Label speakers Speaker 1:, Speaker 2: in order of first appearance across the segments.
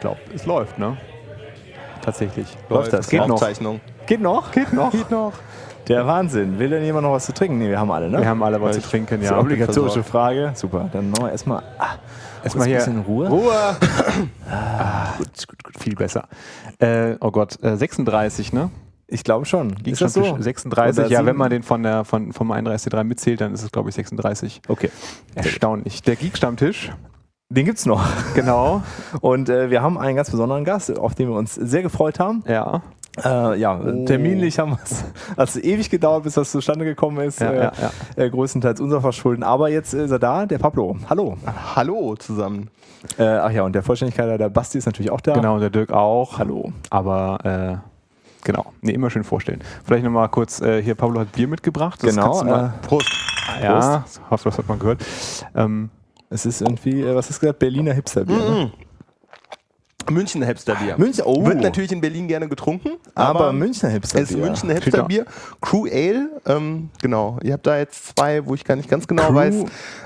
Speaker 1: ich glaube, es läuft, ne? Tatsächlich.
Speaker 2: Läuft das?
Speaker 1: Geht noch. Geht noch? Geht noch.
Speaker 2: Geht noch.
Speaker 1: Der Wahnsinn. Will denn jemand noch was zu trinken? Nee, wir haben alle, ne?
Speaker 3: Wir haben alle was zu trinken, ja.
Speaker 1: obligatorische. Frage. Super. Dann machen wir erstmal ah,
Speaker 3: Erstmal hier
Speaker 1: ein bisschen Ruhe.
Speaker 3: Ruhe. gut, gut, gut, viel besser. Äh, oh Gott, äh, 36, ne?
Speaker 1: Ich glaube schon. Ist das so?
Speaker 3: 36,
Speaker 1: Oder
Speaker 3: ja, wenn man den von der, von, vom 31.3 mitzählt, dann ist es, glaube ich, 36.
Speaker 1: Okay.
Speaker 3: Erstaunlich. Der Geek-Stammtisch,
Speaker 1: Den gibt's noch.
Speaker 3: genau.
Speaker 1: Und äh, wir haben einen ganz besonderen Gast, auf den wir uns sehr gefreut haben.
Speaker 3: Ja,
Speaker 1: Äh, ja, terminlich haben wir es, hat es ewig gedauert, bis das zustande gekommen ist.
Speaker 3: Ja,
Speaker 1: äh,
Speaker 3: ja,
Speaker 1: Äh, größtenteils unser Verschulden. Aber jetzt ist er da, der Pablo. Hallo.
Speaker 2: Hallo zusammen.
Speaker 1: Äh, ach ja, und der Vollständigkeit halber, der Basti ist natürlich auch da.
Speaker 3: genau, und der Dirk auch.
Speaker 1: Hallo.
Speaker 3: Aber, äh, genau, nee, immer schön vorstellen. Vielleicht nochmal kurz, äh, hier, Pablo hat Bier mitgebracht. Das
Speaker 1: Genau,
Speaker 3: kannst du mal,
Speaker 2: Prost.
Speaker 3: ja, hoffe, das hat man gehört. Ähm,
Speaker 1: Es ist irgendwie, äh, was hast du gesagt, Berliner Hipsterbier. Ne?
Speaker 2: München Hipsterbier.
Speaker 1: München, oh.
Speaker 2: Wird natürlich in Berlin gerne getrunken,
Speaker 1: aber,
Speaker 2: aber,
Speaker 1: Münchner Hipsterbier.
Speaker 2: es ist München Hipsterbier. Crew Ale, ähm, genau. Ihr habt da jetzt zwei, wo ich gar nicht ganz genau
Speaker 1: Crew-
Speaker 2: weiß,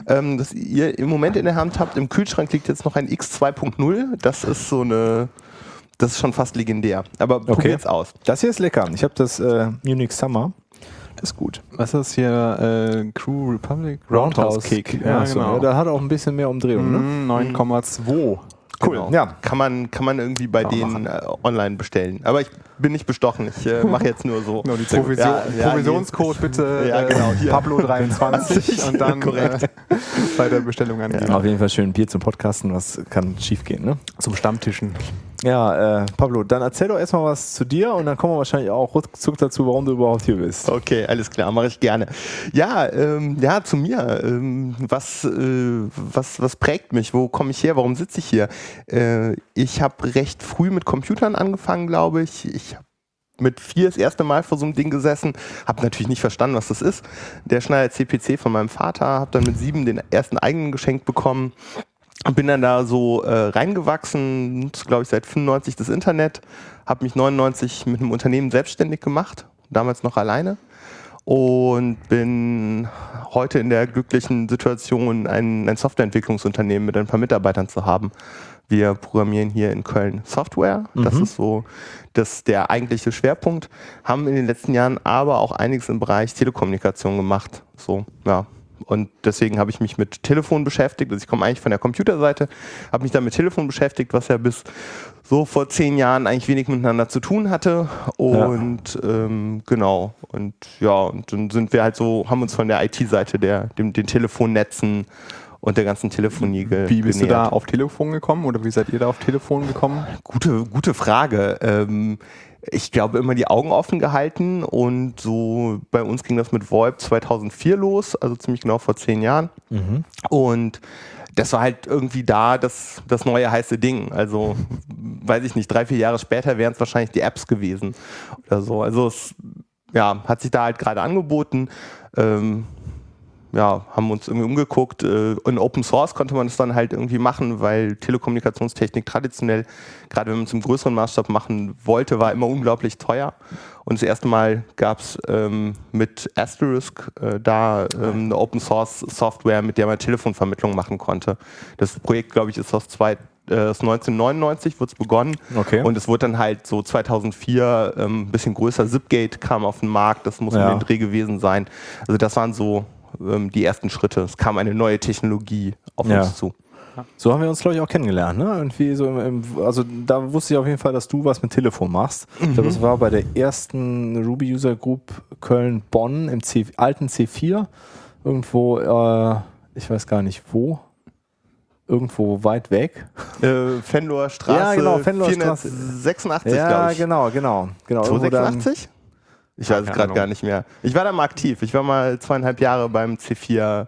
Speaker 2: ähm, dass ihr im Moment in der Hand habt. Im Kühlschrank liegt jetzt noch ein X2.0. Das ist so eine, das ist schon fast legendär. Aber probiert's aus.
Speaker 1: Das hier ist lecker. Ich habe das äh, Munich Summer. Das ist gut.
Speaker 3: was ist hier? Äh, Crew Republic?
Speaker 1: Kick.
Speaker 3: Ja,
Speaker 1: so,
Speaker 3: genau.
Speaker 1: ja, da hat auch ein bisschen mehr Umdrehung. Ne?
Speaker 3: Mhm, 9,2.
Speaker 1: Cool.
Speaker 2: Genau.
Speaker 1: Ja.
Speaker 2: Kann man, kann man irgendwie bei
Speaker 3: Kann man
Speaker 2: denen äh, online bestellen. Aber ich bin nicht bestochen. Ich äh, mache jetzt nur so.
Speaker 3: Genau, die Provision,
Speaker 2: Ja, ja,
Speaker 3: Provisionscode bitte
Speaker 2: Ja, genau,
Speaker 3: äh,
Speaker 2: hier.
Speaker 3: Pablo23 und dann
Speaker 2: Korrekt.
Speaker 3: äh, bei der Bestellung angeben.
Speaker 1: Auf jeden Fall schön Bier zum Podcasten, was kann schief gehen, ne?
Speaker 3: Zum Stammtischen.
Speaker 1: Ja, äh, Pablo, dann erzähl doch erstmal was zu dir und dann kommen wir wahrscheinlich auch ruckzuck dazu, warum du überhaupt hier bist.
Speaker 2: Okay, alles klar, mache ich gerne. Ja, ähm, ja, zu mir. Ähm, was, äh, was, was prägt mich? Wo komme ich her? Warum sitze ich hier? Äh, ich habe recht früh mit Computern angefangen, glaube ich. Ich habe mit vier das erste Mal vor so einem Ding gesessen, habe natürlich nicht verstanden, was das ist. Der Schneider CPC von meinem Vater, habe dann mit sieben den ersten eigenen geschenkt bekommen. Bin dann da so äh, reingewachsen, glaube ich seit 95 das Internet, habe mich 99 mit einem Unternehmen selbstständig gemacht, damals noch alleine und bin heute in der glücklichen Situation, ein, ein Softwareentwicklungsunternehmen mit ein paar Mitarbeitern zu haben. Wir programmieren hier in Köln Software. Das ist so das, der eigentliche Schwerpunkt. Haben in den letzten Jahren aber auch einiges im Bereich Telekommunikation gemacht. So, ja. Und deswegen habe ich mich mit Telefon beschäftigt. Also ich komme eigentlich von der Computerseite, habe mich dann mit Telefon beschäftigt, was ja bis so vor zehn Jahren eigentlich wenig miteinander zu tun hatte. Und ähm, genau. Und ja, und dann sind wir halt so, haben uns von der IT-Seite der, dem, den Telefonnetzen und der ganzen Telefonie ge
Speaker 3: Wie bist du da
Speaker 2: genähert.
Speaker 3: auf Telefon gekommen oder wie seid ihr da auf Telefon gekommen?
Speaker 2: Gute, gute Frage. Ähm, ich glaube, immer die Augen offen gehalten und so bei uns ging das mit VoIP 2004 los, also ziemlich genau vor zehn Jahren. Und das war halt irgendwie da das, das neue heiße Ding. Also, weiß ich nicht, drei, vier Jahre später wären es wahrscheinlich die Apps gewesen oder so. Also, es ja, hat sich da halt gerade angeboten. Ähm, ja, haben uns irgendwie umgeguckt. Äh, In Open Source konnte man es dann halt irgendwie machen, weil Telekommunikationstechnik traditionell, gerade wenn man es im größeren Maßstab machen wollte, war immer unglaublich teuer. Und das erste Mal gab es ähm, mit Asterisk äh, da ähm, eine Open Source Software, mit der man Telefonvermittlung machen konnte. Das Projekt, glaube ich, ist aus, zwei, äh, aus 1999 wurde es begonnen.
Speaker 1: Okay.
Speaker 2: Und es wurde dann halt so 2004 ähm, ein bisschen größer. Zipgate kam auf den Markt, das muss
Speaker 1: Ja.
Speaker 2: den Dreh gewesen sein. Also das waren so ähm, die ersten Schritte. Es kam eine neue Technologie auf
Speaker 1: Ja.
Speaker 2: uns zu.
Speaker 1: So haben wir uns, glaube ich, auch kennengelernt. Ne? Irgendwie so im, im, also da wusste ich auf jeden Fall, dass du was mit Telefon machst. Ich glaube, es war bei der ersten Ruby User Group Köln-Bonn im C, alten C4. Irgendwo, äh, ich weiß gar nicht wo. Irgendwo weit weg.
Speaker 2: Äh, Fenloher Straße,
Speaker 1: Ja, genau, Fenloher Straße.
Speaker 2: 486,
Speaker 1: ja,
Speaker 2: glaube ich.
Speaker 1: genau, genau. genau. Irgendwo dann-
Speaker 2: 286? Ich weiß es gerade gar nicht mehr. Ich war da mal aktiv. Ich war mal zweieinhalb Jahre beim C4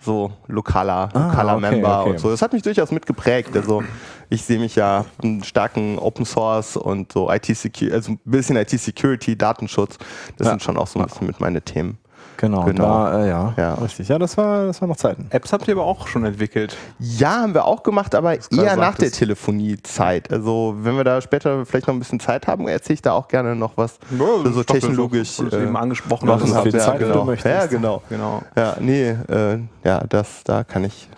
Speaker 2: so lokaler,
Speaker 1: Ah,
Speaker 2: lokaler
Speaker 1: okay,
Speaker 2: Member
Speaker 1: okay.
Speaker 2: und so. Das hat mich durchaus mitgeprägt. Also ich sehe mich ja einen starken Open Source und so IT-Security, also ein bisschen IT-Security, Datenschutz. Das
Speaker 1: Ja.
Speaker 2: sind schon auch so ein bisschen mit meine Themen.
Speaker 1: Genau,
Speaker 2: Genau.
Speaker 1: Da, äh, ja,
Speaker 2: Ja.
Speaker 1: richtig. Ja, das war, das war noch Zeiten.
Speaker 3: Apps habt ihr aber auch schon entwickelt.
Speaker 2: Ja, haben wir auch gemacht, aber
Speaker 3: gerade
Speaker 2: eher nach der. Telefoniezeit. Also wenn wir da später vielleicht noch ein bisschen Zeit haben, erzähle ich da auch gerne noch was so, so technologisch.
Speaker 3: So, eben angesprochen
Speaker 1: noch
Speaker 3: hast.
Speaker 1: viel
Speaker 2: ja,
Speaker 1: Zeit, wie du
Speaker 2: genau.
Speaker 1: möchtest.
Speaker 2: Ja, genau.
Speaker 3: Genau.
Speaker 2: Ja, nee, äh, ja, das, da kann ich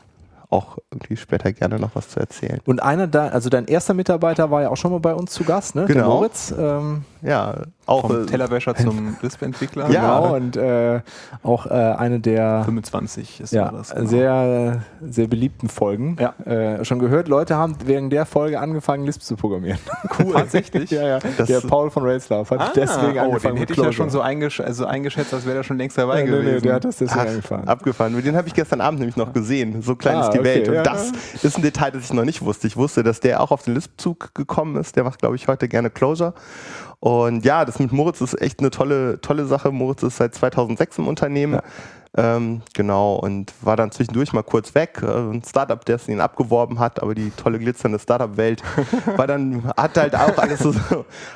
Speaker 2: auch irgendwie später gerne noch was zu erzählen.
Speaker 1: Und einer da, also dein erster Mitarbeiter war ja auch schon mal bei uns zu Gast, ne?
Speaker 2: Genau.
Speaker 1: Der Moritz. Ähm,
Speaker 2: Ja, auch
Speaker 3: Vom
Speaker 2: äh,
Speaker 3: Tellerwäscher zum Lisp-Entwickler.
Speaker 2: Ja.
Speaker 1: Genau. Und äh, auch äh, eine der
Speaker 3: 25 ist
Speaker 1: ja,
Speaker 3: das. genau.
Speaker 1: sehr, sehr beliebten Folgen.
Speaker 3: Ja.
Speaker 1: Äh, schon gehört, Leute haben wegen der Folge angefangen, Lisp zu programmieren.
Speaker 3: cool. Tatsächlich?
Speaker 1: ja, ja.
Speaker 2: Das-
Speaker 1: der Paul von Railslav hat
Speaker 3: Ah,
Speaker 1: deswegen
Speaker 3: oh,
Speaker 1: angefangen
Speaker 3: den hätte ich ja schon so eingesch also eingeschätzt, als wäre er schon längst dabei
Speaker 1: Nee,
Speaker 3: gewesen.
Speaker 1: nee, der hat das deswegen
Speaker 2: Ach,
Speaker 1: angefangen.
Speaker 2: abgefahren. Den habe ich gestern Abend nämlich noch gesehen. So klein
Speaker 1: Ah,
Speaker 2: ist die
Speaker 1: okay,
Speaker 2: Welt. Und
Speaker 1: ja,
Speaker 2: das ist ein Detail, das ich noch nicht wusste. Ich wusste, dass der auch auf den Lisp-Zug gekommen ist. Der macht, glaube ich, heute gerne Closure. Und ja, das mit Moritz ist echt eine tolle, tolle Sache. Moritz ist seit 2006 im Unternehmen. Ähm, genau, und war dann zwischendurch mal kurz weg. Äh, ein Startup, das ihn abgeworben hat, aber die tolle glitzernde Startup-Welt war dann, hat halt auch alles so,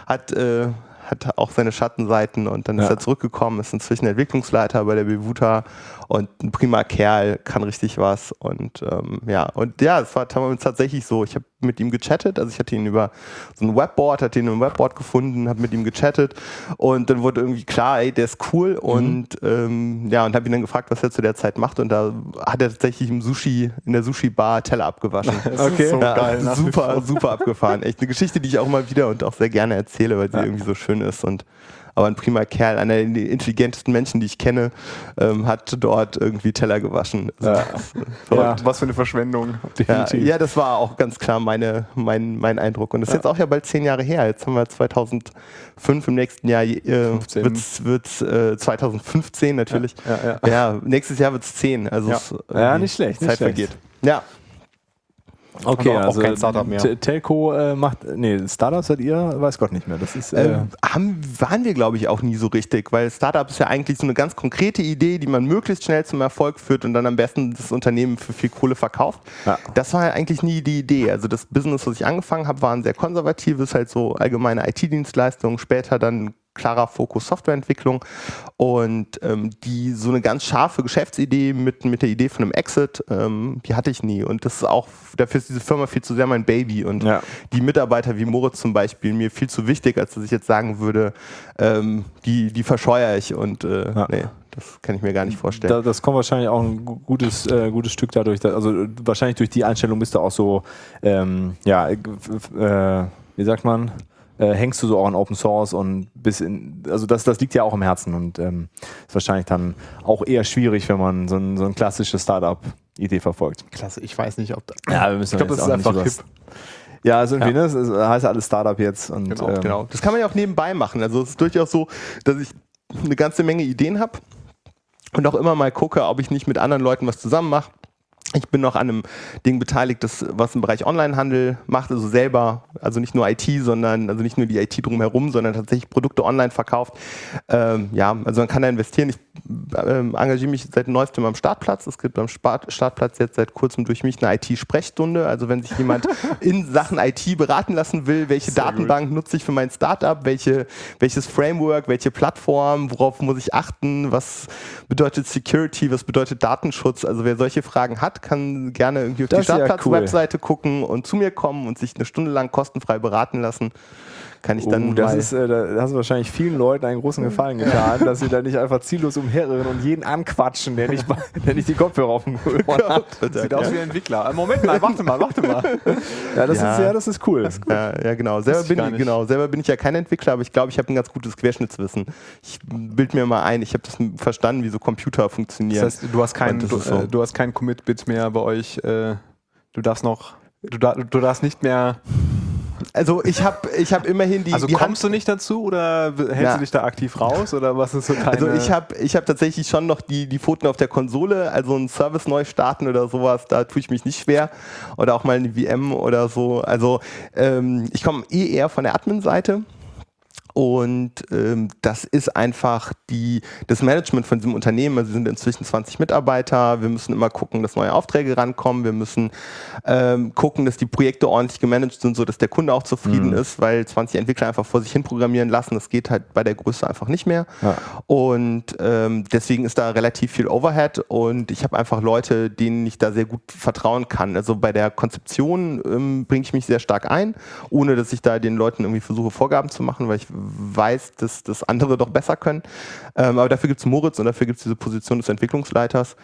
Speaker 2: hat, äh, hat auch seine Schattenseiten und dann ist
Speaker 1: Ja.
Speaker 2: er zurückgekommen, ist inzwischen Entwicklungsleiter bei der Bevuta und ein prima Kerl, kann richtig was. Und ähm, ja, und ja, es war tatsächlich so, ich habe mit ihm gechattet, also ich hatte ihn über so ein Webboard, hatte ihn im Webboard gefunden, habe mit ihm gechattet. Und dann wurde irgendwie klar, ey, der ist cool. Und ähm, ja, und habe ihn dann gefragt, was er zu der Zeit macht. Und da hat er tatsächlich im Sushi, in der Sushi-Bar Teller abgewaschen.
Speaker 1: Okay.
Speaker 3: so
Speaker 2: Ja,
Speaker 3: geil.
Speaker 2: super, super abgefahren. Echt eine Geschichte, die ich auch mal wieder und auch sehr gerne erzähle, weil sie irgendwie so schön ist. Und aber ein prima Kerl, einer der intelligentesten Menschen, die ich kenne, ähm, hat dort irgendwie Teller gewaschen.
Speaker 1: Ja. Ja.
Speaker 3: Was für eine Verschwendung.
Speaker 2: Ja, ja, das war auch ganz klar meine, mein, mein Eindruck. Und das ist jetzt auch ja bald zehn Jahre her. Jetzt haben wir 2005 im nächsten Jahr, äh,
Speaker 3: 15.
Speaker 2: wird's, wird's, äh, 2015 natürlich.
Speaker 3: Ja, ja.
Speaker 2: Ja, nächstes Jahr wird es zehn. Also
Speaker 3: Ja.
Speaker 2: es,
Speaker 1: nicht schlecht, nicht
Speaker 2: Zeit
Speaker 1: schlecht.
Speaker 2: vergeht. Ja,
Speaker 1: Okay,
Speaker 3: auch
Speaker 1: also
Speaker 3: kein Startup mehr.
Speaker 1: Te- Telco äh, macht, nee, Startup seid ihr, weiß Gott nicht mehr. Das ist, äh,
Speaker 2: Ähm, haben, waren wir, glaube ich, auch nie so richtig, weil Startup ist ja eigentlich so eine ganz konkrete Idee, die man möglichst schnell zum Erfolg führt und dann am besten das Unternehmen für viel Kohle verkauft.
Speaker 1: Ja.
Speaker 2: Das war ja eigentlich nie die Idee. Also das Business, was ich angefangen habe, war ein sehr konservatives, halt so allgemeine IT-Dienstleistungen, später dann klarer Fokus Softwareentwicklung und ähm, die so eine ganz scharfe Geschäftsidee mit, mit der Idee von einem Exit, ähm, die hatte ich nie und das ist auch, dafür ist diese Firma viel zu sehr mein Baby und
Speaker 1: Ja.
Speaker 2: die Mitarbeiter wie Moritz zum Beispiel mir viel zu wichtig, als dass ich jetzt sagen würde, ähm, die, die verscheuere ich und äh,
Speaker 1: Ja.
Speaker 2: nee, das kann ich mir gar nicht vorstellen.
Speaker 1: da, das kommt wahrscheinlich auch ein gu- gutes, äh, gutes Stück dadurch. Da, also wahrscheinlich durch die Einstellung bist du auch so, ähm, ja, äh, äh, wie sagt man, äh, hängst du so auch an Open Source und bis in, also das, das liegt ja auch im Herzen und ähm, ist wahrscheinlich dann auch eher schwierig, wenn man so ein, so ein klassisches Startup-Idee verfolgt.
Speaker 3: Klasse, ich weiß nicht, ob da.
Speaker 1: Ja, wir müssen
Speaker 3: Ich glaube, das ist einfach hip.
Speaker 1: Ja, also irgendwie, ne, das heißt alles Startup jetzt und
Speaker 3: Genau,
Speaker 1: ähm,
Speaker 2: Genau. Das kann man ja auch nebenbei machen. Also es ist durchaus so, dass ich eine ganze Menge Ideen habe und auch immer mal gucke, ob ich nicht mit anderen Leuten was zusammen mache. Ich bin noch an einem Ding beteiligt, das was im Bereich Onlinehandel macht, also selber, also nicht nur IT, sondern also nicht nur die IT drumherum, sondern tatsächlich Produkte online verkauft. Ähm, ja, also man kann da investieren. Ich ähm, engagiere mich seit neuestem am Startplatz. Es gibt beim Spart Startplatz jetzt seit kurzem durch mich eine IT-Sprechstunde. Also wenn sich jemand in Sachen IT beraten lassen will, welche Datenbank nutze ich für mein Startup, welche, welches Framework, welche Plattform, worauf muss ich achten, was bedeutet Security, was bedeutet Datenschutz. Also wer solche Fragen hat, kann gerne irgendwie auf
Speaker 1: Das
Speaker 2: die
Speaker 1: ist ja
Speaker 2: Startplatz-Webseite gucken und zu mir kommen und sich eine Stunde lang kostenfrei beraten lassen. Kann ich dann
Speaker 1: Uh, das ist, äh, da hast du wahrscheinlich vielen Leuten einen großen Gefallen getan, dass sie da nicht einfach ziellos umherirren und jeden anquatschen, der nicht, der nicht die Kopfhörer auf dem Ohren hat.
Speaker 3: Sieht aus wie ein Entwickler. Äh, Moment mal, warte mal, warte mal.
Speaker 1: Ja, das
Speaker 2: Ja.
Speaker 1: ist ja, das ist cool.
Speaker 2: Ja, ja, genau. Selber bin, ich, genau. Selber bin ich ja kein Entwickler, aber ich glaube, ich habe ein ganz gutes Querschnittswissen. Ich bild mir mal ein, ich habe das verstanden, wie so Computer funktionieren.
Speaker 3: Das heißt, du hast keinen,
Speaker 2: das
Speaker 3: du,
Speaker 2: ist so.
Speaker 3: äh, du hast keinen Commit-Bit mehr bei euch. Äh, du darfst noch. Du, du darfst nicht mehr.
Speaker 2: Also ich habe ich hab immerhin die,
Speaker 3: Also
Speaker 2: die
Speaker 3: kommst du nicht dazu oder hältst
Speaker 2: Ja.
Speaker 3: du dich da aktiv raus oder was ist so deine?
Speaker 2: Also ich habe ich hab tatsächlich schon noch die, die Pfoten auf der Konsole, also einen Service neu starten oder sowas, da tue ich mich nicht schwer. Oder auch mal eine VM oder so. Also ähm, ich komme eh eher von der Admin-Seite. Und ähm, das ist einfach die, das Management von diesem Unternehmen. Also wir sind inzwischen 20 Mitarbeiter. Wir müssen immer gucken, dass neue Aufträge rankommen. Wir müssen ähm, gucken, dass die Projekte ordentlich gemanagt sind, so dass der Kunde auch zufrieden ist, weil 20 Entwickler einfach vor sich hin programmieren lassen. Das geht halt bei der Größe einfach nicht mehr.
Speaker 1: Ja.
Speaker 2: Und ähm, deswegen ist da relativ viel Overhead und ich habe einfach Leute, denen ich da sehr gut vertrauen kann. Also bei der Konzeption ähm, bringe ich mich sehr stark ein, ohne dass ich da den Leuten irgendwie versuche, Vorgaben zu machen, weil ich weiß, dass das andere doch besser können. Ähm, aber dafür gibt es Moritz und dafür gibt es diese Position des Entwicklungsleiters,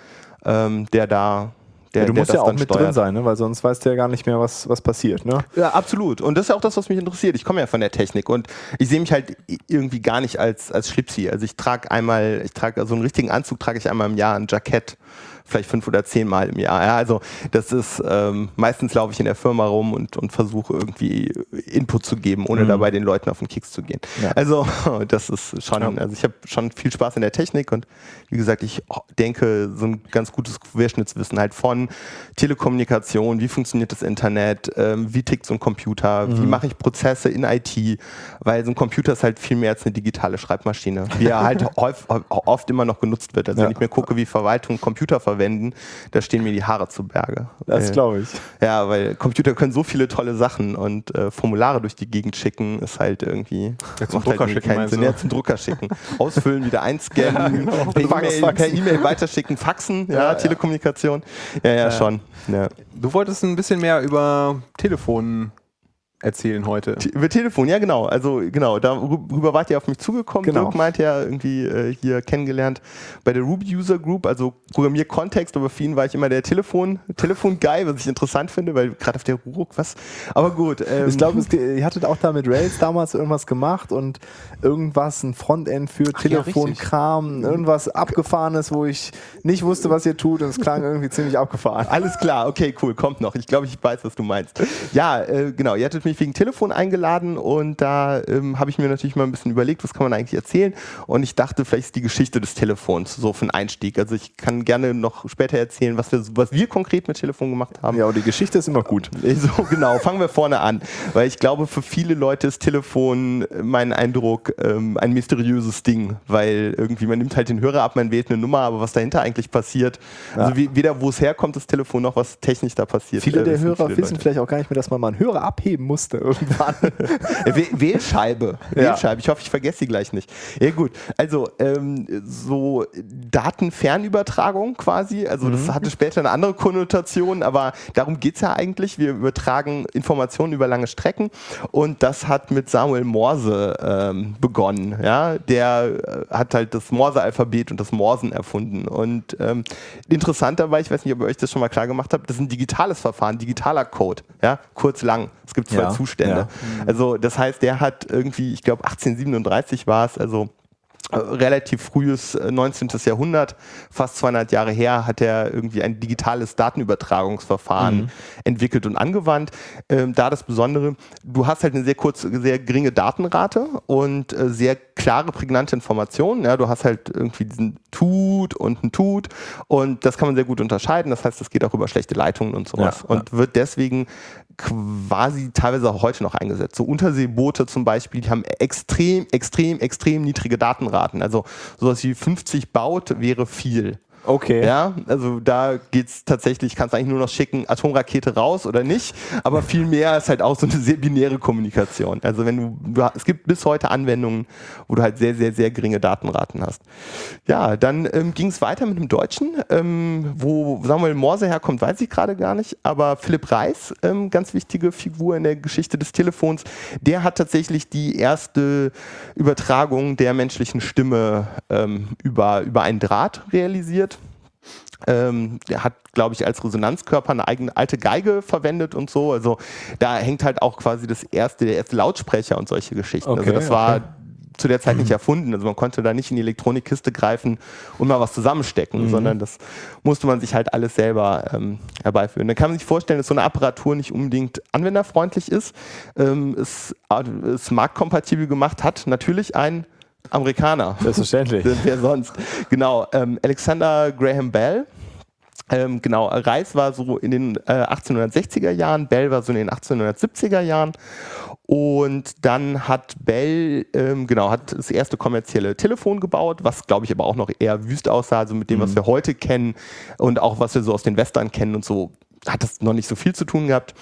Speaker 2: ähm, der da der,
Speaker 1: Ja, du musst ja auch mit
Speaker 2: steuert.
Speaker 1: drin sein, ne? weil sonst weißt du ja gar nicht mehr, was, was passiert. Ne?
Speaker 2: Ja, absolut. Und das ist ja auch das, was mich interessiert. Ich komme ja von der Technik und ich sehe mich halt irgendwie gar nicht als, als Schlipsi. Also ich trage einmal, ich trage so einen richtigen Anzug trage ich einmal im Jahr, ein Jackett, vielleicht fünf oder zehn Mal im Jahr. Ja, also das ist, ähm, meistens laufe ich in der Firma rum und, und versuche irgendwie Input zu geben, ohne dabei den Leuten auf den Keks zu gehen.
Speaker 1: Ja.
Speaker 2: Also das ist schon, also ich habe schon viel Spaß in der Technik und wie gesagt, ich denke, so ein ganz gutes Querschnittswissen halt von Telekommunikation, wie funktioniert das Internet, ähm, wie tickt so ein Computer, wie mache ich Prozesse in IT, weil so ein Computer ist halt viel mehr als eine digitale Schreibmaschine, wie er halt häufig, oft immer noch genutzt wird. Also
Speaker 1: Ja.
Speaker 2: wenn ich mir gucke, wie Verwaltungen Computer verwenden, da stehen mir die Haare zu Berge.
Speaker 1: Das glaube ich.
Speaker 2: ja, weil Computer können so viele tolle Sachen und äh, Formulare durch die Gegend schicken ist halt irgendwie
Speaker 3: Ja, zum
Speaker 2: macht
Speaker 3: Drucker
Speaker 2: halt
Speaker 3: schicken,
Speaker 2: keinen Sinn. Ja, zum Drucker schicken. Ausfüllen, wieder einscannen,
Speaker 1: genau.
Speaker 2: per E-Mail E-Mail weiterschicken, faxen, ja,
Speaker 1: Ja, ja.
Speaker 2: Telekommunikation. Ja, ja, schon. Ja.
Speaker 3: Du wolltest ein bisschen mehr über Telefon erzählen heute.
Speaker 2: Te- Über Telefon, ja genau. Also genau, darüber wart ihr auf mich zugekommen.
Speaker 1: Genau.
Speaker 2: Dirk meint ja irgendwie äh, hier kennengelernt bei der Ruby User Group, also Programmierkontext, aber für ihn war ich immer der Telefon, Telefon-Guy, was ich interessant finde, weil gerade auf der Ruck, was? Aber gut. Ähm,
Speaker 1: Ich glaube, ihr hattet auch da mit Rails damals irgendwas gemacht und irgendwas, ein Frontend für
Speaker 3: ja,
Speaker 1: Telefonkram, irgendwas Abgefahrenes, wo ich nicht wusste, was ihr tut und es klang irgendwie ziemlich abgefahren.
Speaker 2: Alles klar, okay, cool, kommt noch. Ich glaube, ich weiß, was du meinst. Ja, äh, genau, ihr hattet mich wegen Telefon eingeladen und da ähm, habe ich mir natürlich mal ein bisschen überlegt, was kann man eigentlich erzählen und ich dachte, vielleicht ist die Geschichte des Telefons so für einen Einstieg. Also ich kann gerne noch später erzählen, was wir, was wir konkret mit Telefon gemacht haben.
Speaker 1: Ja, und die Geschichte ist immer gut.
Speaker 2: So, genau, fangen wir vorne an. Weil ich glaube, für viele Leute ist Telefon, äh, mein Eindruck, ähm, ein mysteriöses Ding. Weil irgendwie, man nimmt halt den Hörer ab, man wählt eine Nummer, aber was dahinter eigentlich passiert, also we- weder wo es herkommt, das Telefon, noch was technisch da passiert.
Speaker 1: Viele
Speaker 2: äh,
Speaker 1: der Hörer
Speaker 2: viele
Speaker 1: wissen vielleicht auch gar nicht mehr, dass man mal einen Hörer abheben musste irgendwann.
Speaker 2: Äh, Wäh- Wählscheibe. Wählscheibe. Ich hoffe, ich vergesse sie gleich nicht. Ja gut, also ähm, so Datenfernübertragung quasi. Also das hatte später eine andere Konnotation, aber darum geht es ja eigentlich. Wir übertragen Informationen über lange Strecken und das hat mit Samuel Morse ähm, begonnen. Ja? Der äh, hat halt das Morse-Alphabet und das Morsen erfunden. Und ähm, interessant dabei, ich weiß nicht, ob ihr euch das schon mal klar gemacht habt, das ist ein digitales Verfahren, digitaler Code. Ja? Kurz lang. Es gibt zwei
Speaker 1: Ja,
Speaker 2: Zustände.
Speaker 1: ja.
Speaker 2: Also das heißt, der hat irgendwie, ich glaube 1837 war es, also äh, relativ frühes äh, 19. Jahrhundert, fast 200 Jahre her, hat er irgendwie ein digitales Datenübertragungsverfahren entwickelt und angewandt. Ähm, da das Besondere, du hast halt eine sehr kurze, sehr geringe Datenrate und äh, sehr klare, prägnante Informationen. Ja, du hast halt irgendwie diesen Tut und ein Tut und das kann man sehr gut unterscheiden. Das heißt, das geht auch über schlechte Leitungen und sowas
Speaker 1: Ja,
Speaker 2: und wird deswegen quasi teilweise auch heute noch eingesetzt. So Unterseeboote zum Beispiel, die haben extrem, extrem, extrem niedrige Datenraten. Also sowas wie 50 baut wäre viel.
Speaker 1: Okay.
Speaker 2: Ja, also da geht's tatsächlich, kannst eigentlich nur noch schicken, Atomrakete raus oder nicht, aber viel mehr ist halt auch so eine sehr binäre Kommunikation. Also wenn du, du es gibt bis heute Anwendungen, wo du halt sehr, sehr, sehr geringe Datenraten hast. Ja, dann ähm, ging es weiter mit dem Deutschen, ähm, wo Samuel Morse herkommt, weiß ich gerade gar nicht, aber Philipp Reis, ähm, ganz wichtige Figur in der Geschichte des Telefons, der hat tatsächlich die erste Übertragung der menschlichen Stimme ähm, über, über einen Draht realisiert. Ähm, der hat, glaube ich, als Resonanzkörper eine eigene alte Geige verwendet und so. Also da hängt halt auch quasi das erste, der erste Lautsprecher und solche Geschichten. also
Speaker 1: Okay,
Speaker 2: das war
Speaker 1: okay.
Speaker 2: zu der Zeit nicht erfunden. Also man konnte da nicht in die Elektronikkiste greifen und mal was zusammenstecken, sondern das musste man sich halt alles selber ähm, herbeiführen. Dann kann man sich vorstellen, dass so eine Apparatur nicht unbedingt anwenderfreundlich ist. Ähm, es, es marktkompatibel gemacht hat natürlich ein Amerikaner.
Speaker 1: Selbstverständlich.
Speaker 2: Wer sonst? Genau, ähm, Alexander Graham Bell. Ähm, genau, Reis war so in den äh, 1860er Jahren, Bell war so in den 1870er Jahren. Und dann hat Bell, ähm, genau, hat das erste kommerzielle Telefon gebaut, was glaube ich aber auch noch eher wüst aussah, also mit dem, was wir heute kennen und auch was wir so aus den Western kennen und so, hat das noch nicht so viel zu tun gehabt.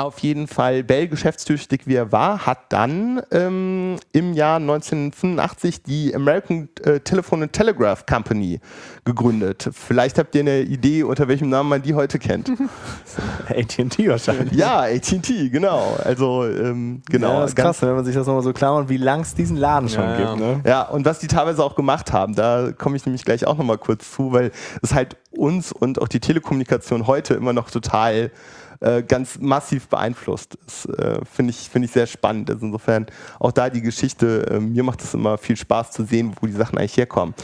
Speaker 2: Auf jeden Fall, Bell, geschäftstüchtig wie er war, hat dann ähm, im Jahr 1985 die American äh, Telephone and Telegraph Company gegründet. Vielleicht habt ihr eine Idee, unter welchem Namen man die heute kennt.
Speaker 1: AT&T wahrscheinlich.
Speaker 2: ja, AT&T, genau. Also, ähm, genau.
Speaker 1: Ja, das ist krass, wenn man sich das nochmal so klar macht, wie lang es diesen Laden schon
Speaker 3: Ja, ja.
Speaker 1: gibt. Ne?
Speaker 2: Ja, und was die teilweise auch gemacht haben, da komme ich nämlich gleich auch nochmal kurz zu, weil es halt uns und auch die Telekommunikation heute immer noch total äh, ganz massiv beeinflusst. Das äh, finde ich, finde ich sehr spannend. Also insofern auch da die Geschichte, äh, mir macht es immer viel Spaß zu sehen, wo die Sachen eigentlich herkommen.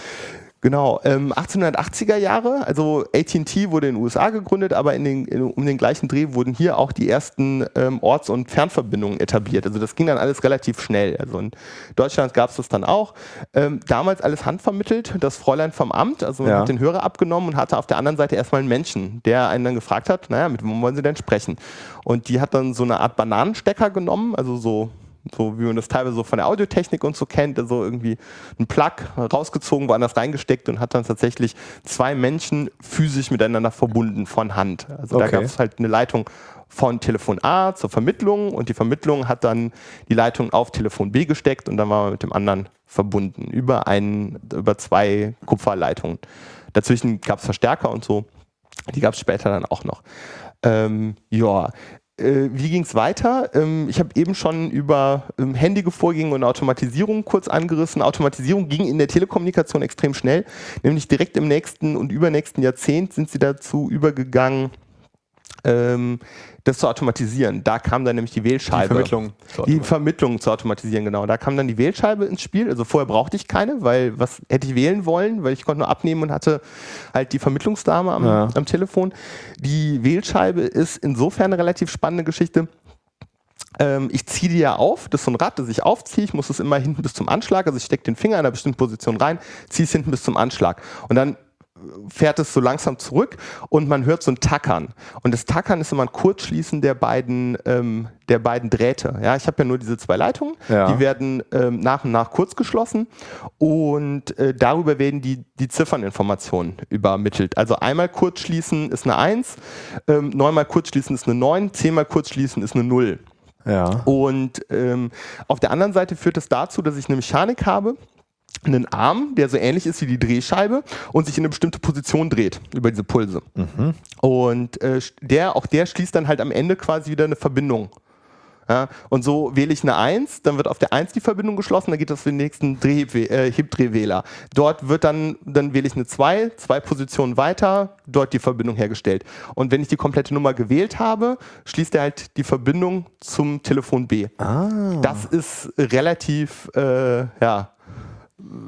Speaker 2: Genau, ähm, 1880er Jahre, also AT&T wurde in den USA gegründet, aber in den, in, um den gleichen Dreh wurden hier auch die ersten ähm, Orts- und Fernverbindungen etabliert. Also das ging dann alles relativ schnell. Also in Deutschland gab es das dann auch. Ähm, damals alles handvermittelt, das Fräulein vom Amt, also man
Speaker 1: Ja.
Speaker 2: hat den Hörer abgenommen und hatte auf der anderen Seite erstmal einen Menschen, der einen dann gefragt hat, naja, mit wem wollen Sie denn sprechen? Und die hat dann so eine Art Bananenstecker genommen, also so so wie man das teilweise so von der Audiotechnik und so kennt, also irgendwie einen Plug rausgezogen, woanders reingesteckt und hat dann tatsächlich zwei Menschen physisch miteinander verbunden von Hand. Also da
Speaker 1: Okay.
Speaker 2: gab es halt eine Leitung von Telefon A zur Vermittlung und die Vermittlung hat dann die Leitung auf Telefon B gesteckt und dann war man mit dem anderen verbunden über einen, über zwei Kupferleitungen. Dazwischen gab es Verstärker und so. Die gab es später dann auch noch. Ähm, ja, äh, wie ging es weiter? Ähm, ich habe eben schon über ähm, händige Vorgänge und Automatisierung kurz angerissen. Automatisierung ging in der Telekommunikation extrem schnell, nämlich direkt im nächsten und übernächsten Jahrzehnt sind sie dazu übergegangen, ähm, das zu automatisieren. Da kam dann nämlich die Wählscheibe.
Speaker 3: Die Vermittlung.
Speaker 2: Die Vermittlung zu automatisieren, genau. Da kam dann die Wählscheibe ins Spiel. Also vorher brauchte ich keine, weil was hätte ich wählen wollen, weil ich konnte nur abnehmen und hatte halt die Vermittlungsdame am,
Speaker 1: Ja.
Speaker 2: am Telefon. Die Wählscheibe ist insofern eine relativ spannende Geschichte. Ähm, ich ziehe die ja auf, das ist so ein Rad, das ich aufziehe, ich muss es immer hinten bis zum Anschlag, also ich stecke den Finger in einer bestimmten Position rein, ziehe es hinten bis zum Anschlag und dann fährt es so langsam zurück und man hört so ein Tackern. Und das Tackern ist immer ein Kurzschließen der beiden, ähm, der beiden Drähte. Ja, ich habe ja nur diese zwei Leitungen,
Speaker 1: Ja.
Speaker 2: die werden ähm, nach und nach kurz geschlossen und äh, darüber werden die, die Zifferninformationen übermittelt. Also einmal Kurzschließen ist eine 1, ähm, neunmal Kurzschließen ist eine 9, zehnmal Kurzschließen ist eine 0.
Speaker 1: Ja.
Speaker 2: Und ähm, auf der anderen Seite führt es dazu, dass ich eine Mechanik habe, einen Arm, der so ähnlich ist wie die Drehscheibe und sich in eine bestimmte Position dreht über diese Pulse. Und äh, der, auch der schließt dann halt am Ende quasi wieder eine Verbindung. Ja, und so wähle ich eine 1, dann wird auf der 1 die Verbindung geschlossen, dann geht das für den nächsten Dreh, äh, Hebdrehwähler. Dort wird dann, dann wähle ich eine 2, zwei Positionen weiter, dort die Verbindung hergestellt. Und wenn ich die komplette Nummer gewählt habe, schließt er halt die Verbindung zum Telefon B. Das ist relativ, äh, ja,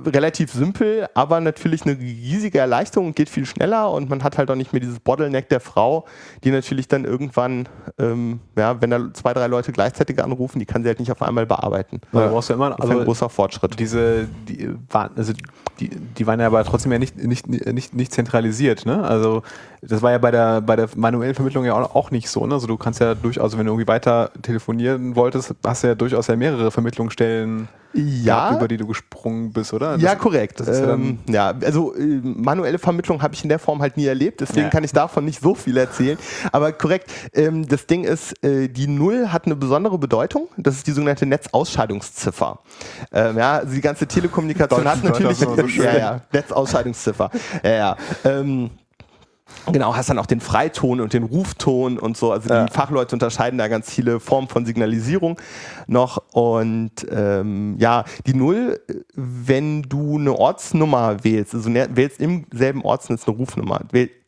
Speaker 2: relativ simpel, aber natürlich eine riesige Erleichterung und geht viel schneller und man hat halt auch nicht mehr dieses Bottleneck der Frau, die natürlich dann irgendwann, ähm, ja, wenn da zwei, drei Leute gleichzeitig anrufen, die kann sie halt nicht auf einmal bearbeiten.
Speaker 3: Du brauchst ja immer,
Speaker 2: Das ist ein
Speaker 3: also
Speaker 2: großer Fortschritt.
Speaker 3: diese, die waren, also die, die waren ja aber trotzdem ja nicht, nicht, nicht, nicht zentralisiert, ne? Also das war ja bei der, bei der manuellen Vermittlung ja auch, nicht so, ne? Also du kannst ja durchaus, also wenn du irgendwie weiter telefonieren wolltest, hast du ja durchaus ja mehrere Vermittlungsstellen gehabt, über die du gesprungen bist, oder?
Speaker 2: ja,
Speaker 3: Das-
Speaker 2: korrekt.
Speaker 3: ja
Speaker 2: ähm, ja, also äh, manuelle Vermittlung habe ich in der Form halt nie erlebt, deswegen
Speaker 3: Ja.
Speaker 2: kann ich davon nicht so viel erzählen. Aber korrekt, ähm, das Ding ist, äh, die Null hat eine besondere Bedeutung. Das ist die sogenannte Netzausscheidungsziffer. Ähm, ja, also die ganze Telekommunikation hat natürlich
Speaker 3: so
Speaker 2: ja, ja, Netzausscheidungsziffer. Ja, ja. Genau, hast dann auch den Freiton und den Rufton und so. Also die
Speaker 1: Ja.
Speaker 2: Fachleute unterscheiden da ganz viele Formen von Signalisierung noch. Und ähm, ja, die Null, wenn du eine Ortsnummer wählst, also ne, wählst im selben Ortsnetz eine Rufnummer,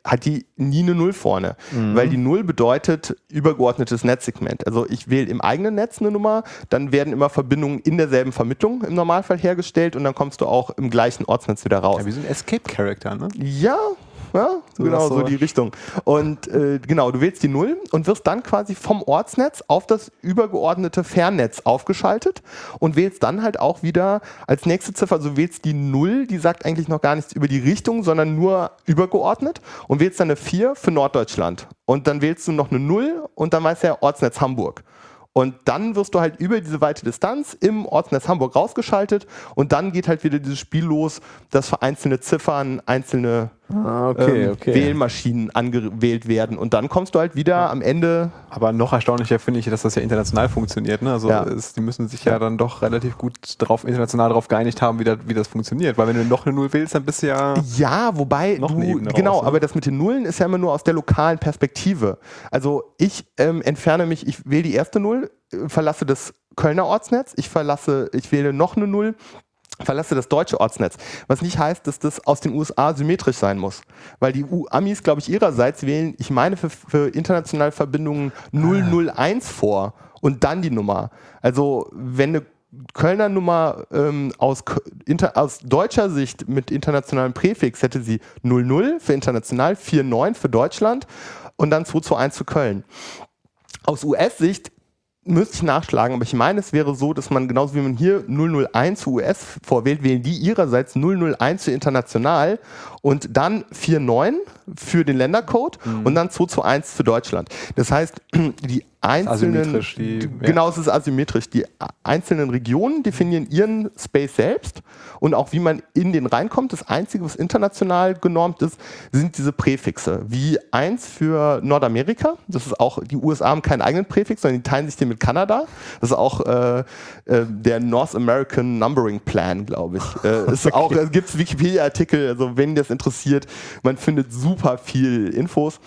Speaker 2: hat die nie eine Null vorne. Weil die Null bedeutet übergeordnetes Netzsegment. Also ich wähle im eigenen Netz eine Nummer, dann werden immer Verbindungen in derselben Vermittlung im Normalfall hergestellt und dann kommst du auch im gleichen Ortsnetz wieder raus.
Speaker 3: ja, wie so ein Escape-Character, ne?
Speaker 2: Ja, ja, genau,
Speaker 3: das
Speaker 2: so
Speaker 3: so.
Speaker 2: die Richtung. Und äh, genau, du wählst die Null und wirst dann quasi vom Ortsnetz auf das übergeordnete Fernnetz aufgeschaltet und wählst dann halt auch wieder als nächste Ziffer, also wählst die Null, die sagt eigentlich noch gar nichts über die Richtung, sondern nur übergeordnet und wählst dann eine 4 für Norddeutschland. Und dann wählst du noch eine Null und dann weiß der Ortsnetz Hamburg. Und dann wirst du halt über diese weite Distanz im Ortsnetz Hamburg rausgeschaltet und dann geht halt wieder dieses Spiel los, dass für einzelne Ziffern einzelne
Speaker 1: Ah, okay,
Speaker 2: ähm,
Speaker 1: okay.
Speaker 2: Wählmaschinen angewählt werden. Und dann kommst du halt wieder am Ende.
Speaker 3: Aber noch erstaunlicher finde ich, dass das ja international funktioniert. Ne? Also
Speaker 2: Ja.
Speaker 3: es, die müssen sich ja dann doch relativ gut drauf, international darauf geeinigt haben, wie, das- wie das funktioniert. Weil wenn du noch eine Null wählst, dann bist du ja.
Speaker 2: Ja, wobei
Speaker 3: Noch
Speaker 2: du, genau,
Speaker 3: raus, ne?
Speaker 2: aber das mit den Nullen ist ja immer nur aus der lokalen Perspektive. Also ich ähm, entferne mich, ich wähle die erste Null, äh, verlasse das Kölner Ortsnetz, ich verlasse, ich wähle noch eine Null, verlasse das deutsche Ortsnetz. Was nicht heißt, dass das aus den USA symmetrisch sein muss. Weil die U Amis, glaube ich, ihrerseits wählen, ich meine, für, für internationale Verbindungen 001 vor und dann die Nummer. Also wenn eine Kölner Nummer ähm, aus, inter, aus deutscher Sicht mit internationalem Präfix hätte sie 00 für international, 49 für Deutschland und dann 221 für Köln. Aus US-Sicht müsste ich nachschlagen, aber ich meine, es wäre so, dass man genauso wie man hier 001 für US vorwählt, wählen die ihrerseits 001 für international und dann 49 für den Ländercode und dann 221 für Deutschland. Das heißt, die einzelnen,
Speaker 3: die-
Speaker 2: genau, es ist asymmetrisch. Die einzelnen Regionen definieren ihren Space selbst und auch wie man in den reinkommt. Das Einzige, was international genormt ist, sind diese Präfixe. Wie eins für Nordamerika. Das ist auch, die USA haben keinen eigenen Präfix, sondern die teilen sich den mit Kanada. Das ist auch äh, äh, der North American Numbering Plan, glaube ich. Äh, ist auch, es gibt Wikipedia-Artikel, also wenn das interessiert, man findet super viel Infos.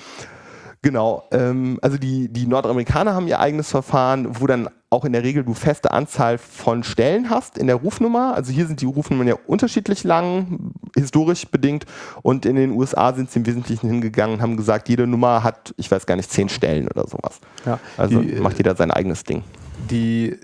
Speaker 2: Genau, ähm, also die, die Nordamerikaner haben ihr eigenes Verfahren, wo dann auch in der Regel du feste Anzahl von Stellen hast in der Rufnummer. Also hier sind die Rufnummern ja unterschiedlich lang, historisch bedingt. Und in den USA sind sie im Wesentlichen hingegangen und haben gesagt, jede Nummer hat, ich weiß gar nicht, zehn Stellen oder sowas.
Speaker 3: Ja.
Speaker 2: Also
Speaker 3: Die, äh,
Speaker 2: macht jeder sein eigenes Ding.
Speaker 3: die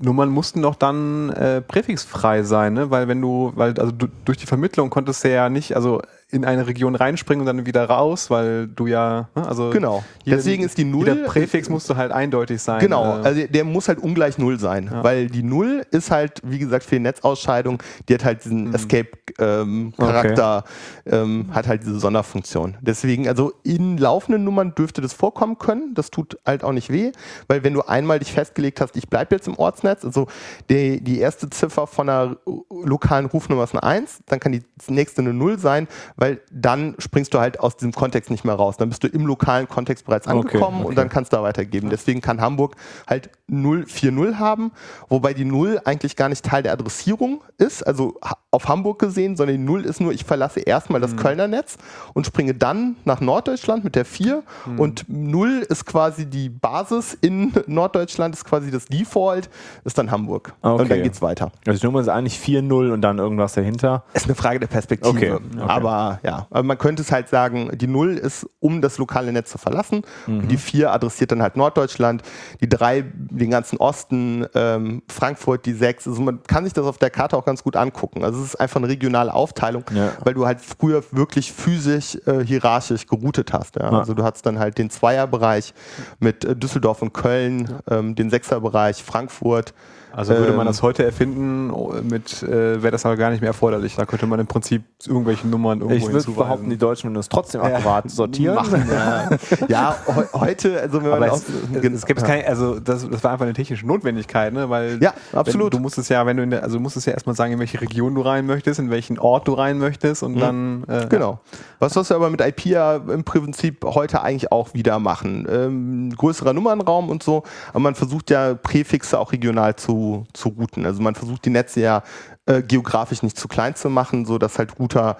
Speaker 3: Nummern mussten doch dann äh, präfixfrei sein, ne? Weil wenn du, weil also du, durch die Vermittlung konntest du ja nicht, also in eine Region reinspringen und dann wieder raus, weil du ja, ne? also
Speaker 2: Genau. Deswegen ist die Null-
Speaker 3: Jeder Präfix musste halt eindeutig sein.
Speaker 2: Genau,
Speaker 3: äh,
Speaker 2: also der muss halt ungleich Null sein, weil die Null ist halt, wie gesagt, für die Netzausscheidung, die hat halt diesen Escape-Charakter, ähm, hat halt diese Sonderfunktion. Deswegen, also in laufenden Nummern dürfte das vorkommen können, das tut halt auch nicht weh, weil wenn du einmal dich festgelegt hast, ich bleibe jetzt im Ortsnetz, also die, die erste Ziffer von einer lokalen Rufnummer ist eine 1, dann kann die nächste eine 0 sein, weil dann springst du halt aus diesem Kontext nicht mehr raus. Dann bist du im lokalen Kontext bereits
Speaker 1: Okay,
Speaker 2: angekommen
Speaker 1: okay.
Speaker 2: und dann kannst du da weitergeben. Deswegen kann Hamburg halt 040 haben, wobei die 0 eigentlich gar nicht Teil der Adressierung ist, also auf Hamburg gesehen, sondern die 0 ist nur, ich verlasse erstmal
Speaker 1: Mhm.
Speaker 2: das Kölner Netz und springe dann nach Norddeutschland mit der 4
Speaker 1: Mhm.
Speaker 2: und 0 ist quasi die Basis in Norddeutschland, ist quasi das Default, ist dann Hamburg.
Speaker 1: Okay.
Speaker 2: Und dann geht's weiter.
Speaker 1: Also die Nummer ist eigentlich 4-0 und dann irgendwas dahinter.
Speaker 2: Ist eine Frage der Perspektive.
Speaker 1: Okay, okay.
Speaker 2: Aber ja, aber man könnte es halt sagen, die 0 ist, um das lokale Netz zu verlassen.
Speaker 1: Mhm.
Speaker 2: Und die 4 adressiert dann halt Norddeutschland. Die 3 den ganzen Osten, ähm, Frankfurt, die 6. Also man kann sich das auf der Karte auch ganz gut angucken. Also es ist einfach eine regionale Aufteilung,
Speaker 1: Ja.
Speaker 2: weil du halt früher wirklich physisch, äh, hierarchisch geroutet hast. Ja?
Speaker 1: Ja.
Speaker 2: Also du hattest dann halt den Zweierbereich mit äh, Düsseldorf und Köln, ähm, den Sechserbereich Frankfurt.
Speaker 3: Also würde man
Speaker 2: Ähm,
Speaker 3: das heute erfinden, oh, mit äh, wäre das aber gar nicht mehr erforderlich. Da könnte man im Prinzip irgendwelche Nummern irgendwo
Speaker 1: Ich würde behaupten, die Deutschen würden es trotzdem akkurat sortieren.
Speaker 2: Machen, ja. ja, heu- heute, also wenn man
Speaker 3: aber
Speaker 2: aus,
Speaker 3: es, es gibt keine, also das, das war einfach eine technische Notwendigkeit, ne? Weil
Speaker 2: Ja, absolut.
Speaker 3: Wenn, du musstest ja, wenn du in der, also du musstest ja erstmal sagen, in welche Region du rein möchtest, in welchen Ort du rein möchtest und dann äh,
Speaker 2: Genau. Was wirst du aber mit IP ja im Prinzip heute eigentlich auch wieder machen. Ähm, größerer Nummernraum und so, aber man versucht ja Präfixe auch regional zu, zu routen. Also man versucht die Netze ja äh, geografisch nicht zu klein zu machen, so dass halt Router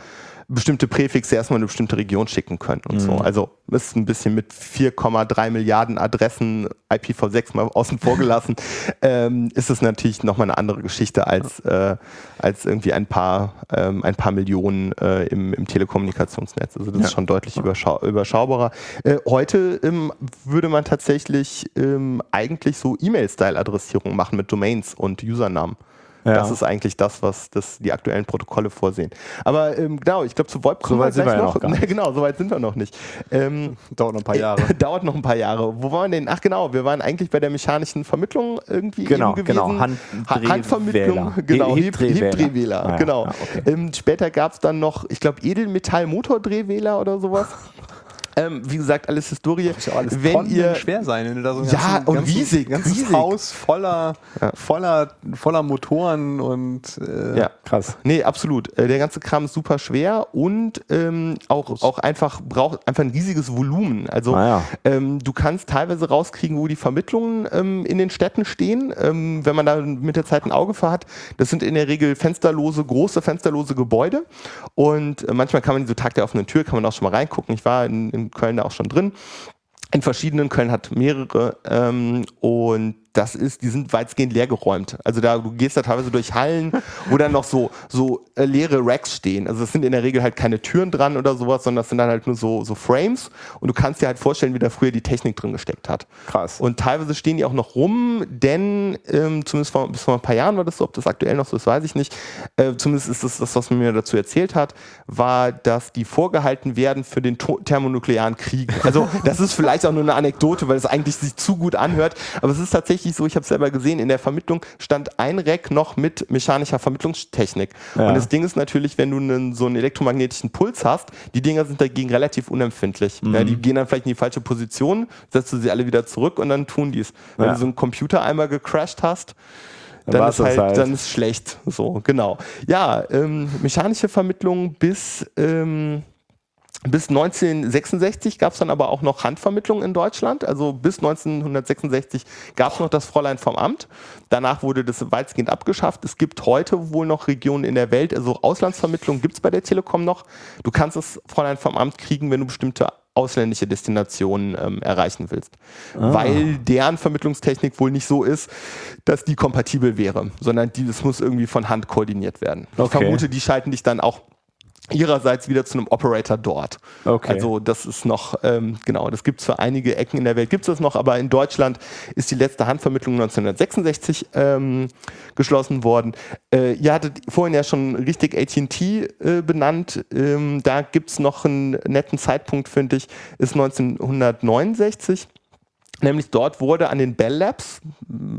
Speaker 2: bestimmte Präfixe erstmal in eine bestimmte Region schicken können und so. Also ist ein bisschen mit 4,3 Milliarden Adressen IPv6 mal außen vor gelassen, ähm, ist es natürlich nochmal eine andere Geschichte als, äh, als irgendwie ein paar, ähm, ein paar Millionen äh, im, im Telekommunikationsnetz. Also das ist schon deutlich überschau überschaubarer. Äh, heute ähm, würde man tatsächlich ähm, eigentlich so E-Mail-Style-Adressierung machen mit Domains und Usernamen.
Speaker 1: Ja.
Speaker 2: Das ist eigentlich das, was das, die aktuellen Protokolle vorsehen. Aber ähm, genau, ich glaube, zu VoIP kommen
Speaker 1: So weit sind
Speaker 2: gleich
Speaker 1: wir ja
Speaker 2: noch.
Speaker 1: noch gar nicht.
Speaker 2: genau, so weit sind wir noch nicht. Ähm,
Speaker 3: dauert noch ein paar Jahre.
Speaker 2: Dauert noch ein paar Jahre. Wo waren wir denn? Ach genau, wir waren eigentlich bei der mechanischen Vermittlung irgendwie
Speaker 1: Genau,
Speaker 2: eben gewesen.
Speaker 1: genau. Hand-
Speaker 2: Ha- Handvermittlung,
Speaker 1: Drehwähler.
Speaker 2: genau.
Speaker 1: He-
Speaker 2: Heb-
Speaker 1: Hebdrehwähler. Ah ja,
Speaker 2: genau.
Speaker 1: ja, okay.
Speaker 2: ähm, später gab es dann noch, ich glaube, Edelmetall-Motordrehwähler oder sowas. Ähm, wie gesagt, alles Historie.
Speaker 3: Muss ja auch alles
Speaker 2: wenn ihr
Speaker 3: schwer sein, wenn du da so ein
Speaker 2: Ja, und riesig,
Speaker 3: ganzes
Speaker 2: riesig.
Speaker 3: Haus voller,
Speaker 2: Ja.
Speaker 3: voller, voller Motoren und äh,
Speaker 2: Ja,
Speaker 1: Krass.
Speaker 2: Nee, absolut. Äh, Der ganze Kram ist super schwer und ähm, auch, auch einfach braucht einfach ein riesiges Volumen. Also
Speaker 1: Ah ja.
Speaker 2: ähm, du kannst teilweise rauskriegen, wo die Vermittlungen ähm, in den Städten stehen, ähm, wenn man da mit der Zeit ein Auge für hat. Das sind in der Regel fensterlose, große fensterlose Gebäude und äh, manchmal kann man so Tag der offenen Tür, kann man auch schon mal reingucken. Ich war in, in Köln auch schon drin. In verschiedenen, Köln hat mehrere ähm, und das ist, die sind weitgehend leergeräumt. Also da, du gehst da teilweise durch Hallen, wo dann noch so, so äh, leere Racks stehen. Also es sind in der Regel halt keine Türen dran oder sowas, sondern das sind dann halt nur so, so Frames und du kannst dir halt vorstellen, wie da früher die Technik drin gesteckt hat.
Speaker 1: Krass.
Speaker 2: Und teilweise stehen die auch noch rum, denn ähm, zumindest vor, bis vor ein paar Jahren war das so, ob das aktuell noch so ist, weiß ich nicht. Äh, zumindest ist das das, was man mir dazu erzählt hat, war, dass die vorgehalten werden für den thermonuklearen Krieg. Also das ist vielleicht auch nur eine Anekdote, weil es eigentlich sich zu gut anhört, aber es ist tatsächlich so, ich habe es selber gesehen, in der Vermittlung stand ein Rack noch mit mechanischer Vermittlungstechnik.
Speaker 1: Ja.
Speaker 2: Und das Ding ist natürlich, wenn du einen, so einen elektromagnetischen Puls hast, die Dinger sind dagegen relativ unempfindlich. Ja, die gehen dann vielleicht in die falsche Position, setzt du sie alle wieder zurück und dann tun die es. Wenn
Speaker 1: Ja.
Speaker 2: du so einen Computer einmal gecrashed hast,
Speaker 1: Dann
Speaker 2: ist halt,
Speaker 1: halt.
Speaker 2: dann ist schlecht. So, genau. Ja, ähm, mechanische Vermittlung bis, ähm, bis 1966 gab es dann aber auch noch Handvermittlung in Deutschland. Also bis 1966 gab es noch das Fräulein vom Amt. Danach wurde das weitgehend abgeschafft. Es gibt heute wohl noch Regionen in der Welt, also Auslandsvermittlung gibt es bei der Telekom noch. Du kannst das Fräulein vom Amt kriegen, wenn du bestimmte ausländische Destinationen ähm, erreichen willst. Weil deren Vermittlungstechnik wohl nicht so ist, dass die kompatibel wäre, sondern die, das muss irgendwie von Hand koordiniert werden. Ich
Speaker 1: Okay.
Speaker 2: vermute, die schalten dich dann auch ihrerseits wieder zu einem Operator dort.
Speaker 1: Okay.
Speaker 2: Also das ist noch, ähm, genau, das gibt es für einige Ecken in der Welt, gibt es das noch, aber in Deutschland ist die letzte Handvermittlung 1966 ähm, geschlossen worden. Äh, ihr hattet vorhin ja schon richtig AT&T äh, benannt, ähm, da gibt es noch einen netten Zeitpunkt, finde ich, ist 1969. Nämlich dort wurde an den Bell Labs,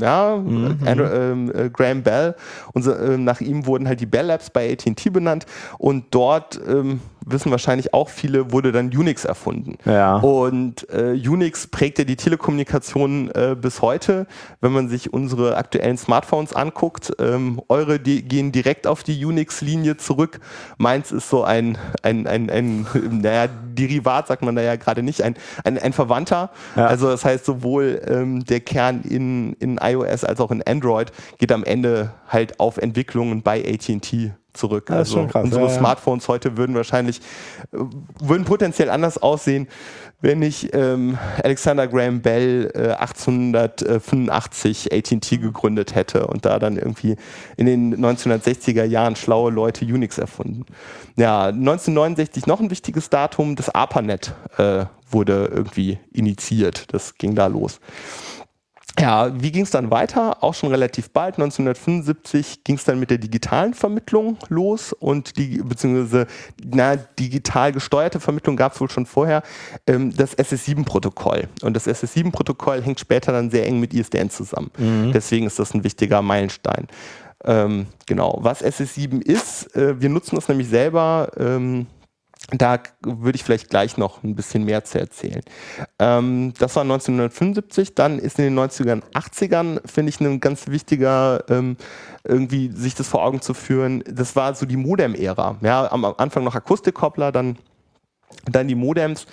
Speaker 2: ja, Andrew, ähm, äh, Graham Bell, unser, ähm, nach ihm wurden halt die Bell Labs bei AT&T benannt. Und dort ähm, wissen wahrscheinlich auch viele, wurde dann Unix erfunden.
Speaker 1: Ja.
Speaker 2: Und äh, Unix prägt ja die Telekommunikation äh, bis heute. Wenn man sich unsere aktuellen Smartphones anguckt, ähm, eure die gehen direkt auf die Unix-Linie zurück. Meins ist so ein, ein, ein, ein naja, Derivat, sagt man da ja gerade nicht, ein, ein, ein Verwandter.
Speaker 1: Ja.
Speaker 2: Also das heißt, sowohl ähm, der Kern in, in iOS als auch in Android geht am Ende halt auf Entwicklungen bei AT&T zurück.
Speaker 1: Das
Speaker 2: also
Speaker 1: krass.
Speaker 2: unsere
Speaker 1: Ja.
Speaker 2: Smartphones heute würden wahrscheinlich äh, würden potenziell anders aussehen, wenn nicht ähm, Alexander Graham Bell äh, 1885 AT&T gegründet hätte und da dann irgendwie in den 1960er Jahren schlaue Leute Unix erfunden. Ja, 1969 noch ein wichtiges Datum, das ARPANET äh, wurde irgendwie initiiert. Das ging da los. Ja, wie ging es dann weiter? Auch schon relativ bald, 1975 ging es dann mit der digitalen Vermittlung los und die, beziehungsweise, na, digital gesteuerte Vermittlung gab es wohl schon vorher, ähm, das SS7-Protokoll. Und das SS7-Protokoll hängt später dann sehr eng mit ISDN zusammen. Deswegen ist das ein wichtiger Meilenstein. Ähm, genau, was SS7 ist, äh, wir nutzen das nämlich selber. Ähm, da würde ich vielleicht gleich noch ein bisschen mehr zu erzählen. Ähm, das war 1975, dann ist in den 90ern, 80ern, finde ich, ein ganz wichtiger, ähm, irgendwie sich das vor Augen zu führen. Das war so die Modem-Ära. Ja, am am Anfang noch Akustikkoppler, dann dann die Modems.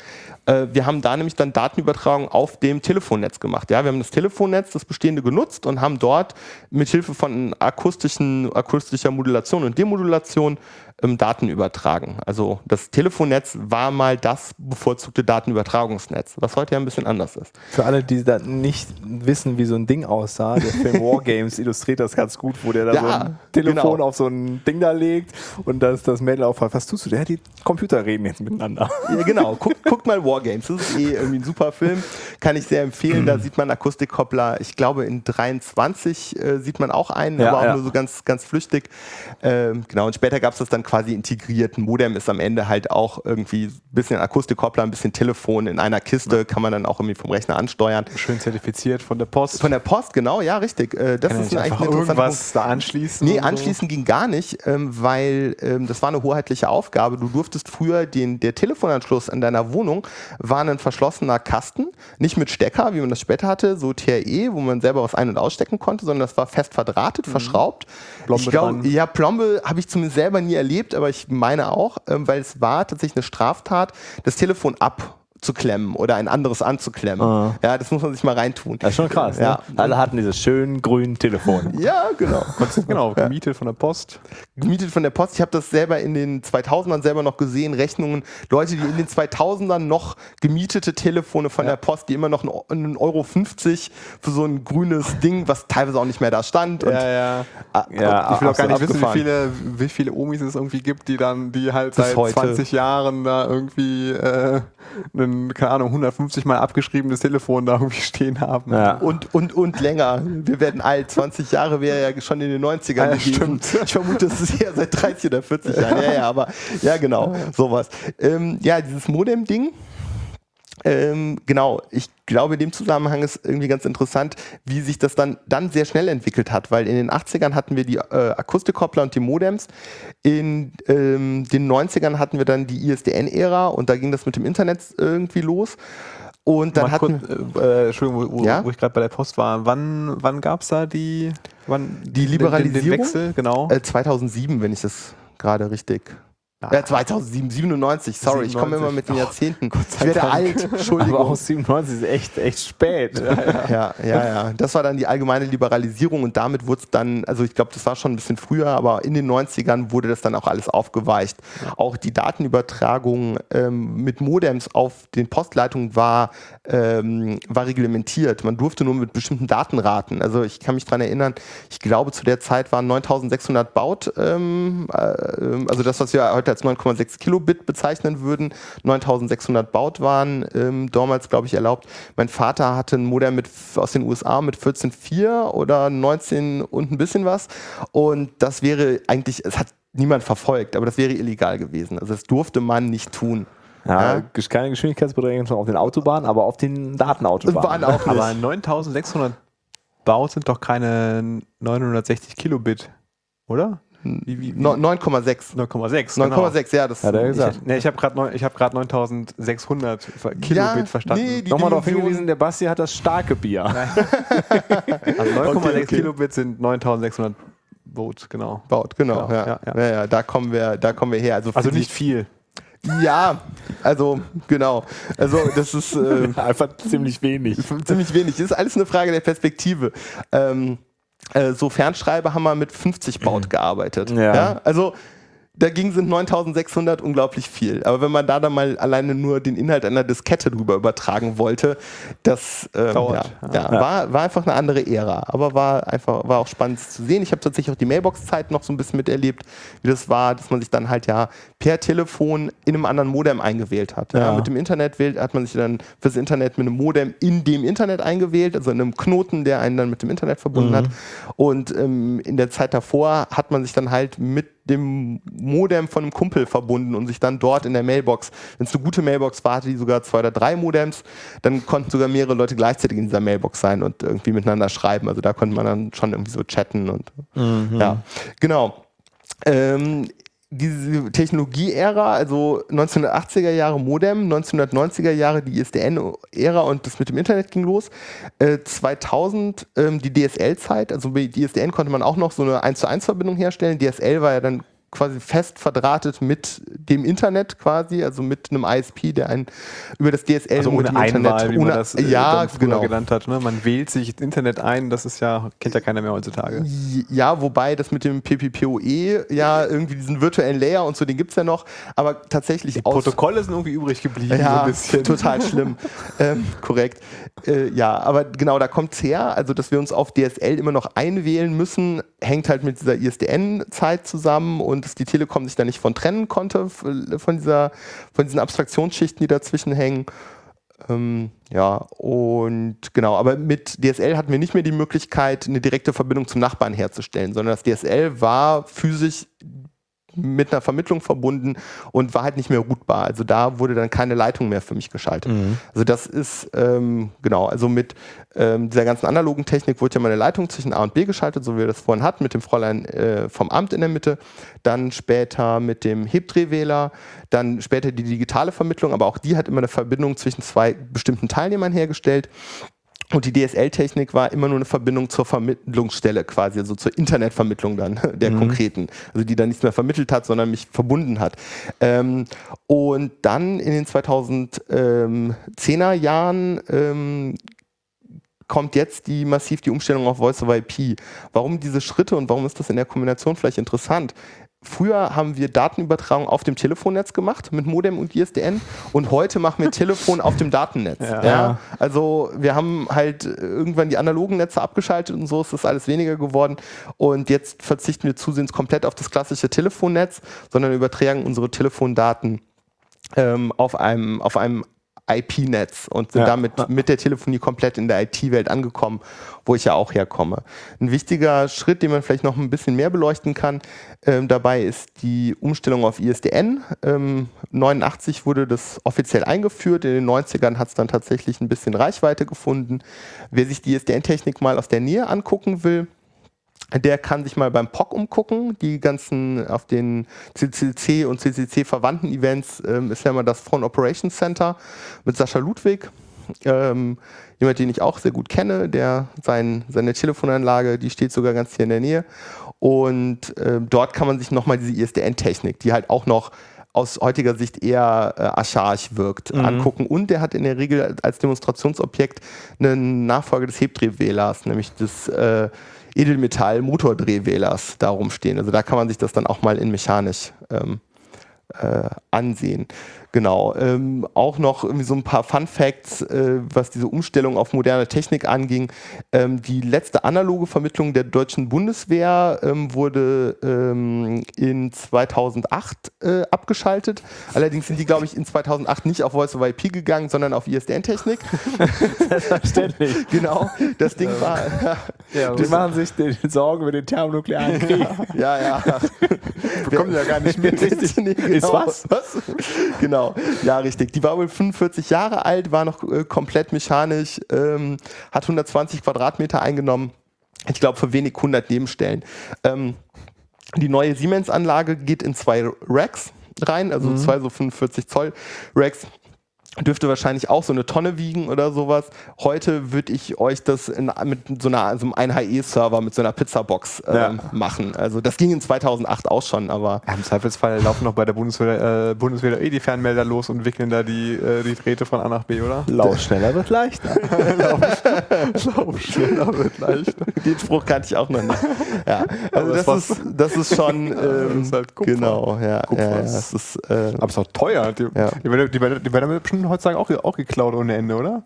Speaker 2: Äh, wir haben da nämlich dann Datenübertragung auf dem Telefonnetz gemacht. Ja, wir haben das Telefonnetz, das bestehende genutzt und haben dort mit Hilfe von akustischen, akustischer Modulation und Demodulation ähm, Daten übertragen. Also das Telefonnetz war mal das bevorzugte Datenübertragungsnetz, was heute ja ein bisschen anders ist.
Speaker 1: Für alle, die da nicht wissen, wie so ein Ding aussah, der Film Wargames illustriert das ganz gut, wo der da
Speaker 2: Ja,
Speaker 1: so ein Telefon
Speaker 2: genau.
Speaker 1: auf so ein Ding da legt und das, das Mädel auffragt, was tust du? Der die Computer reden jetzt miteinander.
Speaker 2: Ja, genau. Guckt, guckt mal Wargames. Das ist eh irgendwie ein super Film. Kann ich sehr empfehlen. Da sieht man Akustikkoppler. Ich glaube, in 23 äh, sieht man auch einen,
Speaker 1: Ja,
Speaker 2: aber auch
Speaker 1: ja.
Speaker 2: nur so ganz, ganz flüchtig. Ähm, genau. Und später gab es das dann quasi integriert. Ein Modem ist am Ende halt auch irgendwie ein bisschen Akustikkoppler, ein bisschen Telefon in einer Kiste, kann man dann auch irgendwie vom Rechner ansteuern.
Speaker 3: Schön zertifiziert von der Post.
Speaker 2: Von der Post, genau, ja, richtig. Äh, das
Speaker 3: Kann
Speaker 2: ist
Speaker 3: ich
Speaker 2: eigentlich
Speaker 3: einfach
Speaker 2: ein
Speaker 3: irgendwas da anschließen?
Speaker 2: Nee,
Speaker 3: und so?
Speaker 2: anschließen ging gar nicht, ähm, weil ähm, das war eine hoheitliche Aufgabe. Du durftest früher den, der Telefonanschluss an deiner Wohnung war ein verschlossener Kasten, nicht mit Stecker, wie man das später hatte, so TRE, wo man selber was ein- und ausstecken konnte, sondern das war fest verdrahtet, verschraubt.
Speaker 3: Mhm. Plombe
Speaker 2: ich glaub,
Speaker 3: dran.
Speaker 2: ja, Plombe habe ich zumindest selber nie erlebt, aber ich meine auch, ähm, weil es war tatsächlich eine Straftat, das Telefon abzuklemmen oder ein anderes anzuklemmen.
Speaker 1: Ah.
Speaker 2: Ja, das muss man sich mal reintun.
Speaker 1: Das ist schon krass.
Speaker 2: Ja.
Speaker 1: Ne? Alle hatten dieses schönen grünen Telefon.
Speaker 2: Ja, genau.
Speaker 3: Genau, gemietet von der Post.
Speaker 2: gemietet von der Post. Ich habe das selber in den 2000ern selber noch gesehen, Rechnungen, Leute, die in den 2000ern noch gemietete Telefone von der Post, die immer noch einen Euro 50 für so ein grünes Ding, was teilweise auch nicht mehr da stand. Und
Speaker 3: ja.
Speaker 2: Ah,
Speaker 1: Ja,
Speaker 3: Ich will auch gar nicht wissen, wie viele, wie viele Omis es irgendwie gibt, die dann, die halt
Speaker 2: Bis
Speaker 3: seit
Speaker 2: heute.
Speaker 3: 20 Jahren da irgendwie äh, ein, keine Ahnung, 150 mal abgeschriebenes Telefon da irgendwie stehen haben.
Speaker 1: Ja.
Speaker 2: Und, und, und länger. Wir werden alt. 20 Jahre wäre ja schon in den 90ern
Speaker 3: Ah, ja,
Speaker 2: gewesen.
Speaker 3: stimmt.
Speaker 2: Ich vermute, das ist eher seit 30 oder 40 Jahren. Ja, ja, aber ja, genau. Sowas. Ähm, ja, dieses Modem-Ding. Ähm, genau, ich glaube, in dem Zusammenhang ist irgendwie ganz interessant, wie sich das dann, dann sehr schnell entwickelt hat, weil in den 80ern hatten wir die äh, Akustikkoppler und die Modems. In ähm, den 90ern hatten wir dann die ISDN-Ära und da ging das mit dem Internet irgendwie los. Und dann
Speaker 3: Mal
Speaker 2: hatten
Speaker 3: kurz, äh, äh, Entschuldigung, wo,
Speaker 2: Ja?
Speaker 3: wo ich gerade bei der Post war. Wann, wann gab es da die, wann,
Speaker 2: Die
Speaker 3: den- den-
Speaker 2: Liberalisierung?
Speaker 3: Den, Wechsel, genau.
Speaker 2: äh, 2007, wenn ich das gerade richtig. Äh, 2007, 97, sorry, ich komme immer mit den
Speaker 3: 97.
Speaker 2: Jahrzehnten. Ich
Speaker 3: sei
Speaker 2: werde alt,
Speaker 1: Aber
Speaker 2: Entschuldigung.
Speaker 1: auch 97 ist echt, echt spät.
Speaker 2: Ja, ja, ja. Das war dann die allgemeine Liberalisierung und damit wurde es dann, also ich glaube, das war schon ein bisschen früher, aber in den 90ern wurde das dann auch alles aufgeweicht. Auch die Datenübertragung ähm, mit Modems auf den Postleitungen war, ähm, war reglementiert. Man durfte nur mit bestimmten Datenraten. Also ich kann mich daran erinnern, ich glaube, zu der Zeit waren 9600 Baut, ähm, äh, also das, was wir heute als 9,6 Kilobit bezeichnen würden, 9600 Baut waren ähm, damals, glaube ich, erlaubt. Mein Vater hatte ein Modem mit, aus den USA mit 14,4 oder 19 und ein bisschen was. Und das wäre eigentlich, es hat niemand verfolgt, aber das wäre illegal gewesen. Also das durfte man nicht tun.
Speaker 1: Ja, keine Geschwindigkeitsbeschränkungen auf den Autobahnen, aber auf den Datenautobahnen.
Speaker 2: Waren auch nicht.
Speaker 3: Aber 9600 Baut sind doch keine 960 Kilobit, oder? Wie, wie, wie?
Speaker 2: No- 9,6.
Speaker 3: 9,6.
Speaker 2: 9,6, ja, das
Speaker 1: Hat er
Speaker 3: Ich,
Speaker 1: gesagt.
Speaker 3: nee, ich habe gerade ich hab grad 9600 ver- Kilobit verstanden.
Speaker 2: nee, die
Speaker 1: Nochmal darauf hingewiesen, der Basti hat das starke Bier.
Speaker 3: also 9,6
Speaker 2: Okay, okay.
Speaker 3: Kilobit sind 9600 Volt, genau.
Speaker 2: Baut, genau.
Speaker 3: Genau,
Speaker 2: ja.
Speaker 3: ja,
Speaker 2: Ja,
Speaker 3: ja.
Speaker 2: ja. da kommen wir, da kommen wir her. Also,
Speaker 3: Also nicht viel.
Speaker 2: Ja, also genau. Also das ist äh,
Speaker 1: Einfach ziemlich wenig.
Speaker 2: ziemlich wenig. Das ist alles eine Frage der Perspektive. Ähm, äh, so Fernschreiber haben wir mit 50 Baut gearbeitet.
Speaker 1: Ja.
Speaker 2: Ja. Also dagegen sind 9600 unglaublich viel. Aber wenn man da dann mal alleine nur den Inhalt einer Diskette drüber übertragen wollte, das ähm,
Speaker 3: Dauert.
Speaker 2: Ja, ja, War, war einfach eine andere Ära. Aber war einfach war auch spannend zu sehen. Ich habe tatsächlich auch die Mailbox-Zeit noch so ein bisschen miterlebt, wie das war, dass man sich dann halt ja per Telefon in einem anderen Modem eingewählt hat. Ja.
Speaker 1: Ja.
Speaker 2: Mit dem Internet wählt, hat man sich dann fürs Internet mit einem Modem in dem Internet eingewählt, also in einem Knoten, der einen dann mit dem Internet verbunden hat. Und ähm, in der Zeit davor hat man sich dann halt mit dem Modem von einem Kumpel verbunden und sich dann dort in der Mailbox, wenn es eine gute Mailbox war, hatte die sogar zwei oder drei Modems, dann konnten sogar mehrere Leute gleichzeitig in dieser Mailbox sein und irgendwie miteinander schreiben. Also da konnte man dann schon irgendwie so chatten und ja, genau. Ähm, diese Technologie-Ära, also 1980er Jahre Modem, 1990er Jahre die ISDN-Ära und das mit dem Internet ging los. Äh, 2000 ähm, die DSL-Zeit, also bei ISDN konnte man auch noch so eine 1 zu 1 Verbindung herstellen. DSL war ja dann quasi fest verdrahtet mit dem Internet quasi, also mit einem ISP, der einen über das DSL
Speaker 3: Also ohne
Speaker 2: dem Internet,
Speaker 3: Einwahl, wie
Speaker 2: ohne,
Speaker 3: man das äh,
Speaker 2: ja, genau.
Speaker 3: genannt hat. Ne? Man wählt sich ins Internet ein, das ist ja, kennt ja keiner mehr heutzutage.
Speaker 2: Ja, wobei das mit dem PPPoE ja irgendwie diesen virtuellen Layer und so, den gibt es ja noch, aber tatsächlich aus.
Speaker 3: Protokolle sind irgendwie übrig geblieben, so
Speaker 2: Ja,
Speaker 3: ein bisschen.
Speaker 2: total schlimm. ähm, korrekt. Äh, ja, aber genau, da kommt's her. Also, dass wir uns auf DSL immer noch einwählen müssen, hängt halt mit dieser ISDN-Zeit zusammen und dass die Telekom sich da nicht von trennen konnte, von, dieser, von diesen Abstraktionsschichten, die dazwischen hängen. Ähm, ja, und genau, aber mit DSL hatten wir nicht mehr die Möglichkeit, eine direkte Verbindung zum Nachbarn herzustellen, sondern das DSL war physisch mit einer Vermittlung verbunden und war halt nicht mehr routbar. Also da wurde dann keine Leitung mehr für mich geschaltet.
Speaker 1: Mhm.
Speaker 2: Also das ist, ähm, genau, also mit ähm, dieser ganzen analogen Technik wurde ja meine Leitung zwischen A und B geschaltet, so wie wir das vorhin hatten, mit dem Fräulein äh, vom Amt in der Mitte, dann später mit dem Hebdrehwähler, dann später die digitale Vermittlung, aber auch die hat immer eine Verbindung zwischen zwei bestimmten Teilnehmern hergestellt. Und die DSL-Technik war immer nur eine Verbindung zur Vermittlungsstelle quasi, also zur Internetvermittlung dann der
Speaker 1: Mhm.
Speaker 2: konkreten. Also die dann nichts mehr vermittelt hat, sondern mich verbunden hat. Ähm, und dann in den 2010er Jahren ähm, kommt jetzt die massiv die Umstellung auf Voice over IP. Warum diese Schritte und warum ist das in der Kombination vielleicht interessant? Früher haben wir Datenübertragung auf dem Telefonnetz gemacht mit Modem und ISDN und heute machen wir Telefon auf dem Datennetz.
Speaker 3: Ja.
Speaker 2: Ja. Also wir haben halt irgendwann die analogen Netze abgeschaltet und so ist das alles weniger geworden und jetzt verzichten wir zusehends komplett auf das klassische Telefonnetz, sondern übertragen unsere Telefondaten ähm, auf einem, auf einem IP-Netz und sind
Speaker 1: Ja.
Speaker 2: damit mit der Telefonie komplett in der IT-Welt angekommen, wo ich ja auch herkomme. Ein wichtiger Schritt, den man vielleicht noch ein bisschen mehr beleuchten kann, ähm, dabei ist die Umstellung auf ISDN. Ähm, 89 wurde das offiziell eingeführt, in den 90ern hat es dann tatsächlich ein bisschen Reichweite gefunden. Wer sich die ISDN-Technik mal aus der Nähe angucken will, der kann sich mal beim POC umgucken. Die ganzen auf den CCC und CCC verwandten Events ähm, ist ja immer das Phone Operations Center mit Sascha Ludwig. Ähm, jemand, den ich auch sehr gut kenne, der sein, seine Telefonanlage, die steht sogar ganz hier in der Nähe. Und ähm, dort kann man sich nochmal diese ISDN-Technik, die halt auch noch aus heutiger Sicht eher äh, archaisch wirkt, angucken. Und der hat in der Regel als Demonstrationsobjekt einen Nachfolger des Hebdrehwählers, nämlich des äh, Edelmetall-Motordrehwählers da rumstehen. Also da kann man sich das dann auch mal in mechanisch ähm, äh, ansehen. Genau. Ähm, auch noch irgendwie so ein paar Fun Facts, äh, was diese Umstellung auf moderne Technik anging. Ähm, die letzte analoge Vermittlung der deutschen Bundeswehr ähm, wurde ähm, in 2008 äh, abgeschaltet. Allerdings sind die, glaube ich, in 2008 nicht auf Voice over IP gegangen, sondern auf ISDN-Technik.
Speaker 1: Selbstverständlich.
Speaker 2: genau. Das Ding war.
Speaker 3: Ja,
Speaker 1: Die machen sich den Sorgen über den thermonuklearen Krieg.
Speaker 2: ja, ja.
Speaker 3: bekommen ja gar nicht mit.
Speaker 2: Richtig, nee, genau.
Speaker 1: Ist was?
Speaker 2: was? Genau, ja, richtig. Die war wohl 45 Jahre alt, war noch äh, komplett mechanisch, ähm, hat 120 Quadratmeter eingenommen. Ich glaube, für wenig 100 Nebenstellen. Ähm, die neue Siemens-Anlage geht in zwei Racks rein, also zwei so 45 Zoll Racks. Dürfte wahrscheinlich auch so eine Tonne wiegen oder sowas. Heute würde ich euch das in, mit so, einer, so einem 1HE-Server mit so einer Pizzabox ähm,
Speaker 1: Ja.
Speaker 2: machen. Also das ging in 2008 auch schon, aber
Speaker 3: Ja, Im Zweifelsfall laufen noch bei der Bundeswehr, äh, Bundeswehr eh die Fernmelder los und wickeln da die, äh, die Drähte von A nach B, oder?
Speaker 1: Lauf schneller wird leichter.
Speaker 3: Lauf schneller wird leichter.
Speaker 2: Den Spruch kannte ich auch noch nicht. Ja, also das,
Speaker 3: das
Speaker 2: ist, das ist schon ähm,
Speaker 3: ist halt Kupfer.
Speaker 2: genau, ja,
Speaker 3: Kupfer
Speaker 2: ja, ja,
Speaker 3: ist-
Speaker 2: das äh,
Speaker 3: Aber ist auch teuer. Die,
Speaker 2: Ja.
Speaker 3: die, werden, die, werden, die werden heutzutage auch, auch geklaut ohne Ende, oder?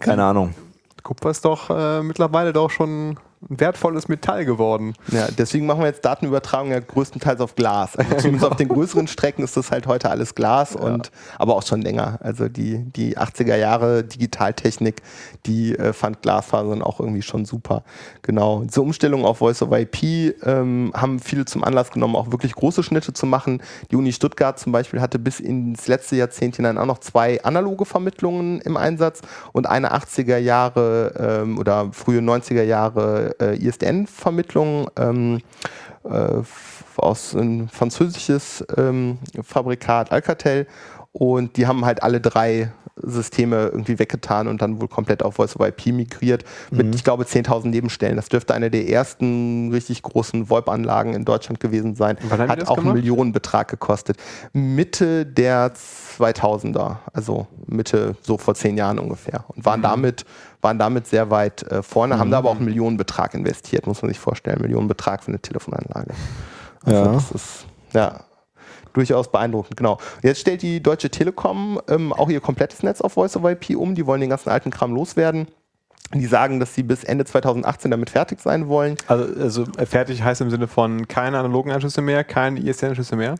Speaker 1: Keine Ahnung.
Speaker 3: Kupfer ist doch äh, mittlerweile doch schon ein wertvolles Metall geworden.
Speaker 2: ja, deswegen machen wir jetzt Datenübertragung ja größtenteils auf Glas. Also zumindest auf den größeren Strecken ist das halt heute alles Glas und aber auch schon länger. Also die, die 80er Jahre Digitaltechnik, die äh, fand Glasfasern auch irgendwie schon super. Genau. Diese Umstellung auf Voice over IP ähm, haben viele zum Anlass genommen, auch wirklich große Schnitte zu machen. Die Uni Stuttgart zum Beispiel hatte bis ins letzte Jahrzehnt hinein auch noch zwei analoge Vermittlungen im Einsatz und eine 80er Jahre ähm, oder frühe 90er Jahre äh, ISDN-Vermittlung ähm, äh, aus ein französisches ähm, Fabrikat Alcatel. Und die haben halt alle drei Systeme irgendwie weggetan und dann wohl komplett auf Voice over IP migriert mit, ich glaube, 10.000 Nebenstellen. Das dürfte eine der ersten richtig großen VoIP-Anlagen in Deutschland gewesen sein. Hat auch einen
Speaker 3: gemacht?
Speaker 2: Millionenbetrag gekostet. Mitte der 2000er, also Mitte so vor zehn Jahren ungefähr und
Speaker 3: Mhm.
Speaker 2: waren damit waren damit sehr weit äh, vorne, haben da aber auch einen Millionenbetrag investiert, muss man sich vorstellen. Millionenbetrag für eine Telefonanlage. Also
Speaker 1: Ja.
Speaker 2: das ist ja durchaus beeindruckend, genau. Jetzt stellt die Deutsche Telekom ähm, auch ihr komplettes Netz auf Voice over IP um. Die wollen den ganzen alten Kram loswerden. Die sagen, dass sie bis Ende 2018 damit fertig sein wollen.
Speaker 3: Also, also fertig heißt im Sinne von keine analogen Anschlüsse mehr, keine ISDN-Anschlüsse mehr?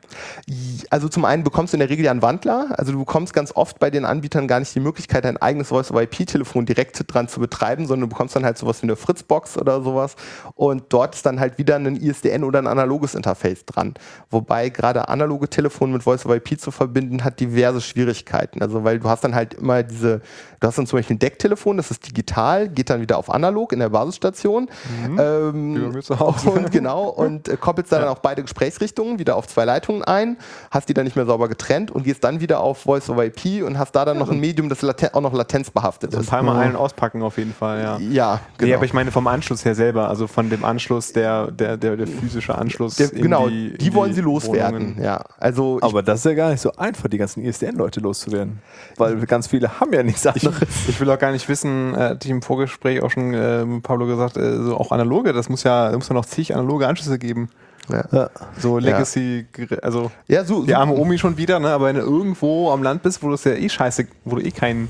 Speaker 2: Also zum einen bekommst du in der Regel ja einen Wandler. Also du bekommst ganz oft bei den Anbietern gar nicht die Möglichkeit, dein eigenes Voice-over-IP-Telefon direkt dran zu betreiben, sondern du bekommst dann halt sowas wie eine Fritzbox oder sowas. Und dort ist dann halt wieder ein ISDN oder ein analoges Interface dran. Wobei gerade analoge Telefone mit Voice-over-IP zu verbinden, hat diverse Schwierigkeiten. Also weil du hast dann halt immer diese, du hast dann zum Beispiel ein Decktelefon, das ist digital, geht dann wieder auf analog in der Basisstation.
Speaker 3: Mhm.
Speaker 2: Ähm, und genau, und äh, koppelst dann, ja. dann auch beide Gesprächsrichtungen wieder auf zwei Leitungen ein, hast die dann nicht mehr sauber getrennt und gehst dann wieder auf Voice over IP und hast da dann ja, noch ein Medium, das auch noch latenzbehaftet
Speaker 3: also
Speaker 2: ist.
Speaker 3: Ein paar Mal mhm. ein- und auspacken auf jeden Fall, ja.
Speaker 2: Ja,
Speaker 3: genau. Nee, aber ich meine vom Anschluss her selber, also von dem Anschluss, der, der, der, der physische Anschluss. Der,
Speaker 2: genau, die, die wollen sie loswerden, Wohnungen. ja. Also
Speaker 1: aber das ist ja gar nicht so einfach, die ganzen ISDN-Leute loszuwerden. Weil ganz viele haben ja nichts anderes.
Speaker 3: Ich, ich will auch gar nicht wissen, äh, im Vorgespräch auch schon äh, Pablo gesagt, äh, so auch analoge, das muss ja, muss ja noch zig analoge Anschlüsse geben. Ja. So Legacy, also
Speaker 2: ja, so,
Speaker 3: die arme Omi schon wieder, ne? aber wenn du irgendwo am Land bist, wo du es ja eh scheiße, wo du eh kein,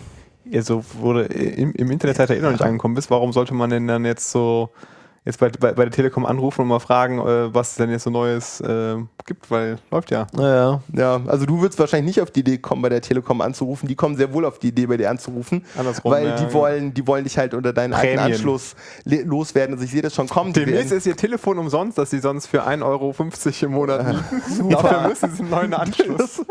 Speaker 3: also wo du im, im Internet halt eh noch nicht angekommen bist, warum sollte man denn dann jetzt so jetzt bei, bei, bei der Telekom anrufen und mal fragen, äh, was es denn jetzt so Neues äh, gibt, weil läuft ja.
Speaker 2: Naja. Ja, also du würdest wahrscheinlich nicht auf die Idee kommen, bei der Telekom anzurufen. Die kommen sehr wohl auf die Idee, bei dir anzurufen. Andersrum, weil ja, die, ja. wollen, die wollen dich halt unter deinen Prämien. alten Anschluss loswerden. Also ich sehe das schon kommen.
Speaker 3: Demnächst ist ihr Telefon umsonst, dass sie sonst für 1,50 Euro im Monat
Speaker 2: bieten. Dafür müssen sie einen neuen Anschluss.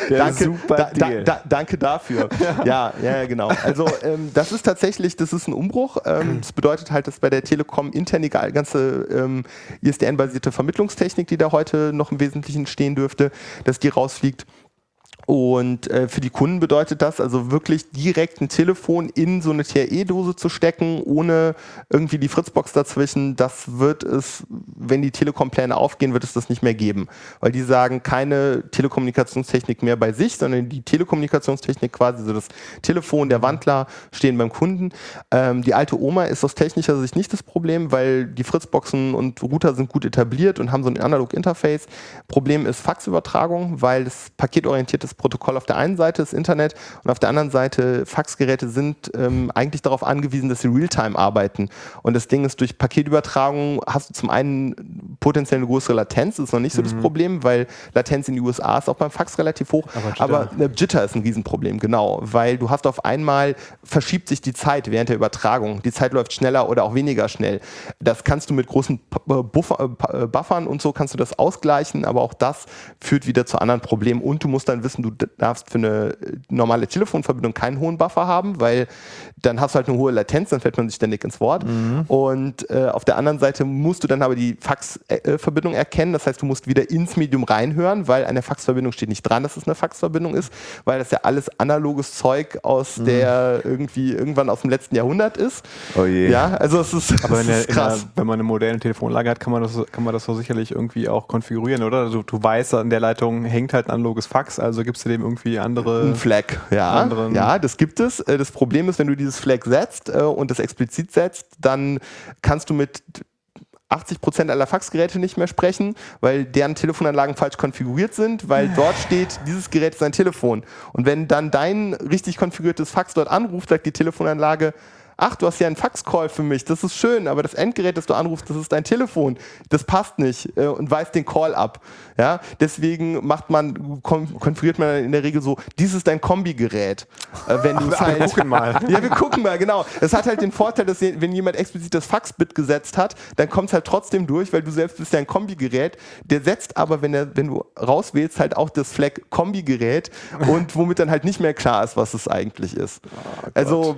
Speaker 2: danke, da, da, da, danke dafür. ja, ja, genau. Also ähm, das ist tatsächlich, das ist ein Umbruch. Ähm, das bedeutet halt, dass bei der Telekom intern die ganze ähm, ISDN-basierte Vermittlungstechnik, die da heute noch im Wesentlichen stehen dürfte, dass die rausfliegt. Und äh, für die Kunden bedeutet das also wirklich direkt ein Telefon in so eine TRE-Dose zu stecken, ohne irgendwie die Fritzbox dazwischen. Das wird es, wenn die Telekom-Pläne aufgehen, wird es das nicht mehr geben. Weil die sagen, keine Telekommunikationstechnik mehr bei sich, sondern die Telekommunikationstechnik quasi, so das Telefon, der Wandler stehen beim Kunden. Ähm, die alte Oma ist aus technischer Sicht nicht das Problem, weil die Fritzboxen und Router sind gut etabliert und haben so ein Analog-Interface. Problem ist Faxübertragung, weil das paketorientiertes Protokoll auf der einen Seite, das Internet, und auf der anderen Seite Faxgeräte sind ähm, eigentlich darauf angewiesen, dass sie Realtime arbeiten. Und das Ding ist, durch Paketübertragung hast du zum einen potenziell eine größere Latenz, das ist noch nicht so mhm. das Problem, weil Latenz in den USA ist auch beim Fax relativ hoch, aber Jitter, aber, äh, Jitter ist ein Riesenproblem, genau, weil du hast auf einmal, verschiebt sich die Zeit während der Übertragung. Die Zeit läuft schneller oder auch weniger schnell. Das kannst du mit großen äh, Buffer, äh, Buffern und so kannst du das ausgleichen, aber auch das führt wieder zu anderen Problemen und du musst dann wissen, du darfst für eine normale Telefonverbindung keinen hohen Buffer haben, weil dann hast du halt eine hohe Latenz, dann fällt man sich ständig ins Wort. Mhm. Und äh, auf der anderen Seite musst du dann aber die Faxverbindung erkennen. Das heißt, du musst wieder ins Medium reinhören, weil eine Faxverbindung steht nicht dran, dass es eine Faxverbindung ist, weil das ja alles analoges Zeug aus mhm. der irgendwie irgendwann aus dem letzten Jahrhundert ist.
Speaker 1: Oh je.
Speaker 2: Ja, also es ist,
Speaker 3: aber wenn, ist krass. Der, wenn man eine moderne Telefonlage hat, kann man das, kann man das so sicherlich irgendwie auch konfigurieren, oder? Also du weißt, an der Leitung hängt halt ein analoges Fax, also gibt es dem irgendwie andere.
Speaker 2: Ein Flag, ja. Ja, das gibt es. Äh, das Problem ist, wenn du dieses Flag setzt äh, und das explizit setzt, dann kannst du mit 80 Prozent aller Faxgeräte nicht mehr sprechen, weil deren Telefonanlagen falsch konfiguriert sind, weil dort steht, dieses Gerät ist ein Telefon. Und wenn dann dein richtig konfiguriertes Fax dort anruft, sagt die Telefonanlage, ach, du hast ja einen Faxcall für mich, das ist schön, aber das Endgerät, das du anrufst, das ist dein Telefon, das passt nicht äh, und weist den Call ab. Ja, deswegen macht man, konfiguriert man in der Regel so, dies ist dein Kombigerät. Äh, wenn du halt,
Speaker 3: wir gucken mal.
Speaker 2: Ja, wir gucken mal, genau. Das hat halt den Vorteil, dass wenn jemand explizit das Faxbit gesetzt hat, dann kommt es halt trotzdem durch, weil du selbst bist ja ein Kombigerät. Der setzt aber, wenn, er, wenn du rauswählst, halt auch das Flag Kombigerät und womit dann halt nicht mehr klar ist, was es eigentlich ist. Oh also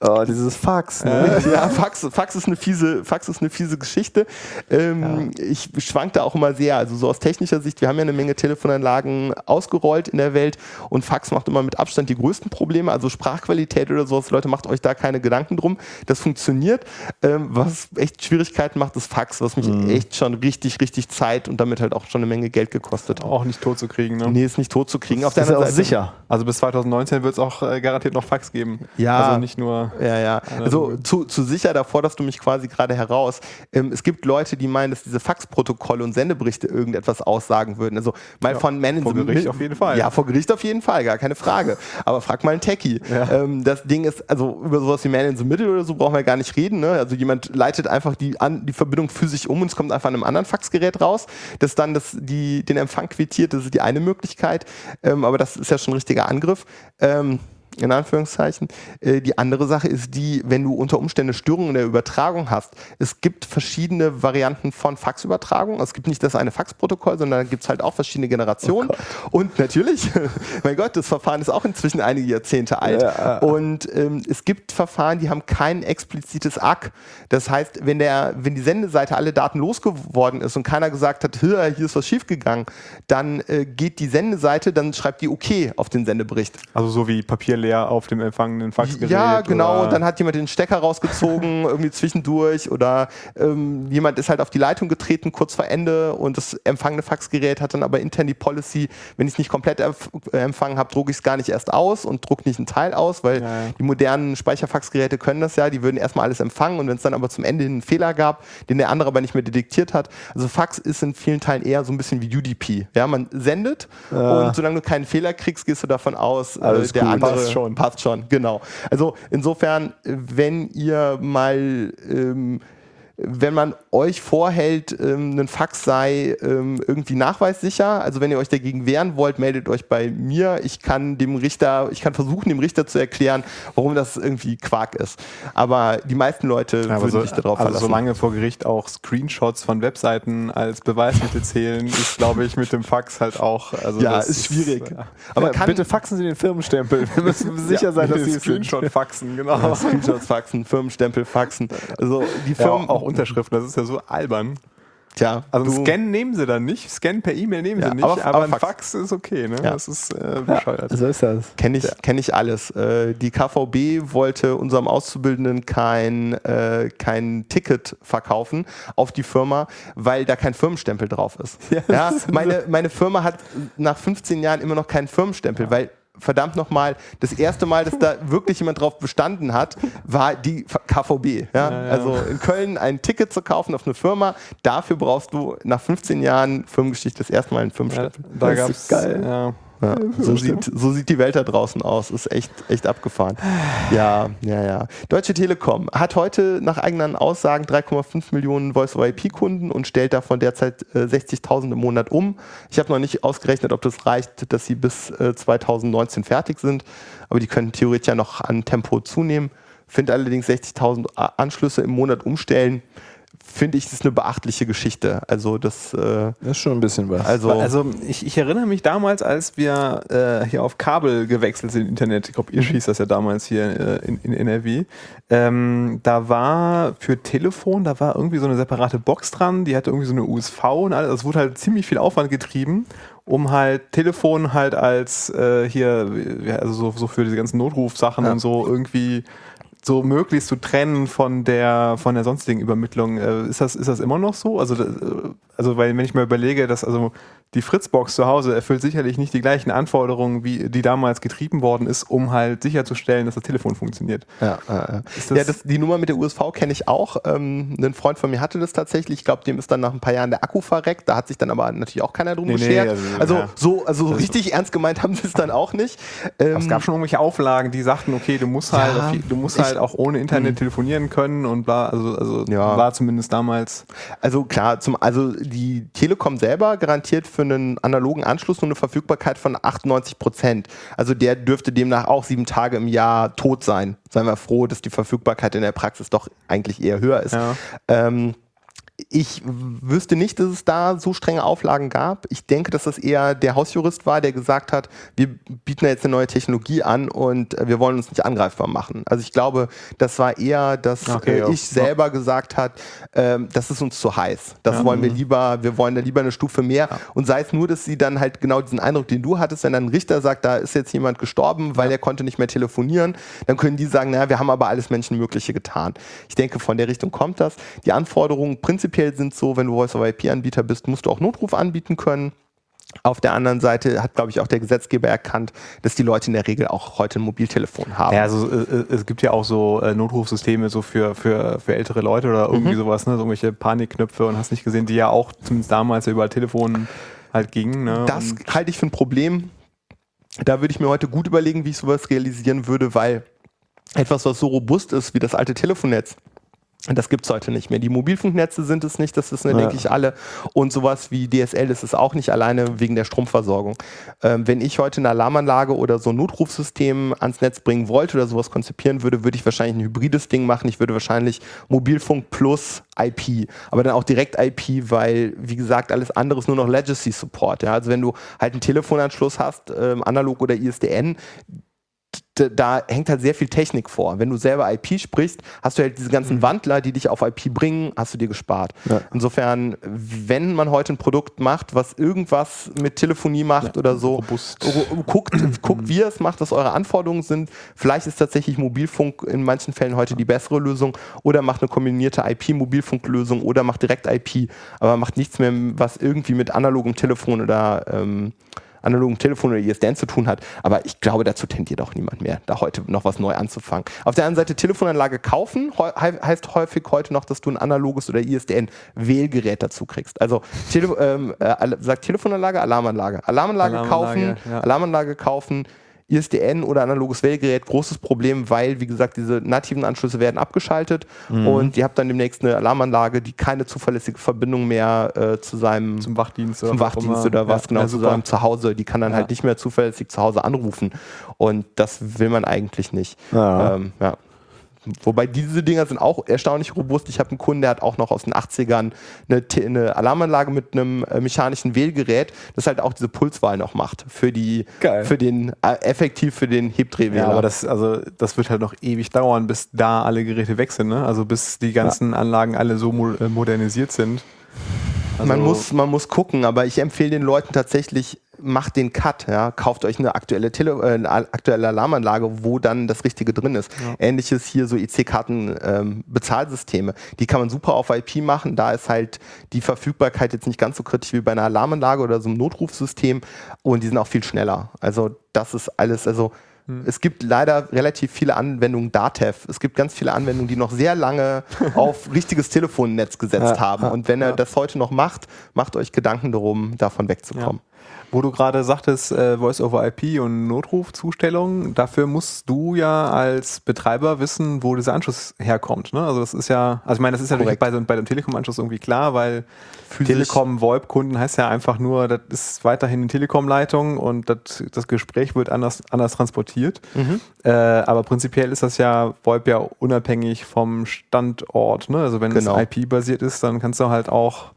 Speaker 1: Oh, dieses Fax, ne?
Speaker 2: Äh, ja, Fax, Fax, ist eine fiese, Fax ist eine fiese Geschichte. Ähm, ja. Ich schwankte auch immer sehr. Also so aus technischer Sicht, wir haben ja eine Menge Telefonanlagen ausgerollt in der Welt und Fax macht immer mit Abstand die größten Probleme. Also Sprachqualität oder sowas, Leute, macht euch da keine Gedanken drum. Das funktioniert. Ähm, was echt Schwierigkeiten macht, ist Fax, was mich mhm. echt schon richtig, richtig Zeit und damit halt auch schon eine Menge Geld gekostet
Speaker 3: hat. Auch nicht tot zu kriegen, ne?
Speaker 2: Nee, ist nicht tot zu kriegen.
Speaker 3: Das Auf der ist ja auch sicher. Also bis 2019 wird es auch äh, garantiert noch Fax geben.
Speaker 2: Ja.
Speaker 3: Also nicht nur
Speaker 2: Ja, ja. Also zu, zu sicher davor, dass du mich quasi gerade heraus. Ähm, es gibt Leute, die meinen, dass diese Faxprotokolle und Sendeberichte irgendetwas aussagen würden. Also mal
Speaker 3: Ja,
Speaker 2: von Man in
Speaker 3: vor Gericht
Speaker 2: Middle-
Speaker 3: auf jeden Fall.
Speaker 2: Ja, vor Gericht auf jeden Fall, gar keine Frage. Aber frag mal einen Techie. Ähm, das Ding ist, also über sowas wie Man in the Middle oder so brauchen wir gar nicht reden. Ne? Also jemand leitet einfach die, an, die Verbindung physisch um und es kommt einfach an einem anderen Faxgerät raus, das dann das, die, den Empfang quittiert. Das ist die eine Möglichkeit. Ähm, aber das ist ja schon ein richtiger Angriff. Ähm, in Anführungszeichen. Äh, die andere Sache ist die, wenn du unter Umständen Störungen in der Übertragung hast. Es gibt verschiedene Varianten von Faxübertragung. Es gibt nicht das eine Faxprotokoll, sondern da gibt es halt auch verschiedene Generationen. Und natürlich, mein Gott, das Verfahren ist auch inzwischen einige Jahrzehnte alt.
Speaker 1: Ja.
Speaker 2: Und ähm, es gibt Verfahren, die haben kein explizites ACK. Das heißt, wenn, der, wenn die Sendeseite alle Daten losgeworden ist und keiner gesagt hat, hier, ist was schiefgegangen, dann äh, geht die Sendeseite, dann schreibt die OK auf den Sendebericht.
Speaker 3: Also so wie Papier leer auf dem empfangenen Faxgerät.
Speaker 2: Ja, genau. Und dann hat jemand den Stecker rausgezogen, irgendwie zwischendurch. Oder ähm, jemand ist halt auf die Leitung getreten, kurz vor Ende. Und das empfangene Faxgerät hat dann aber intern die Policy, wenn ich es nicht komplett äh, empfangen habe, drucke ich es gar nicht erst aus und drucke nicht einen Teil aus, weil
Speaker 3: Ja, ja.
Speaker 2: die modernen Speicherfaxgeräte können das ja. Die würden erstmal alles empfangen. Und wenn es dann aber zum Ende hin einen Fehler gab, den der andere aber nicht mehr detektiert hat. Also Fax ist in vielen Teilen eher so ein bisschen wie UDP. Ja, man sendet und solange du keinen Fehler kriegst, gehst du davon aus, äh, der
Speaker 1: gut.
Speaker 2: andere
Speaker 3: schon.
Speaker 2: Passt schon, genau. Also insofern, wenn ihr mal, ähm, wenn man euch vorhält, ähm, ein Fax sei ähm, irgendwie nachweissicher, also wenn ihr euch dagegen wehren wollt, meldet euch bei mir. Ich kann dem Richter, ich kann versuchen, dem Richter zu erklären, warum das irgendwie Quark ist. Aber die meisten Leute
Speaker 3: Ja,
Speaker 2: würden
Speaker 3: so,
Speaker 2: sich darauf
Speaker 3: also
Speaker 2: verlassen.
Speaker 3: solange vor Gericht auch Screenshots von Webseiten als Beweismittel zählen, ist, glaube ich, mit dem Fax halt auch. Also
Speaker 2: ja,
Speaker 3: das
Speaker 2: ist schwierig.
Speaker 3: ja.
Speaker 2: Aber
Speaker 1: Ja,
Speaker 2: kann,
Speaker 1: bitte faxen Sie den Firmenstempel. Wir müssen sicher sein, dass Sie es sind.
Speaker 3: Screenshot-Faxen, genau.
Speaker 2: Ja, Screenshots faxen, Firmenstempel faxen. Also die
Speaker 3: Ja,
Speaker 2: Firmen,
Speaker 3: auch, auch Unterschriften, das ist ja so albern.
Speaker 2: tja,
Speaker 3: Also
Speaker 2: du-
Speaker 3: Scan nehmen sie dann nicht, Scan per E-Mail nehmen
Speaker 2: Ja,
Speaker 3: sie nicht,
Speaker 2: aber-
Speaker 3: aber,
Speaker 2: aber
Speaker 3: ein
Speaker 2: Fax.
Speaker 3: Fax. ist okay, ne?
Speaker 2: Ja.
Speaker 3: Das ist äh, bescheuert.
Speaker 1: So ist das.
Speaker 2: Kenne ich, kenn ich alles. Äh, die KVB wollte unserem Auszubildenden kein, äh, kein Ticket verkaufen auf die Firma, weil da kein Firmenstempel drauf ist. Ja, meine, meine Firma hat nach 15 Jahren immer noch keinen Firmenstempel, weil verdammt nochmal, das erste Mal, dass da wirklich jemand drauf bestanden hat, war die KVB. Ja?
Speaker 3: Ja, ja.
Speaker 2: Also in Köln ein Ticket zu kaufen auf eine Firma, dafür brauchst du nach 15 Jahren Firmengeschichte das erste Mal einen
Speaker 3: Ja,
Speaker 2: Firmenstempel.
Speaker 3: da
Speaker 1: Das
Speaker 3: gab es
Speaker 1: geil.
Speaker 3: Ja.
Speaker 2: So, sieht, so sieht die Welt da draußen aus. Ist echt, echt abgefahren. Ja, ja, ja. Deutsche Telekom hat heute nach eigenen Aussagen 3,5 Millionen Voice-over-IP-Kunden und stellt davon derzeit äh, 60.000 im Monat um. Ich habe noch nicht ausgerechnet, ob das reicht, dass sie bis äh, 2019 fertig sind, aber die können theoretisch ja noch an Tempo zunehmen. Finde allerdings 60.000 A- Anschlüsse im Monat umstellen, finde ich, ist eine beachtliche Geschichte. Also das, äh,
Speaker 1: Das ist schon ein bisschen was.
Speaker 2: also,
Speaker 3: Also ich, ich erinnere mich damals, als wir äh, hier auf Kabel gewechselt sind, Internet, ich glaube, ihr schießt das ja damals hier äh, in, in NRW, ähm, da war für Telefon, da war irgendwie so eine separate Box dran, die hatte irgendwie so eine USV und alles, es wurde halt ziemlich viel Aufwand getrieben, um halt Telefon halt als äh, hier, also so, so für diese ganzen Notrufsachen
Speaker 2: Ja.
Speaker 3: und so irgendwie so möglichst zu trennen von der von der sonstigen Übermittlung. Äh, ist das ist das immer noch so? Also äh, also weil wenn ich mir überlege, dass also die Fritzbox zu Hause erfüllt sicherlich nicht die gleichen Anforderungen, wie die damals getrieben worden ist, um halt sicherzustellen, dass das Telefon funktioniert.
Speaker 2: Ja, äh,
Speaker 3: das-
Speaker 2: ja das, die Nummer mit der USV kenne ich auch. Ähm, ein Freund von mir hatte das tatsächlich. Ich glaube, dem ist dann nach ein paar Jahren der Akku verreckt. Da hat sich dann aber natürlich auch keiner drum
Speaker 3: Nee, nee,
Speaker 2: geschert.
Speaker 3: also,
Speaker 2: also,
Speaker 3: ja.
Speaker 2: so, also so richtig ernst gemeint haben sie es dann auch nicht. Ähm,
Speaker 3: Es gab schon irgendwelche Auflagen, die sagten, okay, du musst halt,
Speaker 2: Ja,
Speaker 3: du musst
Speaker 2: ich-
Speaker 3: halt auch ohne Internet telefonieren können und bla, also, also
Speaker 2: Ja.
Speaker 3: war zumindest damals.
Speaker 2: Also klar, zum, also die Telekom selber garantiert für einen analogen Anschluss nur eine Verfügbarkeit von 98 Prozent. Also der dürfte demnach auch sieben Tage im Jahr tot sein. Seien wir froh, dass die Verfügbarkeit in der Praxis doch eigentlich eher höher ist.
Speaker 3: Ja.
Speaker 2: Ähm, ich wüsste nicht, dass es da so strenge Auflagen gab. Ich denke, dass das eher der Hausjurist war, der gesagt hat, wir bieten jetzt eine neue Technologie an und äh, wir wollen uns nicht angreifbar machen. Also ich glaube, das war eher, dass
Speaker 3: Okay,
Speaker 2: äh,
Speaker 3: ja.
Speaker 2: ich selber gesagt hat, ähm, das ist uns zu heiß. Das
Speaker 3: Ja.
Speaker 2: wollen wir lieber, wir wollen da lieber eine Stufe mehr. Und sei es nur, dass sie dann halt genau diesen Eindruck, den du hattest, wenn dann ein Richter sagt, da ist jetzt jemand gestorben, weil er konnte nicht mehr telefonieren, dann können die sagen, naja, wir haben aber alles Menschenmögliche getan. Ich denke, von der Richtung kommt das. Die Anforderungen prinzipiell sind so, wenn du Voice-over-IP-Anbieter bist, musst du auch Notruf anbieten können. Auf der anderen Seite hat, glaube ich, auch der Gesetzgeber erkannt, dass die Leute in der Regel auch heute ein Mobiltelefon haben.
Speaker 3: Ja, also äh, es gibt ja auch so äh, Notrufsysteme so für, für, für ältere Leute oder irgendwie
Speaker 2: Mhm.
Speaker 3: sowas, ne? so irgendwelche Panikknöpfe und hast nicht gesehen, die ja auch zumindest damals über Telefon halt gingen. Ne?
Speaker 2: Das
Speaker 3: und,
Speaker 2: halte ich für ein Problem. Da würde ich mir heute gut überlegen, wie ich sowas realisieren würde, weil etwas, was so robust ist wie das alte Telefonnetz, das gibt es heute nicht mehr. Die Mobilfunknetze sind es nicht, das wissen,
Speaker 1: Ja.
Speaker 2: denke ich, alle. Und sowas wie DSL ist es auch nicht, alleine wegen der Stromversorgung. Ähm, wenn ich heute eine Alarmanlage oder so ein Notrufsystem ans Netz bringen wollte oder sowas konzipieren würde, würde ich wahrscheinlich ein hybrides Ding machen. Ich würde wahrscheinlich Mobilfunk plus IP, aber dann auch direkt IP, weil, wie gesagt, alles andere ist nur noch Legacy Support. Ja? Also wenn du halt einen Telefonanschluss hast, ähm, analog oder ISDN, da hängt halt sehr viel Technik vor. Wenn du selber IP sprichst, hast du halt diese ganzen Wandler, die dich auf IP bringen, hast du dir gespart.
Speaker 1: Ja.
Speaker 2: Insofern, wenn man heute ein Produkt macht, was irgendwas mit Telefonie macht oder so,
Speaker 3: robust.
Speaker 2: guckt, guckt, wie ihr es macht, was eure Anforderungen sind. Vielleicht ist tatsächlich Mobilfunk in manchen Fällen heute die bessere Lösung oder macht eine kombinierte IP-Mobilfunklösung oder macht direkt IP, aber macht nichts mehr, was irgendwie mit analogem Telefon oder ähm, analogen Telefon oder ISDN zu tun hat. Aber ich glaube, dazu tendiert auch niemand mehr, da heute noch was neu anzufangen. Auf der anderen Seite Telefonanlage kaufen hei- heißt häufig heute noch, dass du ein analoges oder ISDN-Wählgerät dazu kriegst. Also Tele ähm, äh, sagt Telefonanlage, Alarmanlage. Alarmanlage,
Speaker 3: Alarmanlage,
Speaker 2: kaufen,
Speaker 3: ja.
Speaker 2: Alarmanlage kaufen. ISDN oder analoges Wählgerät, großes Problem, weil, wie gesagt, diese nativen Anschlüsse werden abgeschaltet
Speaker 3: Mhm.
Speaker 2: und ihr habt dann demnächst eine Alarmanlage, die keine zuverlässige Verbindung mehr äh, zu seinem
Speaker 3: zum Wachdienst
Speaker 2: zum
Speaker 3: auch
Speaker 2: Wachdienst oder was
Speaker 3: Ja,
Speaker 2: genau
Speaker 3: ja,
Speaker 2: zu seinem Zuhause. Die kann dann
Speaker 3: Ja.
Speaker 2: halt nicht mehr zuverlässig zu Hause anrufen. Und das will man eigentlich nicht. Ähm, ja. Wobei diese Dinger sind auch erstaunlich robust. Ich habe einen Kunden, der hat auch noch aus den 80ern eine, eine Alarmanlage mit einem äh, mechanischen Wählgerät, das halt auch diese Pulswahl noch macht. Für die,
Speaker 1: Geil.
Speaker 2: für den, äh, effektiv für den Hebdrehwähler.
Speaker 3: Ja, aber das, also, das wird halt noch ewig dauern, bis da alle Geräte weg sind. Ne? Also bis die ganzen Anlagen alle so äh, modernisiert sind. Also,
Speaker 2: man, muss, man muss gucken, aber ich empfehle den Leuten tatsächlich, macht den Cut, ja, kauft euch eine aktuelle, Tele äh, eine aktuelle Alarmanlage, wo dann das Richtige drin ist. Ähnliches hier so IC-Karten ähm, Bezahlsysteme, die kann man super auf IP machen, da ist halt die Verfügbarkeit jetzt nicht ganz so kritisch wie bei einer Alarmanlage oder so einem Notrufsystem und die sind auch viel schneller. Also das ist alles, also es gibt leider relativ viele Anwendungen DATEV. Es gibt ganz viele Anwendungen, die noch sehr lange auf richtiges Telefonnetz gesetzt
Speaker 1: Ja,
Speaker 2: haben.
Speaker 1: ja,
Speaker 2: Und wenn er das heute noch macht, macht euch Gedanken darum, davon wegzukommen.
Speaker 3: Wo du gerade sagtest, äh, Voice-over-IP und Notrufzustellung, dafür musst du ja als Betreiber wissen, wo dieser Anschluss herkommt. Ne? Also das ist ja, also ich meine, das ist ja bei, so, bei dem Telekom-Anschluss irgendwie klar, weil Telekom-VoIP-Kunden heißt ja einfach nur, das ist weiterhin eine Telekom-Leitung und das, das Gespräch wird anders, anders transportiert.
Speaker 2: Mhm.
Speaker 3: Äh, aber prinzipiell ist das ja VoIP ja unabhängig vom Standort. Ne? Also wenn
Speaker 2: Genau.
Speaker 3: es IP-basiert ist, dann kannst du halt auch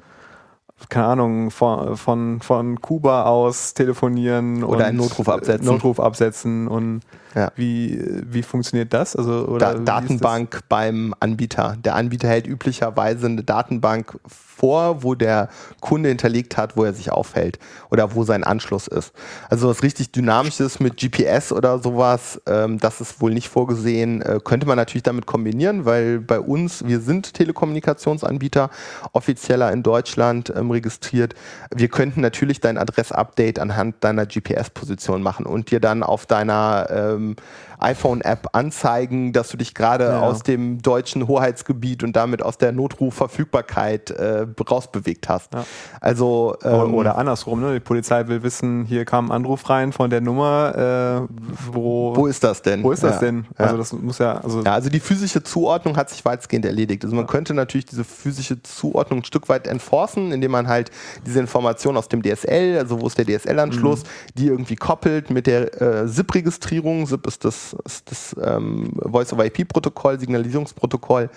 Speaker 3: keine Ahnung, von, von, von Kuba aus telefonieren
Speaker 2: Oder einen Notruf absetzen.
Speaker 3: Notruf absetzen und
Speaker 2: Ja.
Speaker 3: wie, wie funktioniert das? Also, oder
Speaker 2: Da, Datenbank beim Anbieter. Der Anbieter hält üblicherweise eine Datenbank vor, wo der Kunde hinterlegt hat, wo er sich aufhält oder wo sein Anschluss ist. Also was richtig Dynamisches mit GPS oder sowas, ähm, das ist wohl nicht vorgesehen. Äh, könnte man natürlich damit kombinieren, weil bei uns, wir sind Telekommunikationsanbieter, offizieller in Deutschland ähm, registriert. Wir könnten natürlich dein Adressupdate anhand deiner GPS-Position machen und dir dann auf deiner ähm, iPhone-App anzeigen, dass du dich gerade
Speaker 3: Ja.
Speaker 2: aus dem deutschen Hoheitsgebiet und damit aus der Notrufverfügbarkeit äh, rausbewegt hast.
Speaker 3: Ja.
Speaker 2: Also?
Speaker 3: Oder,
Speaker 2: ähm,
Speaker 3: oder andersrum, ne? die Polizei will wissen, hier kam ein Anruf rein von der Nummer, äh, wo,
Speaker 2: wo ist das denn?
Speaker 3: wo ist das
Speaker 2: Ja.
Speaker 3: denn? Also das muss ja, also
Speaker 2: Ja, also die physische Zuordnung hat sich weitestgehend erledigt. Also man könnte natürlich diese physische Zuordnung ein Stück weit enforcen, indem man halt diese Information aus dem DSL, also wo ist der DSL-Anschluss, die irgendwie koppelt mit der äh, SIP-Registrierung. SIP ist das, ist das ähm, Voice-over-IP-Protokoll, Signalisierungsprotokoll.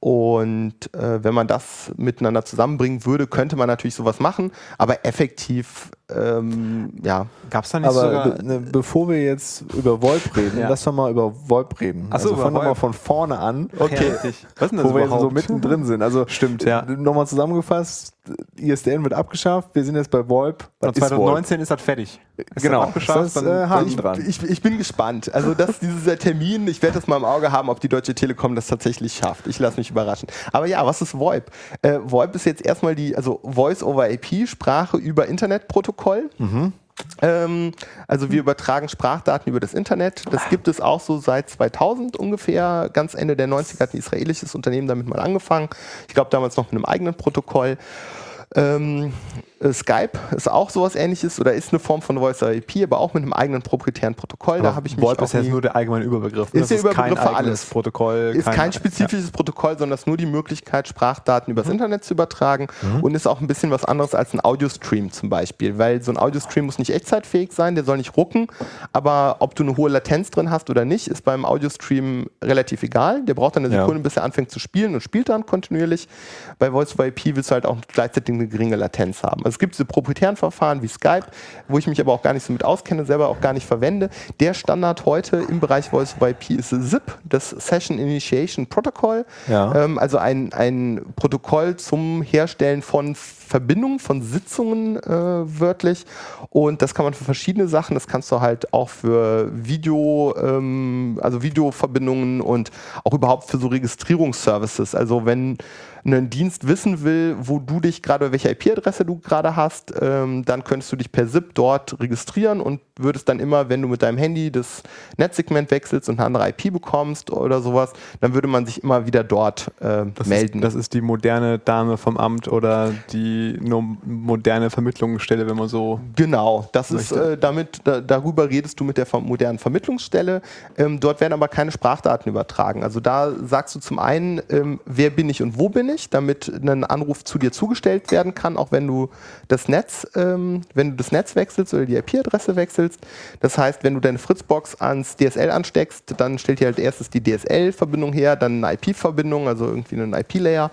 Speaker 2: Und äh, wenn man das miteinander zusammenbringen würde, könnte man natürlich sowas machen, aber effektiv, ähm, ja,
Speaker 3: gab es da nicht
Speaker 1: Aber
Speaker 3: sogar...
Speaker 1: be ne, bevor wir jetzt über VoIP reden,
Speaker 3: Ja.
Speaker 1: lass doch mal über VoIP reden.
Speaker 3: Ach so,
Speaker 1: also fangen wir mal von vorne an.
Speaker 3: Okay. Was ist denn das
Speaker 1: Wo wir jetzt so
Speaker 3: überhaupt?
Speaker 1: mittendrin sind. Also
Speaker 3: Stimmt, ja.
Speaker 1: Nochmal zusammengefasst, ISDN wird abgeschafft, wir sind jetzt bei VoIP. Was
Speaker 3: Und
Speaker 1: ist VoIP?
Speaker 3: 2019 ist das fertig. Ist
Speaker 1: Genau.
Speaker 3: das abgeschafft,
Speaker 1: Ist das,
Speaker 3: dann-
Speaker 1: äh, Haken
Speaker 2: ich,
Speaker 1: dran.
Speaker 2: ich, ich bin gespannt. Also das, dieser Termin, ich werde das mal im Auge haben, ob die Deutsche Telekom das tatsächlich schafft. Ich lasse mich überraschen. Aber ja, was ist VoIP? Äh, VoIP ist jetzt erstmal die, also Voice over IP, Sprache über Internetprotokoll. Protokoll. Ähm, also wir übertragen Sprachdaten über das Internet. Das gibt es auch so seit 2000 ungefähr. Ganz Ende der 90er hat ein israelisches Unternehmen damit mal angefangen. Ich glaube damals noch mit einem eigenen Protokoll. Ähm, äh, Skype ist auch sowas ähnliches oder ist eine Form von Voice IP, aber auch mit einem eigenen proprietären Protokoll. da habe ich mich
Speaker 3: VoIP ist jetzt nur der allgemeine Überbegriff. ne?
Speaker 2: Ist der
Speaker 3: kein
Speaker 2: Überbegriff für alles.
Speaker 3: Protokoll.
Speaker 2: ist kein spezifisches Protokoll, sondern es ist nur die Möglichkeit, Sprachdaten übers Internet zu übertragen und ist auch ein bisschen was anderes als ein Audiostream zum Beispiel, weil so ein Audiostream muss nicht echtzeitfähig sein, der soll nicht rucken, aber ob du eine hohe Latenz drin hast oder nicht, ist beim Audiostream relativ egal. Der braucht dann eine
Speaker 1: Ja.
Speaker 2: Sekunde, bis er anfängt zu spielen und spielt dann kontinuierlich. Bei Voice IP willst du halt auch gleichzeitig eine geringe Latenz haben. Also es gibt diese proprietären Verfahren wie Skype, wo ich mich aber auch gar nicht so mit auskenne, selber auch gar nicht verwende. Der Standard heute im Bereich Voice over IP ist SIP, das Session Initiation Protocol.
Speaker 1: Ja.
Speaker 2: Ähm, also ein, ein Protokoll zum Herstellen von Verbindungen, von Sitzungen äh, wörtlich. Und das kann man für verschiedene Sachen. Das kannst du halt auch für Video, ähm, also Videoverbindungen und auch überhaupt für so Registrierungsservices. Also wenn ein Dienst wissen will, wo du dich gerade, welche IP-Adresse du gerade hast, ähm, dann könntest du dich per SIP dort registrieren und würdest dann immer, wenn du mit deinem Handy das Netzsegment wechselst und eine andere IP bekommst oder sowas, dann würde man sich immer wieder dort äh,
Speaker 3: Das
Speaker 2: melden.
Speaker 3: Ist, das ist die moderne Dame vom Amt oder die nur moderne Vermittlungsstelle, wenn man so.
Speaker 2: Genau, das ist
Speaker 3: möchte.
Speaker 2: äh, damit, da, darüber redest du mit der ver- modernen Vermittlungsstelle. Ähm, dort werden aber keine Sprachdaten übertragen. Also da sagst du zum einen, ähm, wer bin ich und wo bin ich, damit ein Anruf zu dir zugestellt werden kann, auch wenn du das Netz, ähm, wenn du das Netz wechselst oder die IP-Adresse wechselst. Das heißt, wenn du deine Fritzbox ans DSL ansteckst, dann stellt dir halt erstes die DSL-Verbindung her, dann eine IP-Verbindung, also irgendwie einen IP-Layer.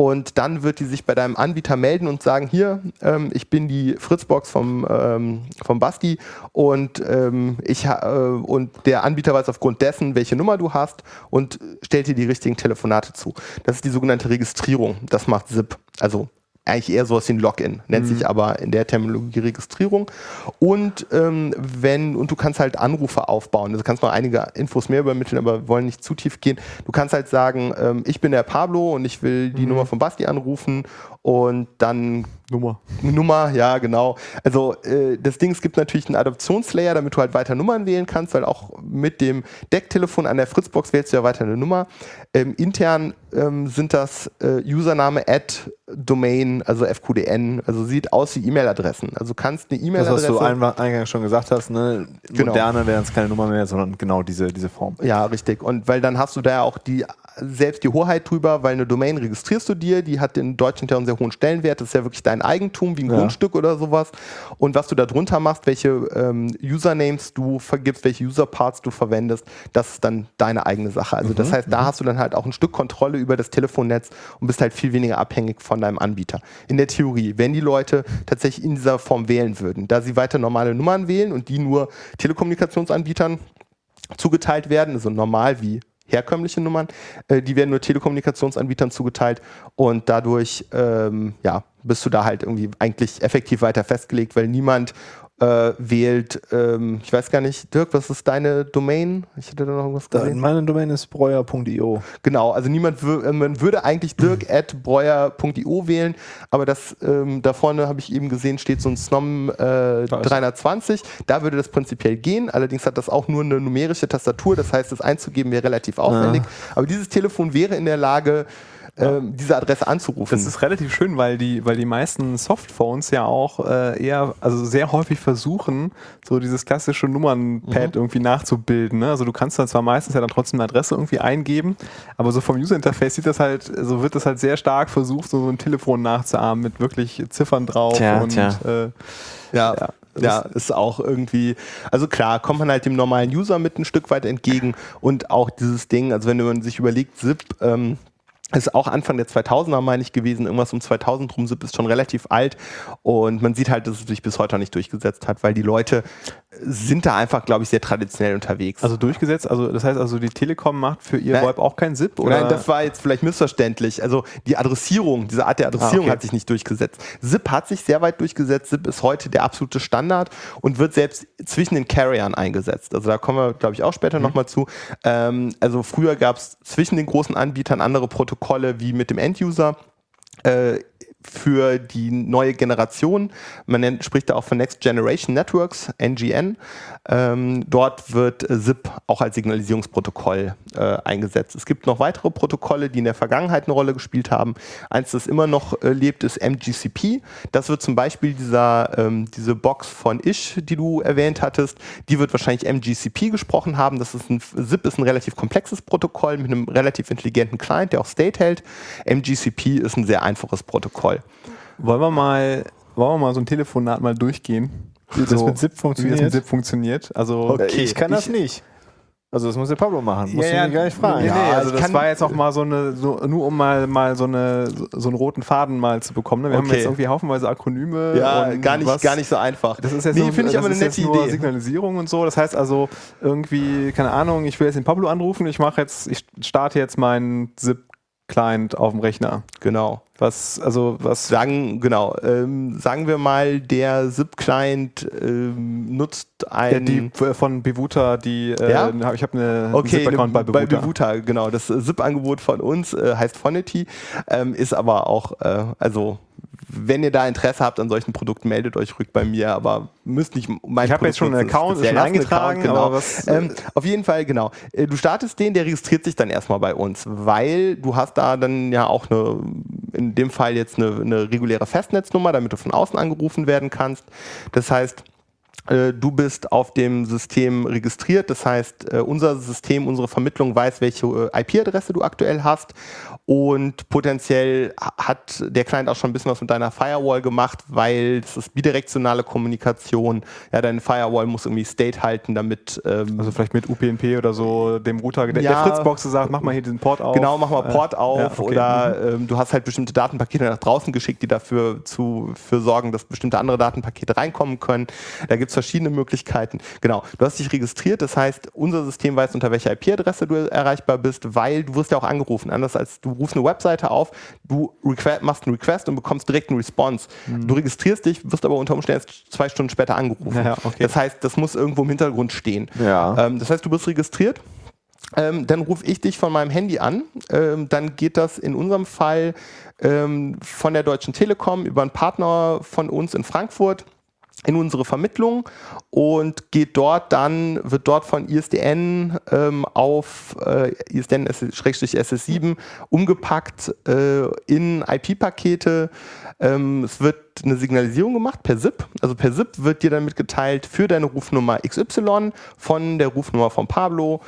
Speaker 2: Und dann wird die sich bei deinem Anbieter melden und sagen, hier, ähm, ich bin die Fritzbox vom, ähm, vom Basti und, ähm, ich, äh, und der Anbieter weiß aufgrund dessen, welche Nummer du hast und stellt dir die richtigen Telefonate zu. Das ist die sogenannte Registrierung. Das macht SIP. Also eigentlich eher sowas wie ein Login, nennt sich aber in der Terminologie Registrierung. Und ähm, wenn, und du kannst halt Anrufe aufbauen. Also kannst noch einige Infos mehr übermitteln, aber wir wollen nicht zu tief gehen. Du kannst halt sagen, ähm, ich bin der Pablo und ich will die Nummer von Basti anrufen und dann
Speaker 3: Nummer.
Speaker 2: Nummer, ja, genau. Also äh, das Ding, es gibt natürlich einen Adoptionslayer, damit du halt weiter Nummern wählen kannst, weil auch mit dem Decktelefon an der Fritzbox wählst du ja weiter eine Nummer. Ähm, intern ähm, sind das äh, Username at Domain, also FQDN, also sieht aus wie E-Mail-Adressen. Also kannst eine
Speaker 1: Das,
Speaker 2: E-Mail-Adresse.
Speaker 1: was du eingangs schon gesagt hast, ne?
Speaker 2: Genau.
Speaker 1: moderne wären es keine Nummer mehr, sondern genau diese, diese Form.
Speaker 2: Ja, richtig. Und weil dann hast du da ja auch die selbst die Hoheit drüber, weil eine Domain registrierst du dir, die hat in Deutschland ja einen sehr hohen Stellenwert, das ist ja wirklich dein Eigentum, wie ein
Speaker 1: Ja.
Speaker 2: Grundstück oder sowas. Und was du da drunter machst, welche ähm, Usernames du vergibst, welche Userparts du verwendest, das ist dann deine eigene Sache. Also das heißt, da hast du dann halt auch ein Stück Kontrolle über das Telefonnetz und bist halt viel weniger abhängig von deinem Anbieter. In der Theorie, wenn die Leute tatsächlich in dieser Form wählen würden, da sie weiter normale Nummern wählen und die nur Telekommunikationsanbietern zugeteilt werden, also normal wie herkömmliche Nummern, äh, die werden nur Telekommunikationsanbietern zugeteilt und dadurch ähm, ja, bist du da halt irgendwie eigentlich effektiv weiter festgelegt, weil niemand äh, wählt, ähm, ich weiß gar nicht, Dirk, was ist deine Domain? Ich hätte da noch irgendwas
Speaker 1: Da,
Speaker 2: gesehen.
Speaker 1: meine Domain ist breuer.io.
Speaker 2: Genau, also niemand äh, man würde eigentlich dirk at breuer.io wählen, aber das ähm, da vorne habe ich eben gesehen, steht so ein SNOM äh,
Speaker 1: ist er.
Speaker 2: 320. Da würde das prinzipiell gehen. Allerdings hat das auch nur eine numerische Tastatur, das heißt, das einzugeben wäre relativ aufwendig. Aber dieses Telefon wäre in der Lage, ähm, diese Adresse anzurufen.
Speaker 3: Das ist relativ schön, weil die, weil die meisten Softphones ja auch äh, eher, also sehr häufig versuchen, so dieses klassische Nummernpad irgendwie nachzubilden. Ne? Also du kannst dann zwar meistens ja dann trotzdem eine Adresse irgendwie eingeben, aber so vom User-Interface sieht das halt, so wird das halt sehr stark versucht, so, so ein Telefon nachzuahmen mit wirklich Ziffern drauf
Speaker 1: Tja,
Speaker 3: und
Speaker 1: tja.
Speaker 3: Äh,
Speaker 2: Ja,
Speaker 3: Ja,
Speaker 2: ja, ist auch irgendwie, also klar, kommt man halt dem normalen User mit ein Stück weit entgegen und auch dieses Ding, also wenn man sich überlegt, SIP, ähm, ist auch Anfang der 2000er, meine ich, gewesen. Irgendwas um 2000 rum. Ist schon relativ alt. Und man sieht halt, dass es sich bis heute noch nicht durchgesetzt hat, weil die Leute sind da einfach, glaube ich, sehr traditionell unterwegs.
Speaker 3: also durchgesetzt, also das heißt also die Telekom macht für ihr. VoIP auch kein SIP? Oder?
Speaker 2: Nein, das war jetzt vielleicht missverständlich. Also die Adressierung, diese Art der Adressierung
Speaker 3: Ah, okay.
Speaker 2: hat sich nicht durchgesetzt. SIP hat sich sehr weit durchgesetzt. SIP ist heute der absolute Standard und wird selbst zwischen den Carriern eingesetzt. Also da kommen wir, glaube ich, auch später
Speaker 3: Mhm.
Speaker 2: nochmal zu. Ähm, also früher gab es zwischen den großen Anbietern andere Protokolle wie mit dem Enduser. Äh, für die neue Generation. Man nennt, spricht da auch von Next Generation Networks, NGN. Ähm, dort wird SIP auch als Signalisierungsprotokoll äh, eingesetzt. Es gibt noch weitere Protokolle, die in der Vergangenheit eine Rolle gespielt haben. Eins, das immer noch äh, lebt, ist MGCP. Das wird zum Beispiel dieser, ähm, diese Box von Ish, die du erwähnt hattest, die wird wahrscheinlich MGCP gesprochen haben. Das ist ein, SIP ist ein relativ komplexes Protokoll mit einem relativ intelligenten Client, der auch State hält. MGCP ist ein sehr einfaches Protokoll.
Speaker 3: Wollen wir mal, wollen wir mal so ein Telefonat mal durchgehen?
Speaker 1: Wie das mit SIP funktioniert?
Speaker 3: Wie das mit SIP funktioniert. Also
Speaker 1: Okay, ich kann das nicht. Also das muss der Pablo machen. Muss
Speaker 3: ja,
Speaker 1: ich ihn gar nicht fragen.
Speaker 3: Nee, nee,
Speaker 2: Ja,
Speaker 3: also
Speaker 2: ich
Speaker 3: das war jetzt auch mal so eine, so, nur um mal, mal so, eine, so einen roten Faden mal zu bekommen. Ne? Wir haben
Speaker 2: Okay.
Speaker 3: jetzt irgendwie haufenweise Akronyme.
Speaker 2: Ja,
Speaker 3: und
Speaker 2: gar nicht,
Speaker 3: was-
Speaker 2: gar nicht so einfach.
Speaker 3: Das ist jetzt
Speaker 2: nee, finde ich aber eine nette Idee.
Speaker 3: Signalisierung und so. Das heißt also irgendwie, keine Ahnung, ich will jetzt den Pablo anrufen, ich mache jetzt, ich starte jetzt meinen ZIP-Client auf dem Rechner.
Speaker 2: Genau.
Speaker 3: Was, also was.
Speaker 2: Sagen, genau, ähm, sagen wir mal, der SIP-Client ähm, nutzt
Speaker 3: Ja,
Speaker 2: ein.
Speaker 3: die äh, von Bevuta, die äh,
Speaker 2: Ja?
Speaker 3: hab- ich habe eine
Speaker 2: Okay,
Speaker 3: ZIP-Account bei
Speaker 2: bei
Speaker 3: Bevuta.
Speaker 2: Bevuta, genau. Das SIP-Angebot von uns äh, heißt Phonity, ähm, ist aber auch, äh, also wenn ihr da Interesse habt an solchen Produkten, meldet euch ruhig bei mir, aber müsst nicht mein
Speaker 3: Ich habe jetzt schon einen Account,
Speaker 2: speziell.
Speaker 3: schon eingetragen,
Speaker 2: genau.
Speaker 3: aber was-
Speaker 2: ähm, auf jeden Fall, genau. Äh, Du startest den, der registriert sich dann erstmal bei uns, weil du hast da dann ja auch eine, in dem Fall jetzt eine, eine reguläre Festnetznummer, damit du von außen angerufen werden kannst. Das heißt, äh, Du bist auf dem System registriert, das heißt, äh, unser System, unsere Vermittlung weiß, welche äh, IP-Adresse du aktuell hast und potenziell ha- hat der Client auch schon ein bisschen was mit deiner Firewall gemacht, weil das ist bidirektionale Kommunikation. Ja, deine Firewall muss irgendwie State halten, damit ähm,
Speaker 3: Also vielleicht mit UPnP oder so, dem Router, der,
Speaker 2: Ja.
Speaker 3: der Fritzbox sagt, mach mal hier diesen Port auf.
Speaker 2: Genau, mach mal
Speaker 3: Äh,
Speaker 2: Port auf
Speaker 3: ja, okay.
Speaker 2: oder ähm, du hast halt bestimmte Datenpakete nach draußen geschickt, die dafür zu, für sorgen, dass bestimmte andere Datenpakete reinkommen können. Da gibt es verschiedene Möglichkeiten. Genau, du hast dich registriert, das heißt, unser System weiß, unter welcher IP-Adresse du erreichbar bist, weil du wirst ja auch angerufen. Anders als du rufst eine Webseite auf, du machst einen Request und bekommst direkt einen Response. Du registrierst dich, wirst aber unter Umständen erst zwei Stunden später angerufen.
Speaker 3: Ja, okay.
Speaker 2: Das heißt, das muss irgendwo im Hintergrund stehen.
Speaker 1: Ja.
Speaker 2: Ähm, das heißt, du bist registriert. Ähm, dann rufe ich dich von meinem Handy an. Ähm, dann geht das in unserem Fall ähm, von der Deutschen Telekom über einen Partner von uns in Frankfurt in unsere Vermittlung und geht dort dann, wird dort von ISDN ähm, auf äh, ISDN SS7 umgepackt äh, in IP-Pakete. Ähm, es wird eine Signalisierung gemacht per SIP. Also per SIP wird dir dann mitgeteilt für deine Rufnummer XY von der Rufnummer von Pablo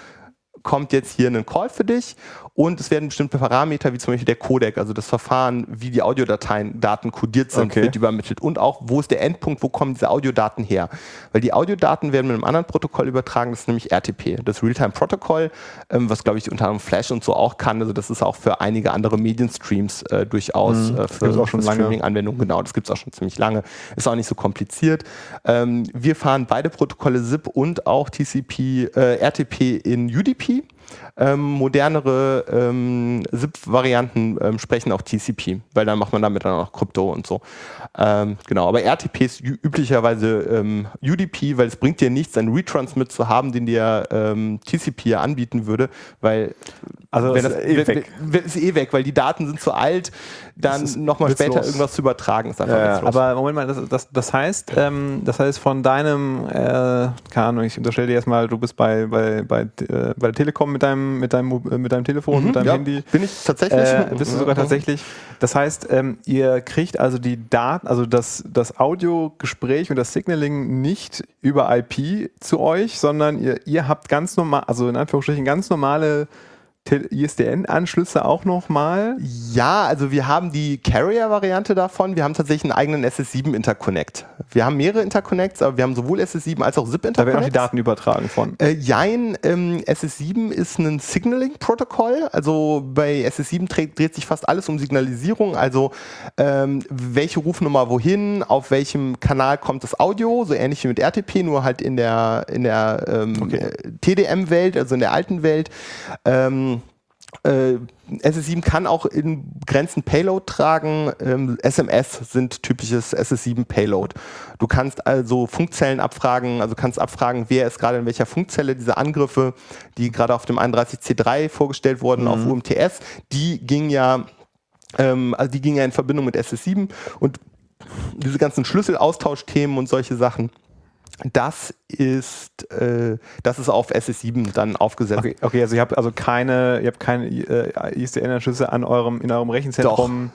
Speaker 2: kommt jetzt hier ein Call für dich und es werden bestimmte Parameter, wie zum Beispiel der Codec, also das Verfahren, wie die Audiodateien, Daten kodiert sind,
Speaker 1: Okay.
Speaker 2: wird übermittelt und auch, wo ist der Endpunkt, wo kommen diese Audiodaten her? Weil die Audiodaten werden mit einem anderen Protokoll übertragen, das ist nämlich RTP, das Realtime-Protokoll, ähm, was glaube ich unter anderem Flash und so auch kann, also das ist auch für einige andere Medienstreams äh, durchaus äh, für,
Speaker 3: gibt's auch schon
Speaker 2: für. Streaming-Anwendungen, genau, das gibt es auch schon ziemlich lange, ist auch nicht so kompliziert. Ähm, wir fahren beide Protokolle SIP und auch TCP, äh, RTP in UDP. Ähm, modernere ähm, SIP-Varianten ähm, sprechen auch TCP, weil dann macht man damit dann auch Krypto und so. Ähm, genau, aber RTP ist üblicherweise ähm, UDP, weil es bringt dir nichts, einen Retransmit zu haben, den dir ähm, TCP ja anbieten würde, weil
Speaker 3: Also
Speaker 2: wenn
Speaker 3: das
Speaker 2: das,
Speaker 3: ist eh
Speaker 2: wenn-
Speaker 3: weg.
Speaker 2: wenn- ist eh weg, weil die Daten sind zu alt, dann nochmal später irgendwas zu übertragen ist einfach
Speaker 1: Ja,
Speaker 2: witzlos.
Speaker 3: Aber Moment mal, das, das, das heißt, das heißt von deinem, äh, keine Ahnung, ich unterstelle dir erstmal, du bist bei, bei, bei, äh, bei der Telekom mit deinem, mit deinem, äh, mit deinem Telefon, mit deinem
Speaker 2: Mhm, ja,
Speaker 3: Handy.
Speaker 2: Bin ich tatsächlich?
Speaker 3: Äh, bist du sogar tatsächlich. Das heißt, ähm, ihr kriegt also die Daten, also das, das Audiogespräch und das Signaling nicht über IP zu euch, sondern ihr, ihr habt ganz normal, also in Anführungsstrichen ganz normale ISDN-Anschlüsse auch nochmal.
Speaker 2: Ja, also wir haben die Carrier-Variante davon. Wir haben tatsächlich einen eigenen SS7-Interconnect. Wir haben mehrere Interconnects, aber wir haben sowohl SS7 als auch
Speaker 3: Da werden auch die
Speaker 2: SIP-Interconnects.
Speaker 3: Daten übertragen von.
Speaker 2: Äh, Jein, ähm, SS7 ist ein Signaling-Protokoll. Also bei SS7 dreht, dreht sich fast alles um Signalisierung. Also ähm, welche Rufnummer wohin, auf welchem Kanal kommt das Audio, so ähnlich wie mit RTP, nur halt in der, in der ähm,
Speaker 3: Okay.
Speaker 2: TDM-Welt, also in der alten Welt. Ähm, äh, SS7 kann auch in Grenzen Payload tragen. Ähm, SMS sind typisches SS7 Payload. Du kannst also Funkzellen abfragen, also kannst abfragen, wer ist gerade in welcher Funkzelle. Diese Angriffe, die gerade auf dem 31C3 vorgestellt wurden, auf UMTS, die gingen ja Ähm, also die ging ja in Verbindung mit SS7 und diese ganzen Schlüsselaustauschthemen und solche Sachen. Das ist, äh, das ist auf SS7 dann aufgesetzt.
Speaker 3: Okay, okay, also ihr habt also keine, ihr habt keine äh, ISDN-Anschlüsse an eurem, in eurem Rechenzentrum.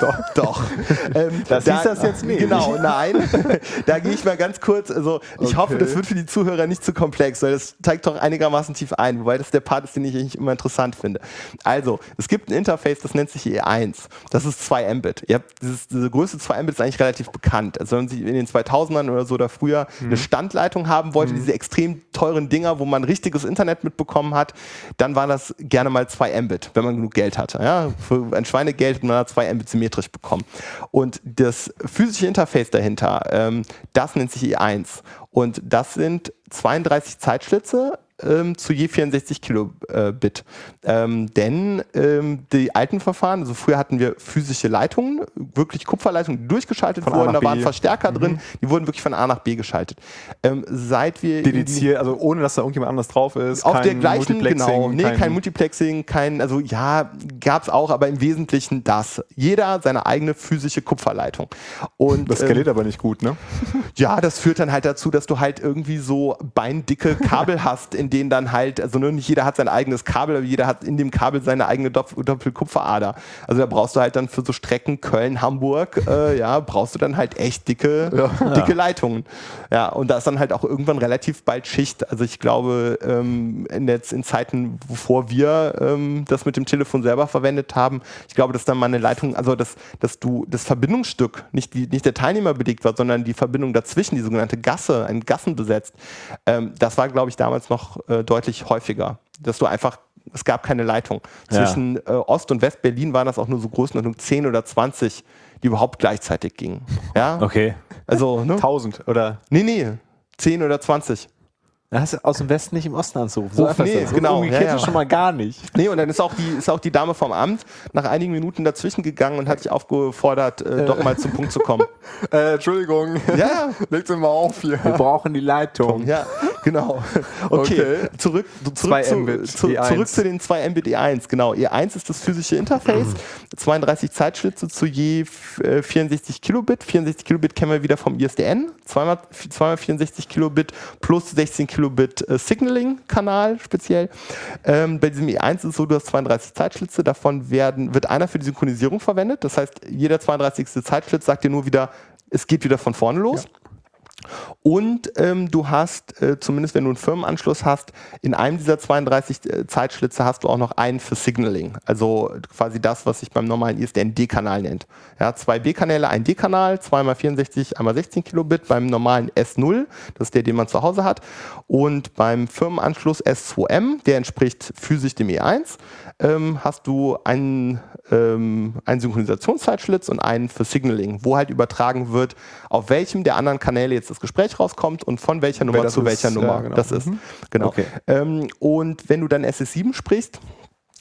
Speaker 2: Doch. Doch. ähm,
Speaker 3: das
Speaker 2: da,
Speaker 3: hieß das jetzt nicht.
Speaker 2: Genau, nein. da gehe ich mal ganz kurz, also ich
Speaker 3: Okay.
Speaker 2: hoffe, das wird für die Zuhörer nicht zu komplex, weil das zeigt doch einigermaßen tief ein, wobei das der Part ist, den ich eigentlich immer interessant finde. Also, es gibt ein Interface, das nennt sich E1. Das ist 2 Mbit. Ihr habt dieses, diese Größe 2 Mbit ist eigentlich relativ bekannt. Also wenn Sie in den 2000ern oder so oder früher eine Standleitung haben wollte, diese extrem teuren Dinger, wo man richtiges Internet mitbekommen hat, dann war das gerne mal 2 Mbit, wenn man genug Geld hatte. Ja? Für ein Schweinegeld hat man 2 Mbit symmetrisch bekommen. Und das physische Interface dahinter, ähm, das nennt sich E1. Und das sind 32 Zeitschlitze ähm, zu je 64 Kilobit. Ähm, denn ähm, die alten Verfahren, also früher hatten wir physische Leitungen, wirklich Kupferleitungen, die durchgeschaltet
Speaker 3: Von
Speaker 2: wurden, da waren. Verstärker drin, die wurden wirklich von A nach B geschaltet. Ähm, seit wir
Speaker 3: Dediziert, also ohne dass da irgendjemand anders drauf ist.
Speaker 2: auf
Speaker 3: kein
Speaker 2: der gleichen, genau, nee, kein, Multiplexing, kein, also ja, gab es auch, aber im Wesentlichen das. Jeder seine eigene physische Kupferleitung. Und
Speaker 3: Das
Speaker 2: ähm,
Speaker 3: skaliert aber nicht gut, ne?
Speaker 2: ja, das führt dann halt dazu, dass du halt irgendwie so beindicke Kabel hast, in denen dann halt, also nur nicht jeder hat sein eigenes Kabel, aber jeder hat in dem Kabel seine eigene Dopp Doppelkupferader. Also da brauchst du halt dann für so Strecken Köln, Hamburg, äh, ja, brauchst du dann halt echt dicke, dicke Leitungen. Ja, und da ist dann halt auch irgendwann relativ bald Schicht. Also ich glaube, ähm, in, jetzt in Zeiten, bevor wir ähm, das mit dem Telefon selber verwendet haben, ich glaube, dass dann mal eine Leitung, also dass, dass du das Verbindungsstück, nicht, die, nicht der Teilnehmer belegt wird, sondern die Verbindung dazwischen, die sogenannte Gasse, ein Gassen besetzt, ähm, das war, glaube ich, damals noch äh, deutlich häufiger. Dass du einfach, es gab keine Leitung.
Speaker 1: Ja.
Speaker 2: Zwischen äh, Ost- und West-Berlin waren das auch nur so Größenordnung 10 oder 20, die überhaupt gleichzeitig gingen. Ja,
Speaker 1: Okay.
Speaker 2: also, ne?
Speaker 3: 1000 oder
Speaker 2: Nee, nee, 10 oder 20.
Speaker 1: Da hast du aus dem Westen nicht im Osten anzurufen. So
Speaker 2: Ruf-
Speaker 1: einfach
Speaker 2: nee,
Speaker 1: ist das.
Speaker 2: genau,
Speaker 1: Umgekehrt
Speaker 2: ja, ja.
Speaker 1: ist schon mal gar nicht.
Speaker 2: Nee, und dann ist auch die, ist auch die Dame vom Amt nach einigen Minuten dazwischen gegangen und hat dich aufgefordert, äh, doch mal zum Punkt zu kommen.
Speaker 3: Äh, Entschuldigung.
Speaker 2: Ja,
Speaker 3: Legt sie mal auf hier.
Speaker 1: Wir brauchen die Leitung.
Speaker 2: ja, genau. Okay,
Speaker 3: Okay.
Speaker 2: zurück, zurück,
Speaker 3: 2
Speaker 2: zu, zu,
Speaker 3: E1.
Speaker 2: zurück zu den 2 Mbit E1. Genau, E1 ist das physische Interface, 32 Zeitschlitze zu je äh, 64 Kilobit. 64 Kilobit kennen wir wieder vom ISDN, zweimal, zweimal 64 Kilobit plus 16 Kilobit äh, Signaling-Kanal speziell. Ähm, bei diesem E1 ist es so, du hast 32 Zeitschlitze, davon werden, wird einer für die Synchronisierung verwendet. Das heißt, jeder 32. Zeitschlitz sagt dir nur wieder, es geht wieder von vorne los. Und ähm, du hast, äh, zumindest wenn du einen Firmenanschluss hast, in einem dieser 32 äh, Zeitschlitze hast du auch noch einen für Signaling. Also quasi das, was sich beim normalen ISDN D-Kanal nennt. Ja, zwei B-Kanäle, ein D-Kanal, zweimal 64, einmal 16 Kilobit beim normalen S0, das ist der, den man zu Hause hat. Und beim Firmenanschluss S2M, der entspricht physisch dem E1, ähm, hast du einen, ähm, einen Synchronisationszeitschlitz und einen für Signaling, wo halt übertragen wird, auf welchem der anderen Kanäle jetzt das Gespräch rauskommt und von welcher Nummer zu
Speaker 3: ist,
Speaker 2: welcher
Speaker 3: ja,
Speaker 2: Nummer
Speaker 3: genau.
Speaker 2: das ist. Genau.
Speaker 1: Okay.
Speaker 2: Ähm, und wenn du dann SS7 sprichst,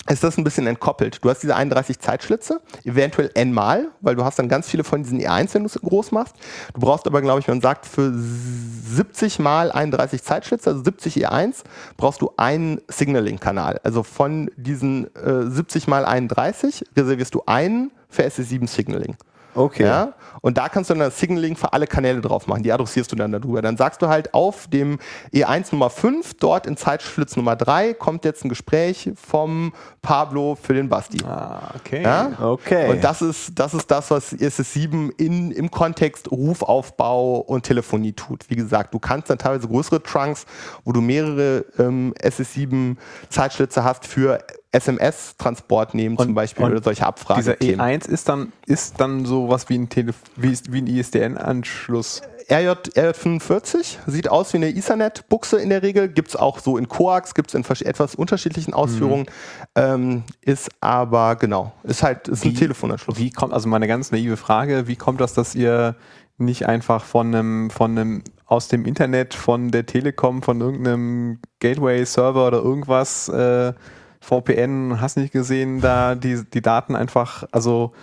Speaker 2: ist das ein bisschen entkoppelt. Du hast diese 31 Zeitschlitze, eventuell n-mal, weil du hast dann ganz viele von diesen E1, wenn du es groß machst. Du brauchst aber, glaube ich, man sagt, für 70 mal 31 Zeitschlitze, also 70 E1, brauchst du einen Signaling-Kanal. Also von diesen äh, 70 mal 31 reservierst du einen für SS7 Signaling.
Speaker 1: Okay.
Speaker 2: Ja? Und da kannst du dann das Signaling für alle Kanäle drauf machen. Die adressierst du dann darüber. Dann sagst du halt auf dem E1 Nummer 5, dort in Zeitschlitz Nummer 3, kommt jetzt ein Gespräch vom Pablo für den Basti.
Speaker 3: Ah, okay.
Speaker 2: Ja?
Speaker 1: Okay.
Speaker 2: Und das ist, das ist das, was SS7 in, im Kontext Rufaufbau und Telefonie tut. Wie gesagt, du kannst dann teilweise größere Trunks, wo du mehrere ähm, SS7 Zeitschlitze hast für SMS-Transport nehmen zum
Speaker 3: Und-
Speaker 2: Beispiel
Speaker 3: und
Speaker 2: oder solche
Speaker 3: Dieser
Speaker 2: Abfragethemen.
Speaker 3: E1 ist dann, ist dann so was wie ein, wie, wie ein ISDN-Anschluss.
Speaker 2: RJ, RJ45 sieht aus wie eine Ethernet-Buchse in der Regel. Gibt es auch so in Coax, gibt es in etwas unterschiedlichen Ausführungen. Ähm, ist aber, genau, ist halt ist ein
Speaker 3: Wie-
Speaker 2: Telefonanschluss.
Speaker 3: Wie kommt, also meine ganz naive Frage, wie kommt das, dass ihr nicht einfach von einem, von einem, aus dem Internet, von der Telekom, von irgendeinem Gateway-Server oder irgendwas, äh, VPN, hast nicht gesehen, da die, die Daten einfach, also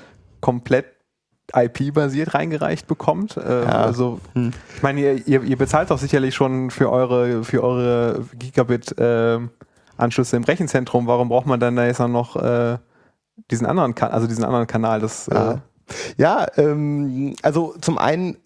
Speaker 3: komplett IP-basiert reingereicht bekommt. Äh, Also,
Speaker 2: Hm.
Speaker 3: ich meine, ihr, ihr, ihr bezahlt doch sicherlich schon für eure, für eure Gigabit-Anschlüsse im Rechenzentrum. Warum braucht man dann da jetzt auch noch äh, diesen anderen, Kan also diesen anderen Kanal, das.
Speaker 2: Ja,
Speaker 3: Äh,
Speaker 2: ja ähm, also zum einen äh,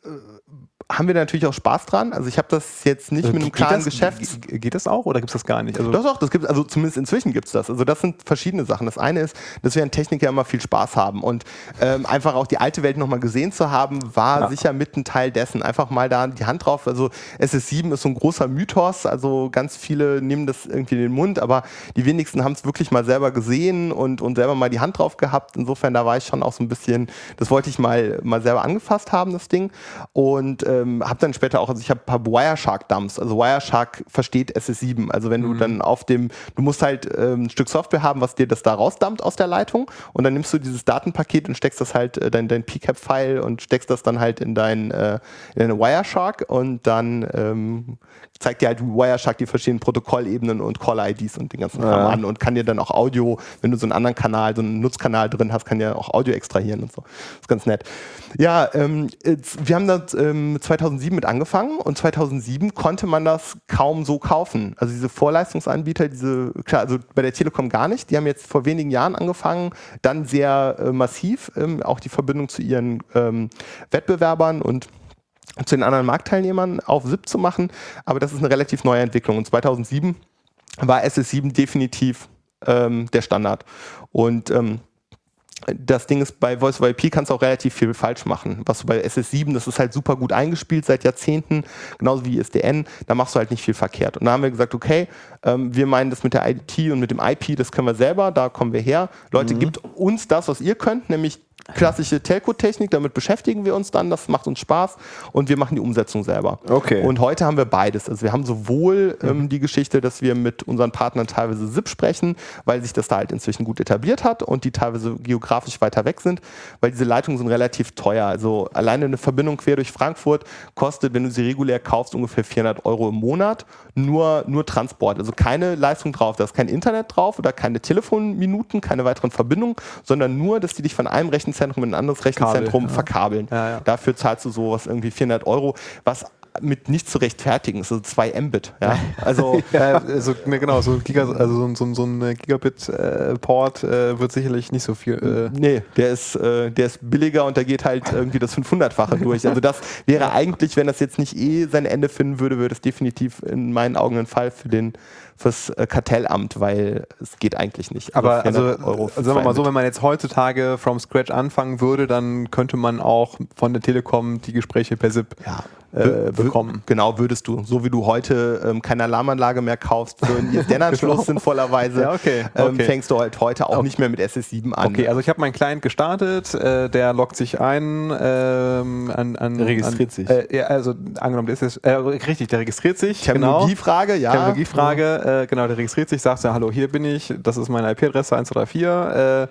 Speaker 2: haben wir natürlich auch Spaß dran. Also ich habe das jetzt nicht mit einem klaren
Speaker 3: das,
Speaker 2: Geschäfts...
Speaker 3: ge- Geht das auch oder gibt es das gar nicht? Also,
Speaker 2: Doch, doch, das gibt also zumindest inzwischen gibt es das. Also das sind verschiedene Sachen. Das eine ist, dass wir an Techniker immer viel Spaß haben und ähm, einfach auch die alte Welt nochmal gesehen zu haben, war
Speaker 3: Ja.
Speaker 2: sicher mit ein Teil dessen. Einfach mal da die Hand drauf. Also SS7 ist so ein großer Mythos, also ganz viele nehmen das irgendwie in den Mund, aber die wenigsten haben es wirklich mal selber gesehen und, und selber mal die Hand drauf gehabt. Insofern, da war ich schon auch so ein bisschen, das wollte ich mal, mal selber angefasst haben, das Ding. Und ähm, habe dann später auch, also ich habe ein paar Wireshark-Dumps. Also Wireshark versteht SS7. Also wenn du dann auf dem, du musst halt ähm, ein Stück Software haben, was dir das da rausdumpt aus der Leitung und dann nimmst du dieses Datenpaket und steckst das halt, äh, dein, dein PCAP-File und steckst das dann halt in dein äh, in eine Wireshark und dann ähm, zeigt dir halt Wireshark die verschiedenen Protokollebenen und Call-IDs und den ganzen Kram
Speaker 1: Ja.
Speaker 2: an und kann dir dann auch Audio, wenn du so einen anderen Kanal, so einen Nutzkanal drin hast, kann dir auch Audio extrahieren und so. ist ganz nett. Ja, ähm, jetzt, wir haben das ähm, 2007 mit angefangen und 2007 konnte man das kaum so kaufen. Also diese Vorleistungsanbieter, diese, klar, also bei der Telekom gar nicht, die haben jetzt vor wenigen Jahren angefangen, dann sehr äh, massiv ähm, auch die Verbindung zu ihren ähm, Wettbewerbern und zu den anderen Marktteilnehmern auf SIP zu machen. Aber das ist eine relativ neue Entwicklung. Und 2007 war SS7 definitiv ähm, der Standard. Und ähm, das Ding ist, bei Voice over IP kannst du auch relativ viel falsch machen. Was du bei SS7, das ist halt super gut eingespielt seit Jahrzehnten, genauso wie ISDN, da machst du halt nicht viel verkehrt. Und da haben wir gesagt, okay, ähm, wir meinen das mit der IT und mit dem IP, das können wir selber, da kommen wir her. Leute, gebt uns das, was ihr könnt, nämlich klassische Telco-Technik, damit beschäftigen wir uns dann, das macht uns Spaß und wir machen die Umsetzung selber.
Speaker 1: Okay.
Speaker 2: Und heute haben wir beides. Also wir haben sowohl ähm, die Geschichte, dass wir mit unseren Partnern teilweise SIP sprechen, weil sich das da halt inzwischen gut etabliert hat und die teilweise geografisch weiter weg sind, weil diese Leitungen sind relativ teuer. Also alleine eine Verbindung quer durch Frankfurt kostet, wenn du sie regulär kaufst, ungefähr 400 Euro im Monat. Nur, nur Transport. Also keine Leistung drauf. Da ist kein Internet drauf oder keine Telefonminuten, keine weiteren Verbindungen, sondern nur, dass die dich von einem Rechenzentrum in ein anderes Rechenzentrum
Speaker 3: ja.
Speaker 2: verkabeln.
Speaker 3: Ja, ja.
Speaker 2: Dafür zahlst du sowas irgendwie 400 Euro, was mit nicht zu rechtfertigen ist, also 2 Mbit. Ja? Also
Speaker 3: ja, so, ne, genau, so ein, Giga, also so, so, so ein Gigabit-Port äh, wird sicherlich nicht so viel. Äh,
Speaker 2: Nee, der ist, äh, der ist billiger und da geht halt irgendwie das 500-fache durch. Also das wäre eigentlich, wenn das jetzt nicht eh sein Ende finden würde, wäre das definitiv in meinen Augen ein Fall für den fürs äh, Kartellamt, weil es geht eigentlich nicht.
Speaker 3: aber also,
Speaker 2: 400 Euro für
Speaker 3: sagen wir mal so, wenn man jetzt heutzutage from scratch anfangen würde, dann könnte man auch von der Telekom die Gespräche per SIP
Speaker 2: ja,
Speaker 3: äh, bekommen.
Speaker 2: Genau, würdest du. So wie du heute ähm, keine Alarmanlage mehr kaufst für einen ISDN-Anschluss
Speaker 3: Genau.
Speaker 2: sinnvollerweise,
Speaker 3: Ja, okay,
Speaker 2: Ähm,
Speaker 3: okay.
Speaker 2: fängst du halt heute auch nicht mehr mit SS7 an.
Speaker 3: Okay, also ich habe meinen Client gestartet, äh, der loggt sich ein, ähm, an, an
Speaker 1: Der registriert
Speaker 3: an,
Speaker 1: sich.
Speaker 3: Äh, ja, also angenommen, der ist äh, richtig, der registriert sich.
Speaker 2: Terminologiefrage, ja.
Speaker 3: Genau. Terminologiefrage, äh, genau, der registriert sich, sagt ja, hallo, hier bin ich, das ist meine IP-Adresse 134, äh,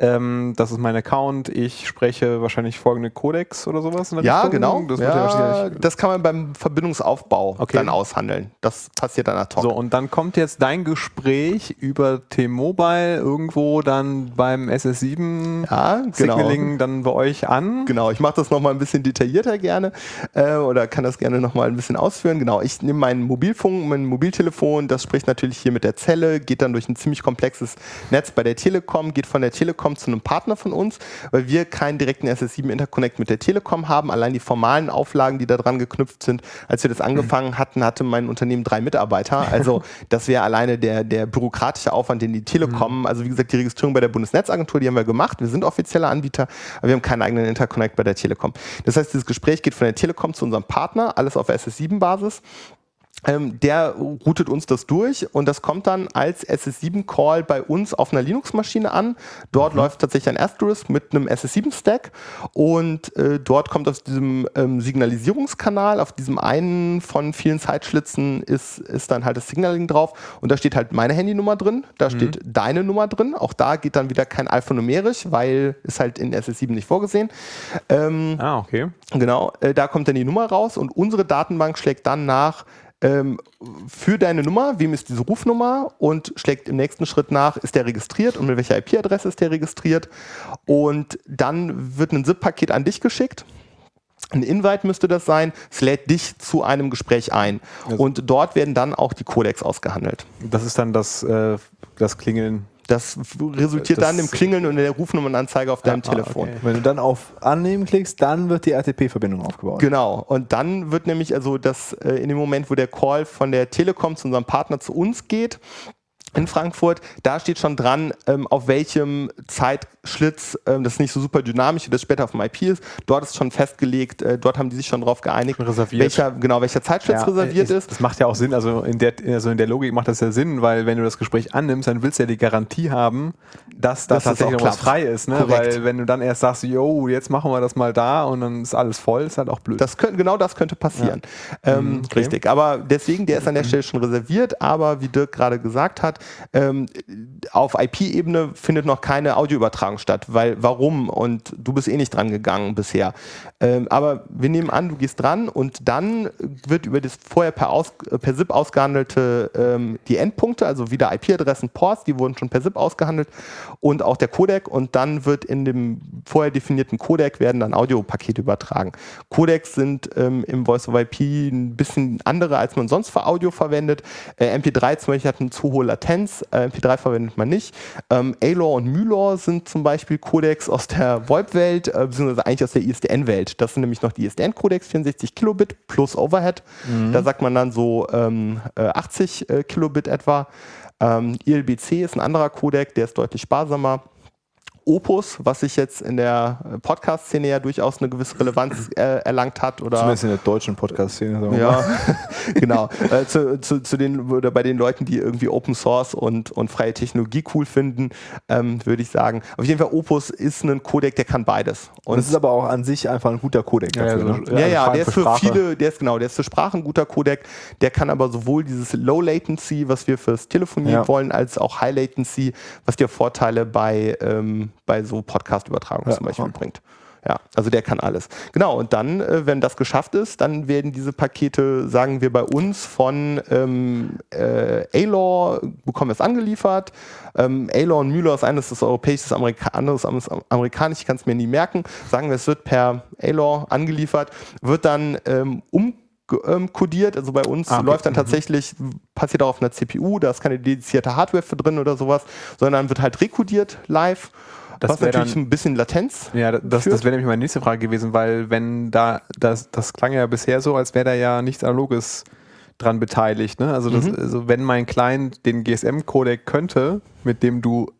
Speaker 3: ähm, das ist mein Account, ich spreche wahrscheinlich folgende Codex oder sowas.
Speaker 2: Ja,
Speaker 3: Richtung.
Speaker 2: genau.
Speaker 3: Das, ja
Speaker 2: das kann man beim Verbindungsaufbau
Speaker 3: Okay.
Speaker 2: dann aushandeln. Das passiert dann ad hoc.
Speaker 3: so, und dann kommt jetzt dein Gespräch über T-Mobile irgendwo dann beim SS7
Speaker 2: Ja, genau.
Speaker 3: Signaling dann bei euch an.
Speaker 2: Genau, ich mache das nochmal ein bisschen detaillierter gerne äh, oder kann das gerne nochmal ein bisschen ausführen. Genau, ich nehme meinen Mobilfunk, mein Mobiltelefon, das spricht natürlich hier mit der Zelle, geht dann durch ein ziemlich komplexes Netz bei der Telekom, geht von der Telekom zu einem Partner von uns, weil wir keinen direkten SS7-Interconnect mit der Telekom haben. Allein die formalen Auflagen, die da dran geknüpft sind, als wir das angefangen hatten, hatte mein Unternehmen drei Mitarbeiter. Also das wäre alleine der, der bürokratische Aufwand, den die Telekom, also wie gesagt, die Registrierung bei der Bundesnetzagentur, die haben wir gemacht. Wir sind offizieller Anbieter, aber wir haben keinen eigenen Interconnect bei der Telekom. Das heißt, dieses Gespräch geht von der Telekom zu unserem Partner, alles auf SS7-Basis. Ähm, der routet uns das durch und das kommt dann als SS7-Call bei uns auf einer Linux-Maschine an. Dort läuft tatsächlich ein Asterisk mit einem SS7-Stack und äh, dort kommt aus diesem ähm, Signalisierungskanal, auf diesem einen von vielen Zeitschlitzen ist, ist dann halt das Signaling drauf und da steht halt meine Handynummer drin, da steht deine Nummer drin. Auch da geht dann wieder kein alphanumerisch, weil ist halt in SS7 nicht vorgesehen. Ähm,
Speaker 3: Ah, okay.
Speaker 2: Genau, äh, da kommt dann die Nummer raus und unsere Datenbank schlägt dann nach ähm, für deine Nummer, wem ist diese Rufnummer und schlägt im nächsten Schritt nach, ist der registriert und mit welcher IP-Adresse ist der registriert und dann wird ein ZIP-Paket an dich geschickt. Ein Invite müsste das sein, es lädt dich zu einem Gespräch ein und dort werden dann auch die Codecs ausgehandelt.
Speaker 3: Das ist dann das, äh, das Klingeln
Speaker 2: Das resultiert
Speaker 1: Das-
Speaker 2: dann im Klingeln und in der Rufnummernanzeige auf deinem
Speaker 3: Ah,
Speaker 2: Telefon.
Speaker 3: okay.
Speaker 1: Wenn du dann auf Annehmen klickst, dann wird die RTP-Verbindung aufgebaut.
Speaker 2: Genau. Und dann wird nämlich also das äh, in dem Moment, wo der Call von der Telekom zu unserem Partner zu uns geht, in Frankfurt, da steht schon dran, ähm, auf welchem Zeitschlitz, ähm, das ist nicht so super dynamisch, wie das später auf dem IP ist, dort ist schon festgelegt, äh, dort haben die sich schon drauf geeinigt,
Speaker 3: Schon
Speaker 2: welcher, genau, welcher Zeitschlitz reserviert
Speaker 3: ich-
Speaker 2: ist.
Speaker 3: Das macht ja auch Sinn, also in, der, also in der Logik macht das ja Sinn, weil wenn du das Gespräch annimmst, dann willst du ja die Garantie haben, dass da
Speaker 2: Dass das
Speaker 3: tatsächlich was frei ist. Ne?
Speaker 2: Korrekt.
Speaker 3: Weil wenn du dann erst sagst, yo, jetzt machen wir das mal da und dann ist alles voll, ist halt auch blöd.
Speaker 2: Das könnte, genau das könnte passieren. Ähm,
Speaker 3: Mhm, okay.
Speaker 2: Richtig. Aber deswegen, der ist an der Stelle schon reserviert. Aber wie Dirk gerade gesagt hat, ähm, auf IP-Ebene findet noch keine Audioübertragung statt. Weil warum? Und du bist eh nicht dran gegangen bisher. Ähm, aber wir nehmen an, du gehst dran und dann wird über das vorher per, Aus, äh, per SIP ausgehandelte ähm, die Endpunkte, also wieder IP-Adressen, Ports, die wurden schon per SIP ausgehandelt und auch der Codec und dann wird in dem vorher definierten Codec werden dann Audiopakete übertragen. Codecs sind ähm, im Voice over IP ein bisschen andere, als man sonst für Audio verwendet. Äh, MP3 zum Beispiel hat eine zu hohe Latenz, äh, MP3 verwendet man nicht. Ähm, ALOR und MYLOR sind zum Beispiel Codecs aus der VoIP-Welt, äh, beziehungsweise eigentlich aus der ISDN-Welt. Das sind nämlich noch die ISDN-Codecs, 64 Kilobit plus Overhead. Da sagt man dann so ähm, äh, 80 äh, Kilobit etwa. Ähm, ILBC ist ein anderer Codec, der ist deutlich sparsamer. Opus, was sich jetzt in der äh, Podcast-Szene ja durchaus eine gewisse Relevanz äh, erlangt hat. Oder
Speaker 1: Zumindest in der deutschen Podcast-Szene.
Speaker 2: ja, genau. Äh, zu, zu, zu den oder bei den Leuten, die irgendwie Open Source und, und freie Technologie cool finden, ähm, würde ich sagen. Auf jeden Fall Opus ist ein Codec, der kann beides.
Speaker 1: Und es ist aber auch an sich einfach ein guter Codec
Speaker 3: Ja,
Speaker 1: dafür.
Speaker 3: also-
Speaker 1: ne?
Speaker 2: ja, ja, der ist
Speaker 3: für
Speaker 2: für
Speaker 3: Sprache.
Speaker 2: viele, der ist genau, der ist für Sprachen ein guter Codec. Der kann aber sowohl dieses Low Latency, was wir fürs Telefonieren
Speaker 1: Ja.
Speaker 2: wollen, als auch High Latency, was dir Vorteile bei, ähm, bei so Podcast-Übertragungen
Speaker 1: Ja.
Speaker 2: zum Beispiel bringt. Ja, also der kann alles. Genau, und dann, äh, wenn das geschafft ist, dann werden diese Pakete, sagen wir bei uns, von ähm, äh, ALOR, bekommen wir es angeliefert. Ähm, ALOR und MYLOR ist eines das europäisches, Amerika anderes am- amerikanisch, ich kann es mir nie merken. Sagen wir, es wird per ALOR angeliefert, wird dann ähm, um ähm, kodiert, also bei uns
Speaker 3: Ah,
Speaker 2: läuft dann tatsächlich, passiert auch auf einer CPU, da ist keine dedizierte Hardware für drin oder sowas, sondern wird halt rekodiert live,
Speaker 3: Das
Speaker 2: was natürlich
Speaker 3: dann-
Speaker 2: ein bisschen Latenz
Speaker 3: Ja, das,
Speaker 2: führt.
Speaker 3: das wäre nämlich meine nächste Frage gewesen, weil wenn da, das, das klang ja bisher so, als wäre da ja nichts Analoges dran beteiligt. Ne? Also, das,
Speaker 2: Mhm.
Speaker 3: also wenn mein Client den GSM-Codec könnte, mit dem du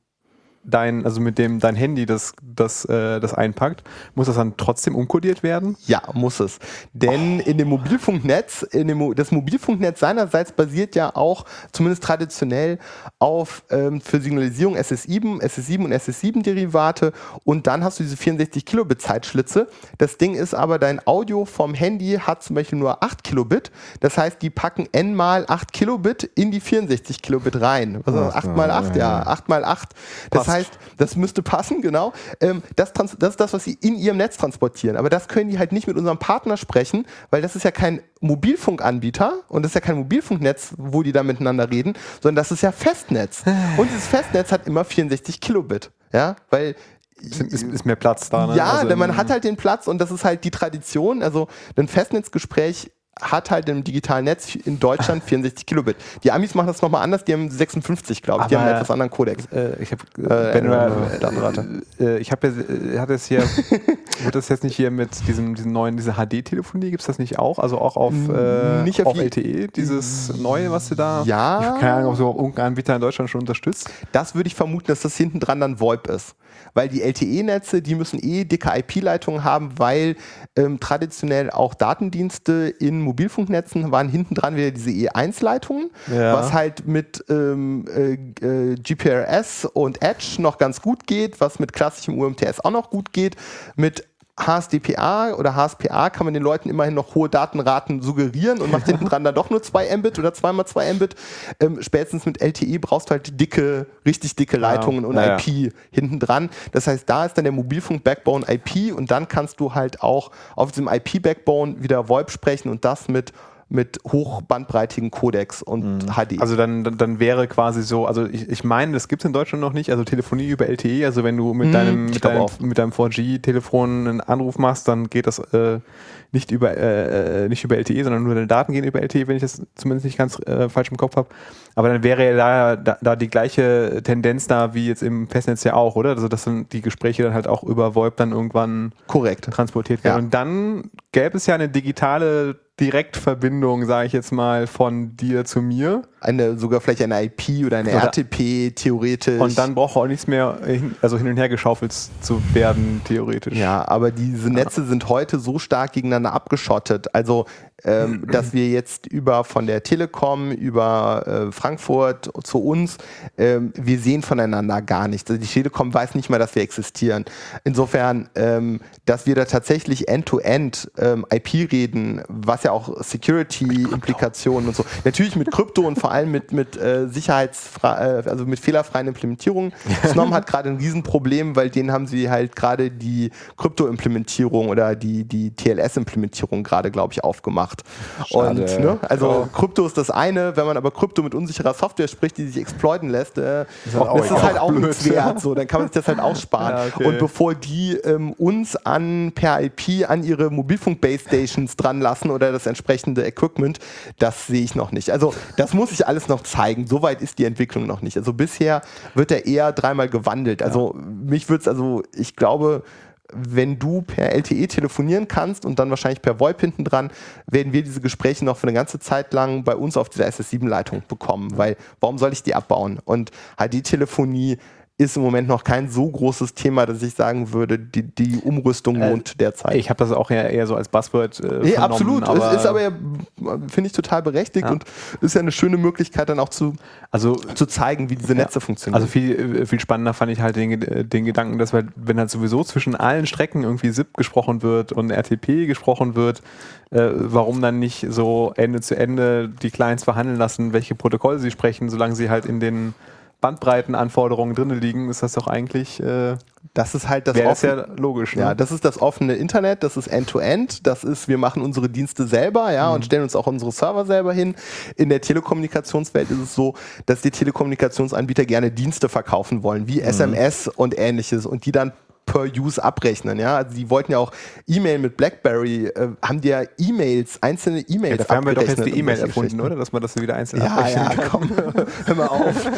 Speaker 3: dein, also mit dem dein Handy das, das, äh, das einpackt, muss das dann trotzdem umkodiert werden?
Speaker 2: Ja, muss es. Denn in dem Mobilfunknetz, in dem, Mo- das Mobilfunknetz seinerseits basiert ja auch, zumindest traditionell, auf ähm, für Signalisierung SS7, SS7 und SS7-Derivate und dann hast du diese 64 Kilobit Zeitschlitze. Das Ding ist aber, dein Audio vom Handy hat zum Beispiel nur 8 Kilobit. Das heißt, die packen n mal 8 Kilobit in die 64 Kilobit rein. Das? 8 mal 8, ja, 8 mal 8. Das
Speaker 3: Passt.
Speaker 2: Heißt, das müsste passen, genau. Ähm, das, das ist das, was sie in ihrem Netz transportieren. Aber das können die halt nicht mit unserem Partner sprechen, weil das ist ja kein Mobilfunkanbieter und das ist ja kein Mobilfunknetz, wo die da miteinander reden, sondern das ist ja Festnetz. Und dieses Festnetz hat immer 64 Kilobit. Ja, weil
Speaker 3: Ist, ist, mehr Platz da? Ne?
Speaker 2: ja,
Speaker 3: Also
Speaker 2: denn man hat halt den Platz und das ist halt die Tradition. Also ein Festnetzgespräch hat halt im digitalen Netz in Deutschland 64 Kilobit. Die Amis machen das nochmal anders, die haben 56, glaube ich. Die haben einen etwas anderen Kodex.
Speaker 3: Äh, ich habe,
Speaker 2: Äh, äh,
Speaker 3: äh, äh, ich habe ja, äh, hatte es hier, wird das jetzt nicht hier mit diesem, diesem neuen, diese HD-Telefonie, gibt es das nicht auch? Also auch auf, äh,
Speaker 2: Nicht auf
Speaker 3: auf LTE, dieses neue, was du da,
Speaker 2: Ja.
Speaker 3: ich keine Ahnung, ob so irgendein Anbieter in Deutschland schon unterstützt.
Speaker 2: Das würde ich vermuten, dass das hinten dran dann VoIP ist. Weil die LTE-Netze, die müssen eh dicke IP-Leitungen haben, weil ähm, traditionell auch Datendienste in Mobilfunknetzen waren hinten dran wieder diese E1-Leitungen,
Speaker 3: Ja.
Speaker 2: was halt mit ähm, äh, äh, GPRS und Edge noch ganz gut geht, was mit klassischem UMTS auch noch gut geht. Mit HSDPA oder HSPA kann man den Leuten immerhin noch hohe Datenraten suggerieren und macht hinten dran dann doch nur 2 Mbit oder 2x2 Mbit. Ähm, spätestens mit LTE brauchst du halt dicke, richtig dicke Leitungen und
Speaker 1: Ja, ja.
Speaker 2: IP hinten dran. Das heißt, da ist dann der Mobilfunk-Backbone IP und dann kannst du halt auch auf diesem IP-Backbone wieder VoIP sprechen und das mit mit hochbandbreitigen Codecs und HD.
Speaker 3: Also dann, dann, dann wäre quasi so, also ich, ich meine, das gibt es in Deutschland noch nicht, also Telefonie über LTE, also wenn du mit
Speaker 2: Hm,
Speaker 3: deinem, mit deinem,
Speaker 2: auch.
Speaker 3: mit deinem 4G-Telefon einen Anruf machst, dann geht das äh, nicht über äh, äh, nicht über LTE, sondern nur deine Daten gehen über LTE, wenn ich das zumindest nicht ganz äh, falsch im Kopf habe. Aber dann wäre ja da, da, da die gleiche Tendenz da wie jetzt im Festnetz ja auch, oder? Also dass dann die Gespräche dann halt auch über VoIP dann irgendwann
Speaker 2: Korrekt.
Speaker 3: transportiert werden.
Speaker 2: Ja.
Speaker 3: Und dann gäbe es ja eine digitale Direktverbindung, sage ich jetzt mal, von dir zu mir.
Speaker 2: Eine, sogar vielleicht eine IP oder eine
Speaker 3: Oder-
Speaker 2: RTP theoretisch.
Speaker 3: Und dann braucht auch nichts mehr hin, also hin und her geschaufelt zu werden, theoretisch.
Speaker 2: Ja, aber diese Netze sind heute so stark gegeneinander abgeschottet. Also, ähm, dass wir jetzt über von der Telekom über äh, Frankfurt zu uns, ähm, wir sehen voneinander gar nichts. Also die Telekom weiß nicht mal, dass wir existieren. Insofern, ähm, dass wir da tatsächlich end-to-end ähm, IP reden, was ja auch Security-Implikationen und so. Natürlich mit Krypto und vor allem mit, mit äh, sicherheitsfrei, äh, also mit fehlerfreien Implementierungen. Snom hat gerade ein Riesenproblem, weil denen haben sie halt gerade die Krypto-Implementierung oder die, die TLS-Implementierung gerade, glaube ich, aufgemacht.
Speaker 1: Schade.
Speaker 2: Und ne, also. Krypto ist das eine, wenn man aber Krypto mit unsicherer Software spricht, die sich exploiten lässt, äh,
Speaker 1: Ist halt auch
Speaker 2: das ist halt auch
Speaker 3: Blöd.
Speaker 2: nichts wert. So, dann kann man sich das halt aussparen.
Speaker 3: Ja, okay.
Speaker 2: Und bevor die ähm, uns an per IP an ihre Mobilfunk-Base-Stations dran lassen oder das entsprechende Equipment, das sehe ich noch nicht. Also das muss ich alles noch zeigen. Soweit ist die Entwicklung noch nicht. Also bisher wird er eher dreimal gewandelt. Also mich würde es, also ich glaube, wenn du per LTE telefonieren kannst und dann wahrscheinlich per VoIP hinten dran, werden wir diese Gespräche noch für eine ganze Zeit lang bei uns auf dieser SS7-Leitung bekommen, weil warum soll ich die abbauen? Und HD-Telefonie ist im Moment noch kein so großes Thema, dass ich sagen würde, die, die Umrüstung
Speaker 3: Äh,
Speaker 2: lohnt derzeit.
Speaker 3: Ich habe das auch eher, eher so als Buzzword äh,
Speaker 2: Nee, absolut.
Speaker 3: Aber,
Speaker 2: es ist aber, ja, finde ich, total berechtigt
Speaker 3: Ja.
Speaker 2: und ist ja eine schöne Möglichkeit, dann auch zu,
Speaker 3: also
Speaker 2: zu zeigen, wie diese Netze funktionieren.
Speaker 3: Also viel, äh, viel spannender fand ich halt den, den Gedanken, dass wir, wenn halt sowieso zwischen allen Strecken irgendwie SIP gesprochen wird und RTP gesprochen wird, äh, warum dann nicht so Ende zu Ende die Clients verhandeln lassen, welche Protokolle sie sprechen, solange sie halt in den Bandbreitenanforderungen drin liegen, ist das doch eigentlich, äh,
Speaker 2: das ist halt das
Speaker 3: wäre das ja logisch. Ne?
Speaker 2: Ja, das ist das offene Internet, das ist End-to-End, das ist, wir machen unsere Dienste selber, ja,
Speaker 3: Mhm.
Speaker 2: und stellen uns auch unsere Server selber hin. In der Telekommunikationswelt ist es so, dass die Telekommunikationsanbieter gerne Dienste verkaufen wollen,
Speaker 3: Mhm.
Speaker 2: wie SMS und ähnliches und die dann per Use abrechnen, ja. Also die wollten ja auch E-Mail mit BlackBerry, äh, haben die ja E-Mails, einzelne E-Mails
Speaker 3: dafür haben wir doch jetzt die E-Mail erfunden, oder? Dass man das wieder einzeln
Speaker 2: Ja,
Speaker 3: abrechnen
Speaker 2: ja,
Speaker 3: kann.
Speaker 2: komm, hör mal auf.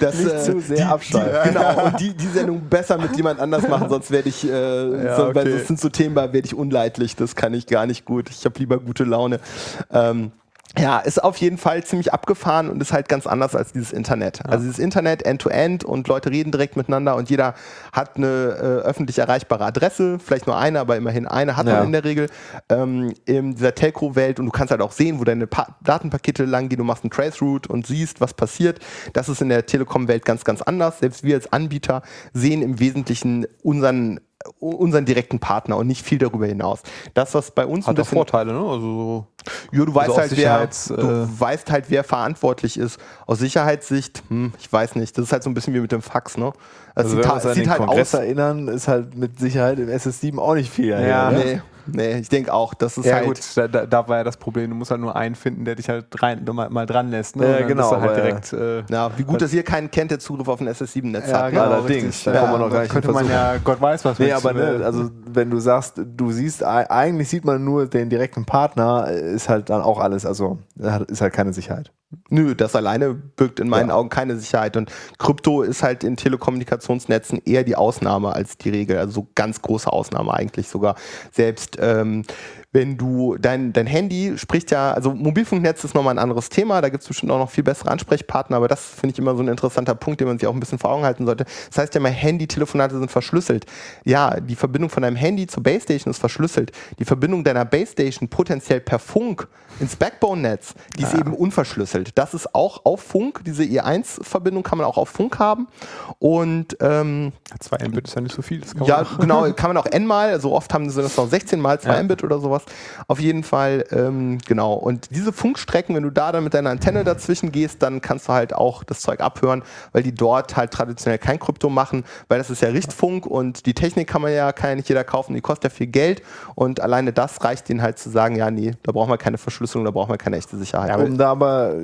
Speaker 2: Das,
Speaker 1: Nicht zu sehr
Speaker 2: die,
Speaker 1: abschweifen.
Speaker 2: Die, genau, und die, die Sendung besser mit jemand anders machen, sonst werde ich, äh,
Speaker 3: Ja,
Speaker 2: so, weil
Speaker 3: okay.
Speaker 2: das sind so Themen, da werde ich unleidlich, das kann ich gar nicht gut. Ich habe lieber gute Laune. Ähm, ja, ist auf jeden Fall ziemlich abgefahren und ist halt ganz anders als dieses Internet. Also dieses Internet End-to-End und Leute reden direkt miteinander und jeder hat eine äh, öffentlich erreichbare Adresse, vielleicht nur eine, aber immerhin eine hat
Speaker 1: Ja.
Speaker 2: man in der Regel ähm, in dieser Telco-Welt und du kannst halt auch sehen, wo deine pa Datenpakete lang gehen, du machst einen Traceroute und siehst, was passiert. Das ist in der Telekom-Welt ganz, ganz anders. Selbst wir als Anbieter sehen im Wesentlichen unseren unseren direkten Partner und nicht viel darüber hinaus. Das, was bei uns ein
Speaker 3: Hat
Speaker 2: bisschen
Speaker 3: Vorteile, ne? Also
Speaker 2: ja, du weißt
Speaker 3: aus
Speaker 2: halt, wer, du
Speaker 3: äh,
Speaker 2: weißt halt, wer verantwortlich ist. Aus Sicherheitssicht, hm, ich weiß nicht. Das ist halt so ein bisschen wie mit dem Fax, ne? Das
Speaker 1: Also
Speaker 2: sieht,
Speaker 1: wenn wir
Speaker 2: ha-
Speaker 1: uns an
Speaker 2: sieht
Speaker 1: den
Speaker 2: halt
Speaker 1: Kongress
Speaker 2: aus.
Speaker 1: erinnern, ist halt mit Sicherheit im SS7 auch nicht viel.
Speaker 3: Ja,
Speaker 1: her, ne?
Speaker 2: Nee, nee, ich denke auch, das ist
Speaker 3: ja
Speaker 2: halt.
Speaker 3: gut, da, da, war ja das Problem, du musst halt nur einen finden, der dich halt rein, mal, mal dran lässt. Ne?
Speaker 1: Ja, genau,
Speaker 3: halt direkt. Äh,
Speaker 2: Ja, wie gut, dass ihr keinen kennt, der Zugriff auf ein SS7-Netz
Speaker 3: Ja,
Speaker 2: hat.
Speaker 3: genau,
Speaker 2: ne?
Speaker 1: allerdings.
Speaker 3: richtig.
Speaker 1: Da
Speaker 2: Ja,
Speaker 1: wir noch gar nicht
Speaker 3: könnte man ja, Gott weiß was.
Speaker 1: Nee, aber ne, also wenn du sagst, du siehst, ei- eigentlich sieht man nur den direkten Partner, äh, ist halt dann auch alles, also ist halt keine Sicherheit.
Speaker 2: Nö, das alleine birgt in meinen
Speaker 1: Ja.
Speaker 2: Augen keine Sicherheit. Und Krypto ist halt in Telekommunikationsnetzen eher die Ausnahme als die Regel. Also so ganz große Ausnahme eigentlich sogar. Selbst ähm, wenn du dein, dein Handy spricht ja, also Mobilfunknetz ist nochmal ein anderes Thema, da gibt es bestimmt auch noch viel bessere Ansprechpartner, aber das finde ich immer so ein interessanter Punkt, den man sich auch ein bisschen vor Augen halten sollte. Das heißt ja mal, Handy-Telefonate sind verschlüsselt. Ja, die Verbindung von deinem Handy zur Base-Station ist verschlüsselt. Die Verbindung deiner Base-Station potenziell per Funk ins Backbone-Netz, die ist eben unverschlüsselt. Das ist auch auf Funk, diese E1-Verbindung kann man auch auf Funk haben. Und ähm,
Speaker 3: 2 Mbit ist ja nicht so viel. Das
Speaker 2: ja, genau, kann man auch n mal, so oft haben sie das noch 16 mal 2
Speaker 3: Ja.
Speaker 2: Mbit oder sowas. Auf jeden Fall, ähm, genau. Und diese Funkstrecken, wenn du da dann mit deiner Antenne dazwischen gehst, dann kannst du halt auch das Zeug abhören, weil die dort halt traditionell kein Krypto machen, weil das ist ja Richtfunk und die Technik kann man ja, kann ja nicht jeder kaufen, die kostet ja viel Geld und alleine das reicht ihnen halt zu sagen, ja, nee, da brauchen wir keine Verschlüsselung, da brauchen wir keine echte Sicherheit.
Speaker 1: Ja, um da aber,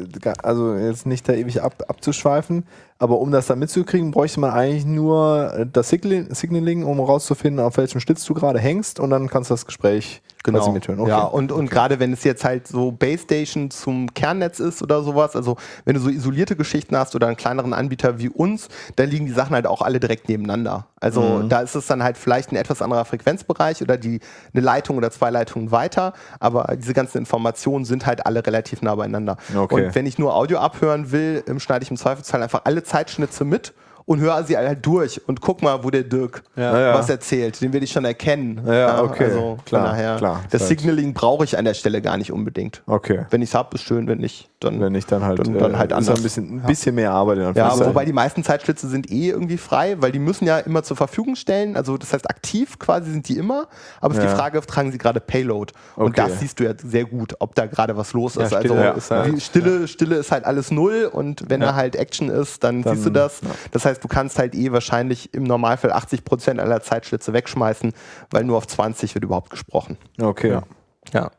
Speaker 1: also jetzt nicht da ewig ab, abzuschweifen, aber um das dann mitzukriegen, bräuchte man eigentlich nur äh, das Signal- Signaling, um rauszufinden, auf welchem Stütz du gerade hängst und dann kannst du das Gespräch quasi mithören. Okay.
Speaker 2: Ja, und, und gerade wenn es jetzt halt so Base Station zum Kernnetz ist oder sowas, also wenn du so isolierte Geschichten hast oder einen kleineren Anbieter wie uns, dann liegen die Sachen halt auch alle direkt nebeneinander. Also
Speaker 1: Mhm.
Speaker 2: da ist es dann halt vielleicht ein etwas anderer Frequenzbereich oder die eine Leitung oder zwei Leitungen weiter, aber diese ganzen Informationen sind halt alle relativ nah beieinander.
Speaker 1: Okay.
Speaker 2: Und wenn ich nur Audio abhören will, ähm, schneide ich im Zweifelsfall einfach alle Zeitschnitze mit und höre sie halt durch und guck mal, wo der Dirk
Speaker 1: Ja,
Speaker 2: was erzählt. Den will ich schon erkennen.
Speaker 1: Ja, okay.
Speaker 2: Also
Speaker 1: Klar,
Speaker 2: daher,
Speaker 1: klar.
Speaker 2: das
Speaker 1: Halt.
Speaker 2: Signaling brauche ich an der Stelle gar nicht unbedingt.
Speaker 1: Okay.
Speaker 2: Wenn ich es habe, ist schön, wenn nicht, dann.
Speaker 1: Wenn nicht, dann halt,
Speaker 2: Dann- dann halt
Speaker 1: ist
Speaker 2: anders.
Speaker 1: ein bisschen, ein bisschen mehr Arbeit. In
Speaker 2: ja, aber wobei die meisten Zeitschlitze sind eh irgendwie frei, weil die müssen ja immer zur Verfügung stellen. Also das heißt, aktiv quasi sind die immer, aber es ist
Speaker 1: Ja.
Speaker 2: die Frage, tragen sie gerade Payload? Und
Speaker 1: Okay.
Speaker 2: das siehst du ja sehr gut, ob da gerade was los ist.
Speaker 3: Stille
Speaker 2: also
Speaker 3: ist halt-
Speaker 2: Stille, Stille ist halt alles null und wenn
Speaker 1: Ja.
Speaker 2: da halt Action ist, dann,
Speaker 1: Dann-
Speaker 2: siehst du das.
Speaker 1: ja.
Speaker 2: Das heißt, du kannst halt eh wahrscheinlich im Normalfall 80 Prozent aller Zeitschlitze wegschmeißen, weil nur auf 20 wird überhaupt gesprochen.
Speaker 1: Okay.
Speaker 3: Ja.
Speaker 2: Ja.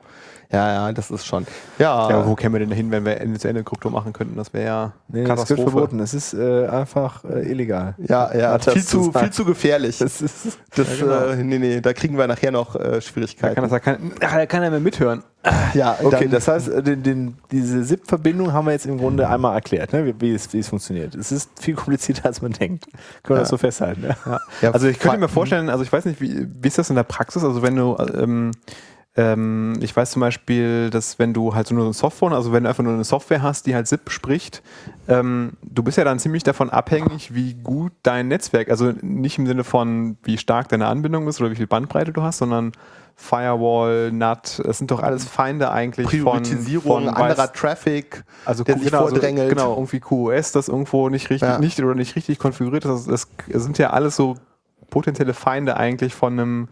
Speaker 2: Ja, ja, das ist schon. Ja,
Speaker 3: Ja, aber wo kämen wir denn hin, wenn wir Ende-zu-Ende-Krypto machen könnten? Das wäre ja
Speaker 1: Nee, das wird verboten. Es ist äh, einfach äh, illegal.
Speaker 2: ja, ja
Speaker 1: das
Speaker 2: viel, zu,
Speaker 1: gesagt.
Speaker 2: viel zu gefährlich. Das,
Speaker 1: Das ist,
Speaker 3: genau.
Speaker 2: äh, nee, nee, da kriegen wir nachher noch äh,
Speaker 3: Da kann
Speaker 2: Schwierigkeiten.
Speaker 3: das ja kein, ach, da kann er mehr mithören.
Speaker 2: ja,
Speaker 1: okay,
Speaker 2: dann-
Speaker 1: das heißt, äh, den, den, diese SIP-Verbindung haben wir jetzt im Grunde einmal erklärt, ne? wie, wie, es, wie es funktioniert. Es ist viel komplizierter, als man denkt. Können wir das so festhalten? Ne?
Speaker 2: Ja,
Speaker 3: also ich könnte mir vorstellen, also ich weiß nicht, wie, wie ist das in der Praxis? Also wenn du, ähm, ähm, ich weiß zum Beispiel, dass wenn du halt so nur ein Softphone, also wenn du einfach nur eine Software hast, die halt SIP spricht, ähm, du bist ja dann ziemlich davon abhängig, wie gut dein Netzwerk, also nicht im Sinne von, wie stark deine Anbindung ist oder wie viel Bandbreite du hast, sondern Firewall, NAT, es sind doch alles Feinde eigentlich
Speaker 2: Priorisierung,
Speaker 3: von, von
Speaker 2: anderer Traffic,
Speaker 3: also
Speaker 2: der sich
Speaker 3: genau, also
Speaker 2: vordrängelt.
Speaker 3: genau, irgendwie QoS, das irgendwo nicht richtig,
Speaker 2: Ja.
Speaker 3: nicht oder nicht richtig konfiguriert ist. Das, das sind ja alles so potenzielle Feinde eigentlich von einem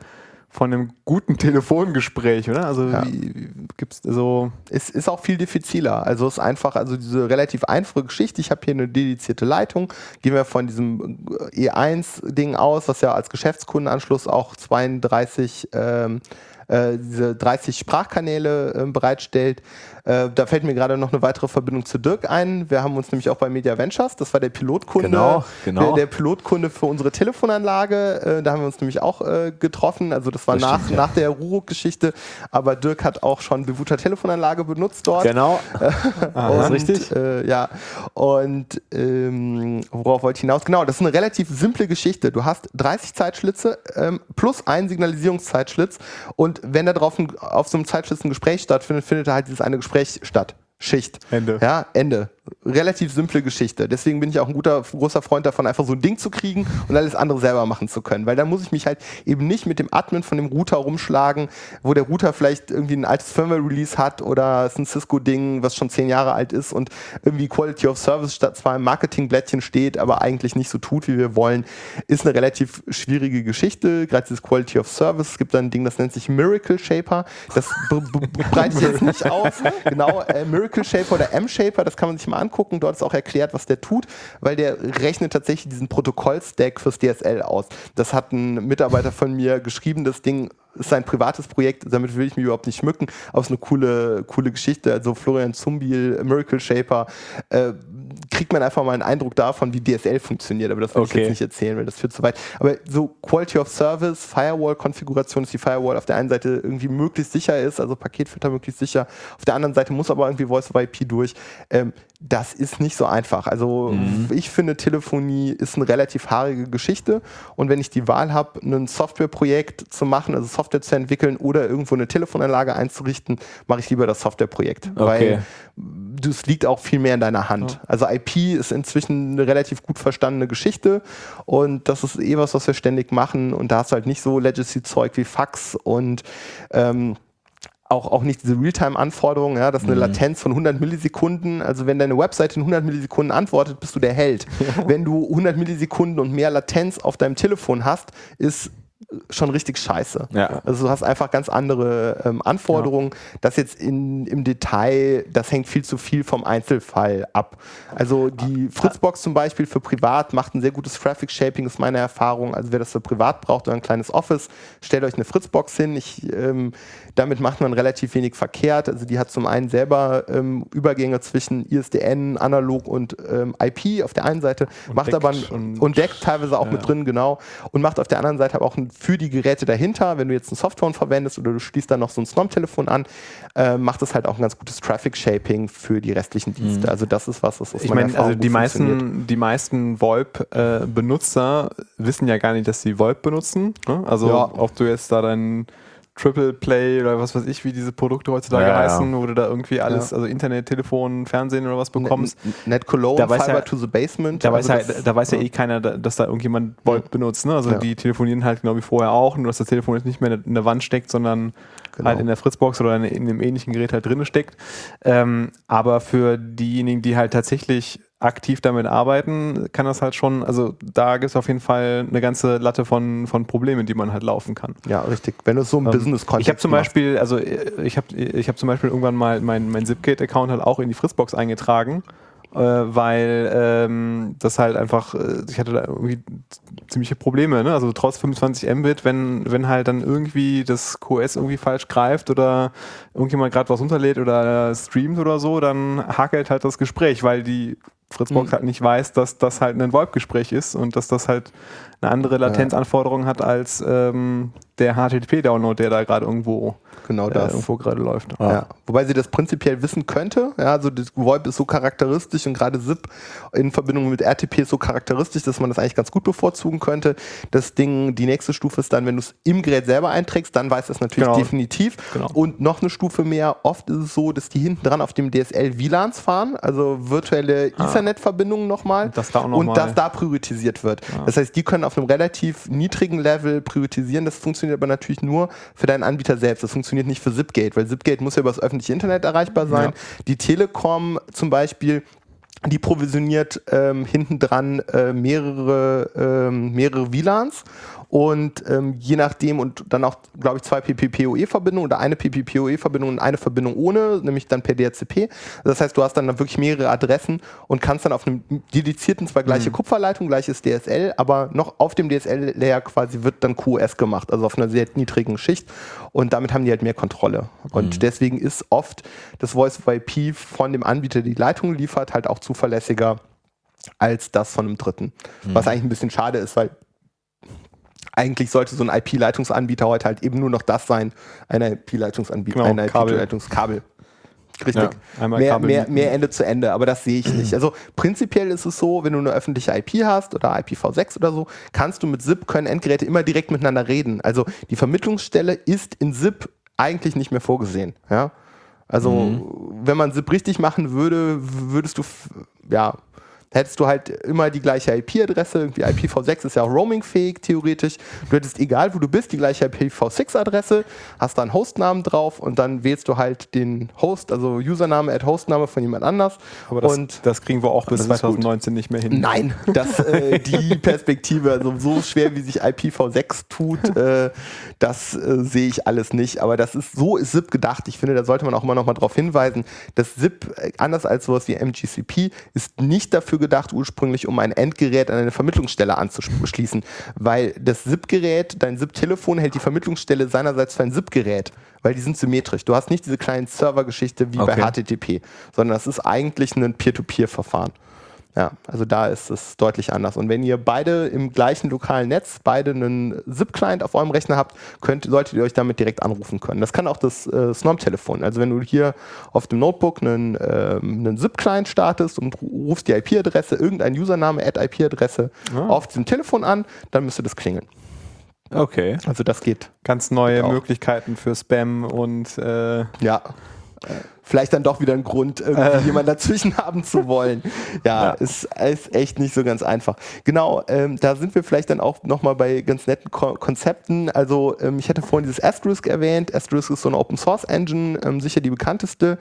Speaker 3: von einem guten Telefongespräch, oder? Also
Speaker 2: Ja.
Speaker 3: wie, gibt's so
Speaker 2: Es ist auch viel diffiziler. Also es ist einfach, also diese relativ einfache Geschichte. Ich habe hier eine dedizierte Leitung. Gehen wir von diesem äh, E1-Ding aus, was ja als Geschäftskundenanschluss auch 32 ähm, äh, diese 30 Sprachkanäle ähm, bereitstellt. Äh, da fällt mir gerade noch eine weitere Verbindung zu Dirk ein. Wir haben uns nämlich auch bei Media Ventures, das war der Pilotkunde,
Speaker 1: Genau, genau.
Speaker 2: Der, der Pilotkunde für unsere Telefonanlage. Äh, da haben wir uns nämlich auch äh, getroffen. Also das war
Speaker 1: Das
Speaker 2: nach,
Speaker 1: stimmt, ja.
Speaker 2: nach der Ruruk-Geschichte. Aber Dirk hat auch schon Bewuter Telefonanlage benutzt dort.
Speaker 1: Genau.
Speaker 2: Und,
Speaker 1: richtig.
Speaker 2: Äh, ja. Und ähm, worauf wollte ich hinaus? Genau, das ist eine relativ simple Geschichte. Du hast 30 Zeitschlitze ähm, plus einen Signalisierungszeitschlitz. Und wenn da drauf ein, auf so einem Zeitschlitz ein Gespräch stattfindet, findet da halt dieses eine Gespräch statt. Schicht.
Speaker 3: Ende.
Speaker 2: Ja, Ende. Relativ simple Geschichte. Deswegen bin ich auch ein guter, großer Freund davon, einfach so ein Ding zu kriegen und alles andere selber machen zu können. Weil dann muss ich mich halt eben nicht mit dem Admin von dem Router rumschlagen, wo der Router vielleicht irgendwie ein altes Firmware-Release hat oder es ist ein Cisco-Ding, was schon zehn Jahre alt ist und irgendwie Quality of Service statt zwar im Marketingblättchen steht, aber eigentlich nicht so tut, wie wir wollen, ist eine relativ schwierige Geschichte. Gerade dieses Quality of Service. Es gibt dann ein Ding, das nennt sich Miracle Shaper. Das breite ich jetzt nicht aus. Genau, äh, Miracle Shaper oder M-Shaper, das kann man sich mal angucken. Dort ist auch erklärt, was der tut, weil der rechnet tatsächlich diesen Protokoll-Stack fürs DSL aus. Das hat ein Mitarbeiter von mir geschrieben. Das Ding ist sein privates Projekt, damit will ich mich überhaupt nicht schmücken, aber es ist eine coole, coole Geschichte. Also Florian Zumbiel, Miracle Shaper, äh, kriegt man einfach mal einen Eindruck davon, wie DSL funktioniert, aber das will ich
Speaker 1: Okay.
Speaker 2: jetzt nicht erzählen, weil das führt zu weit. Aber so Quality of Service, Firewall-Konfiguration, dass die Firewall auf der einen Seite irgendwie möglichst sicher ist, also Paketfilter möglichst sicher, auf der anderen Seite muss aber irgendwie Voice over IP durch. Ähm, das ist nicht so einfach. Also ich finde, Telefonie ist eine relativ haarige Geschichte und wenn ich die Wahl habe, ein Softwareprojekt zu machen, also Software zu entwickeln oder irgendwo eine Telefonanlage einzurichten, mache ich lieber das Softwareprojekt.
Speaker 1: Okay.
Speaker 2: Weil das liegt auch viel mehr in deiner Hand. Also IP ist inzwischen eine relativ gut verstandene Geschichte und das ist eh was, was wir ständig machen und da hast du halt nicht so Legacy-Zeug wie Fax und ähm, auch, auch nicht diese Realtime-Anforderungen, ja, das ist eine Latenz von 100 Millisekunden. Also wenn deine Webseite in 100 Millisekunden antwortet, bist du der Held. Wenn du 100 Millisekunden und mehr Latenz auf deinem Telefon hast, ist schon richtig scheiße.
Speaker 1: Ja.
Speaker 2: Also du hast einfach ganz andere ähm, Anforderungen. Das jetzt in, im Detail, das hängt viel zu viel vom Einzelfall ab. Also die Fritzbox zum Beispiel für privat macht ein sehr gutes Traffic Shaping, ist meine Erfahrung. Also wer das für privat braucht oder ein kleines Office, stellt euch eine Fritzbox hin. Ich, ähm, damit macht man relativ wenig verkehrt. Also die hat zum einen selber ähm, Übergänge zwischen ISDN, Analog und ähm, IP auf der einen Seite, macht
Speaker 3: deckt
Speaker 2: aber
Speaker 3: und-
Speaker 2: und deckt teilweise auch mit drin, genau. Und macht auf der anderen Seite aber auch ein, für die Geräte dahinter, wenn du jetzt ein Softphone verwendest oder du schließt dann noch so ein Snom-Telefon an, äh, macht es halt auch ein ganz gutes Traffic Shaping für die restlichen Dienste. Also das ist was, was aus
Speaker 3: Ich meine, also die meisten, die meisten VoIP-Benutzer wissen ja gar nicht, dass sie VoIP benutzen. Ne? Also
Speaker 2: Ja.
Speaker 3: ob du jetzt da dein Triple Play oder was weiß ich, wie diese Produkte heutzutage
Speaker 1: Ja, ja.
Speaker 3: heißen, wo du da irgendwie alles,
Speaker 2: Ja.
Speaker 3: also Internet, Telefon, Fernsehen oder was bekommst.
Speaker 2: Net, Net Cologne,
Speaker 3: Da weiß
Speaker 2: Fiber
Speaker 3: ja-
Speaker 2: to the Basement.
Speaker 3: Da weiß,
Speaker 2: also
Speaker 3: ja, da weiß ja eh keiner, da- dass da irgendjemand VoIP benutzt. Ne? Also
Speaker 2: Ja.
Speaker 3: die telefonieren halt genau wie vorher auch, nur dass das Telefon jetzt nicht mehr in der Wand steckt, sondern
Speaker 2: Genau.
Speaker 3: halt in der Fritzbox oder in, in einem ähnlichen Gerät halt drin steckt. Ähm, aber für diejenigen, die halt tatsächlich aktiv damit arbeiten, kann das halt schon, also da gibt es auf jeden Fall eine ganze Latte von, von Problemen, die man halt laufen kann.
Speaker 2: Ja, richtig. Wenn du es so im
Speaker 3: Ähm,
Speaker 2: Business-Kontext
Speaker 3: Ich habe zum. Beispiel, also ich habe ich hab zum Beispiel irgendwann mal mein, mein Zipgate-Account halt auch in die Fritzbox eingetragen, äh, weil ähm, das halt einfach, äh, ich hatte da irgendwie ziemliche Probleme, ne? Also trotz 25 Mbit, wenn, wenn halt dann irgendwie das QoS irgendwie falsch greift oder irgendjemand gerade was runterlädt oder streamt oder so, dann hakelt halt das Gespräch, weil die Fritzbox
Speaker 2: Mhm.
Speaker 3: halt nicht weiß, dass das halt ein VoIP-Gespräch ist und dass das halt eine andere Latenzanforderung hat als ähm, der HTTP-Download, der da gerade irgendwo,
Speaker 2: Genau
Speaker 3: äh,
Speaker 2: das.
Speaker 3: irgendwo gerade läuft.
Speaker 2: Ja. Wobei sie das prinzipiell wissen könnte. Ja, also das VoIP ist so charakteristisch und gerade ZIP in Verbindung mit RTP ist so charakteristisch, dass man das eigentlich ganz gut bevorzugen könnte. Das Ding, die nächste Stufe ist dann, wenn du es im Gerät selber einträgst, dann weiß es natürlich
Speaker 3: Genau.
Speaker 2: definitiv.
Speaker 3: Genau.
Speaker 2: Und noch eine Stufe mehr, oft ist es so, dass die hinten dran auf dem DSL WLANs fahren, also virtuelle Ethernet-Verbindungen nochmal.
Speaker 3: Und Ah. das da auch noch
Speaker 2: und
Speaker 3: mal-
Speaker 2: das da priorisiert wird. Das heißt, die können auf einem relativ niedrigen Level priorisieren. Das funktioniert aber natürlich nur für deinen Anbieter selbst. Das funktioniert nicht für Zipgate, weil Zipgate muss ja über das öffentliche Internet erreichbar sein.
Speaker 3: Ja.
Speaker 2: Die Telekom zum Beispiel die provisioniert ähm, hinten dran äh, mehrere, ähm, mehrere WLANs und ähm, je nachdem und dann auch, glaube ich, zwei PPPoE-Verbindungen oder eine PPPoE-Verbindung und eine Verbindung ohne, nämlich dann per DHCP. Das heißt, du hast dann wirklich mehrere Adressen und kannst dann auf einem dedizierten, zwar gleiche Kupferleitung, gleiches DSL, aber noch auf dem DSL-Layer quasi wird dann QoS gemacht, also auf einer sehr niedrigen Schicht und damit haben die halt mehr Kontrolle. Und deswegen ist oft das Voice of IP von dem Anbieter, der die Leitung liefert, halt auch zuverlässiger als das von einem Dritten. Was eigentlich ein bisschen schade ist, weil eigentlich sollte so ein IP-Leitungsanbieter heute halt eben nur noch das sein, ein IP-Leitungsanbieter,
Speaker 3: Genau,
Speaker 2: ein
Speaker 3: Kabel.
Speaker 2: IP-Leitungskabel. Richtig.
Speaker 3: Ja, einmal
Speaker 2: mehr, mehr, mehr Ende zu Ende, aber das sehe ich nicht. Also prinzipiell ist es so, wenn du eine öffentliche IP hast oder IPv6 oder so, kannst du mit SIP können Endgeräte immer direkt miteinander reden. Also die Vermittlungsstelle ist in SIP eigentlich nicht mehr vorgesehen. Ja? Also
Speaker 3: Mhm.
Speaker 2: wenn man SIP richtig machen würde, würdest du ja hättest du halt immer die gleiche IP-Adresse. Irgendwie IPv6 ist ja auch roamingfähig theoretisch. Du hättest, egal wo du bist, die gleiche IPv6-Adresse, hast da einen Hostnamen drauf und dann wählst du halt den Host, also Username, Add Hostname von jemand anders.
Speaker 3: Aber das,
Speaker 2: und
Speaker 3: das kriegen wir auch bis
Speaker 2: das ist gut.
Speaker 3: 2019 nicht mehr hin.
Speaker 2: Nein, das, äh, die Perspektive, also so schwer wie sich IPv6 tut, äh, das äh, sehe ich alles nicht. Aber das ist, so ist SIP gedacht. Ich finde, da sollte man auch immer noch mal darauf hinweisen, dass SIP, äh, anders als sowas wie MGCP, ist nicht dafür gedacht, ursprünglich, um ein Endgerät an eine Vermittlungsstelle anzuschließen. Weil das SIP-Gerät, dein SIP-Telefon hält die Vermittlungsstelle seinerseits für ein SIP-Gerät. Weil die sind symmetrisch. Du hast nicht diese kleinen Server-Geschichte wie bei
Speaker 1: Okay.
Speaker 2: HTTP, sondern das ist eigentlich ein Peer-to-Peer-Verfahren. Ja, also da ist es deutlich anders. Und wenn ihr beide im gleichen lokalen Netz, beide einen SIP-Client auf eurem Rechner habt, könnt, solltet ihr euch damit direkt anrufen können. Das kann auch das äh, Snom-Telefon. Also wenn du hier auf dem Notebook einen, ähm, einen SIP-Client startest und ru- rufst die IP-Adresse, irgendein Username, Add-IP-Adresse auf diesem Telefon an, dann müsste das klingeln.
Speaker 1: Okay.
Speaker 2: Also das geht.
Speaker 3: Ganz neue. Möglichkeiten für Spam und äh,
Speaker 2: Ja. Vielleicht dann doch wieder ein Grund, irgendwie jemanden dazwischen haben zu wollen. Ja,
Speaker 1: Ja.
Speaker 2: Ist, ist echt nicht so ganz einfach. Genau, ähm, da sind wir vielleicht dann auch nochmal bei ganz netten Ko Konzepten. Also ähm, ich hatte vorhin dieses Asterisk erwähnt. Asterisk ist so eine Open Source Engine, ähm, sicher die bekannteste.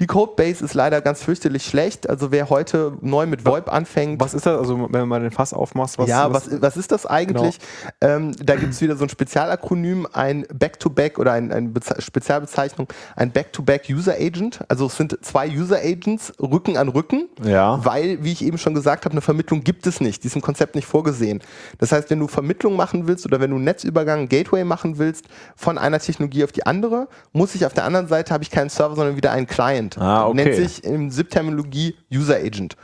Speaker 2: Die Codebase ist leider ganz fürchterlich schlecht. Also wer heute neu mit VoIP anfängt,
Speaker 3: Was ist das? Also, wenn mal den Fass aufmachst, was
Speaker 2: ja, was, was ist das eigentlich? Ähm, da gibt es wieder so ein Spezialakronym, ein Back-to-Back oder ein, eine Beze Spezialbezeichnung, ein Back-to-Back User Agent. Also es sind zwei User Agents Rücken an Rücken,
Speaker 1: Ja.
Speaker 2: weil, wie ich eben schon gesagt habe, eine Vermittlung gibt es nicht, diesem Konzept nicht vorgesehen. Das heißt, wenn du Vermittlung machen willst oder wenn du einen Netzübergang, Gateway machen willst von einer Technologie auf die andere, muss ich auf der anderen Seite, habe ich keinen Server, sondern wieder einen Client.
Speaker 1: Ah, okay.
Speaker 2: Nennt sich in SIP-Terminologie User Agent.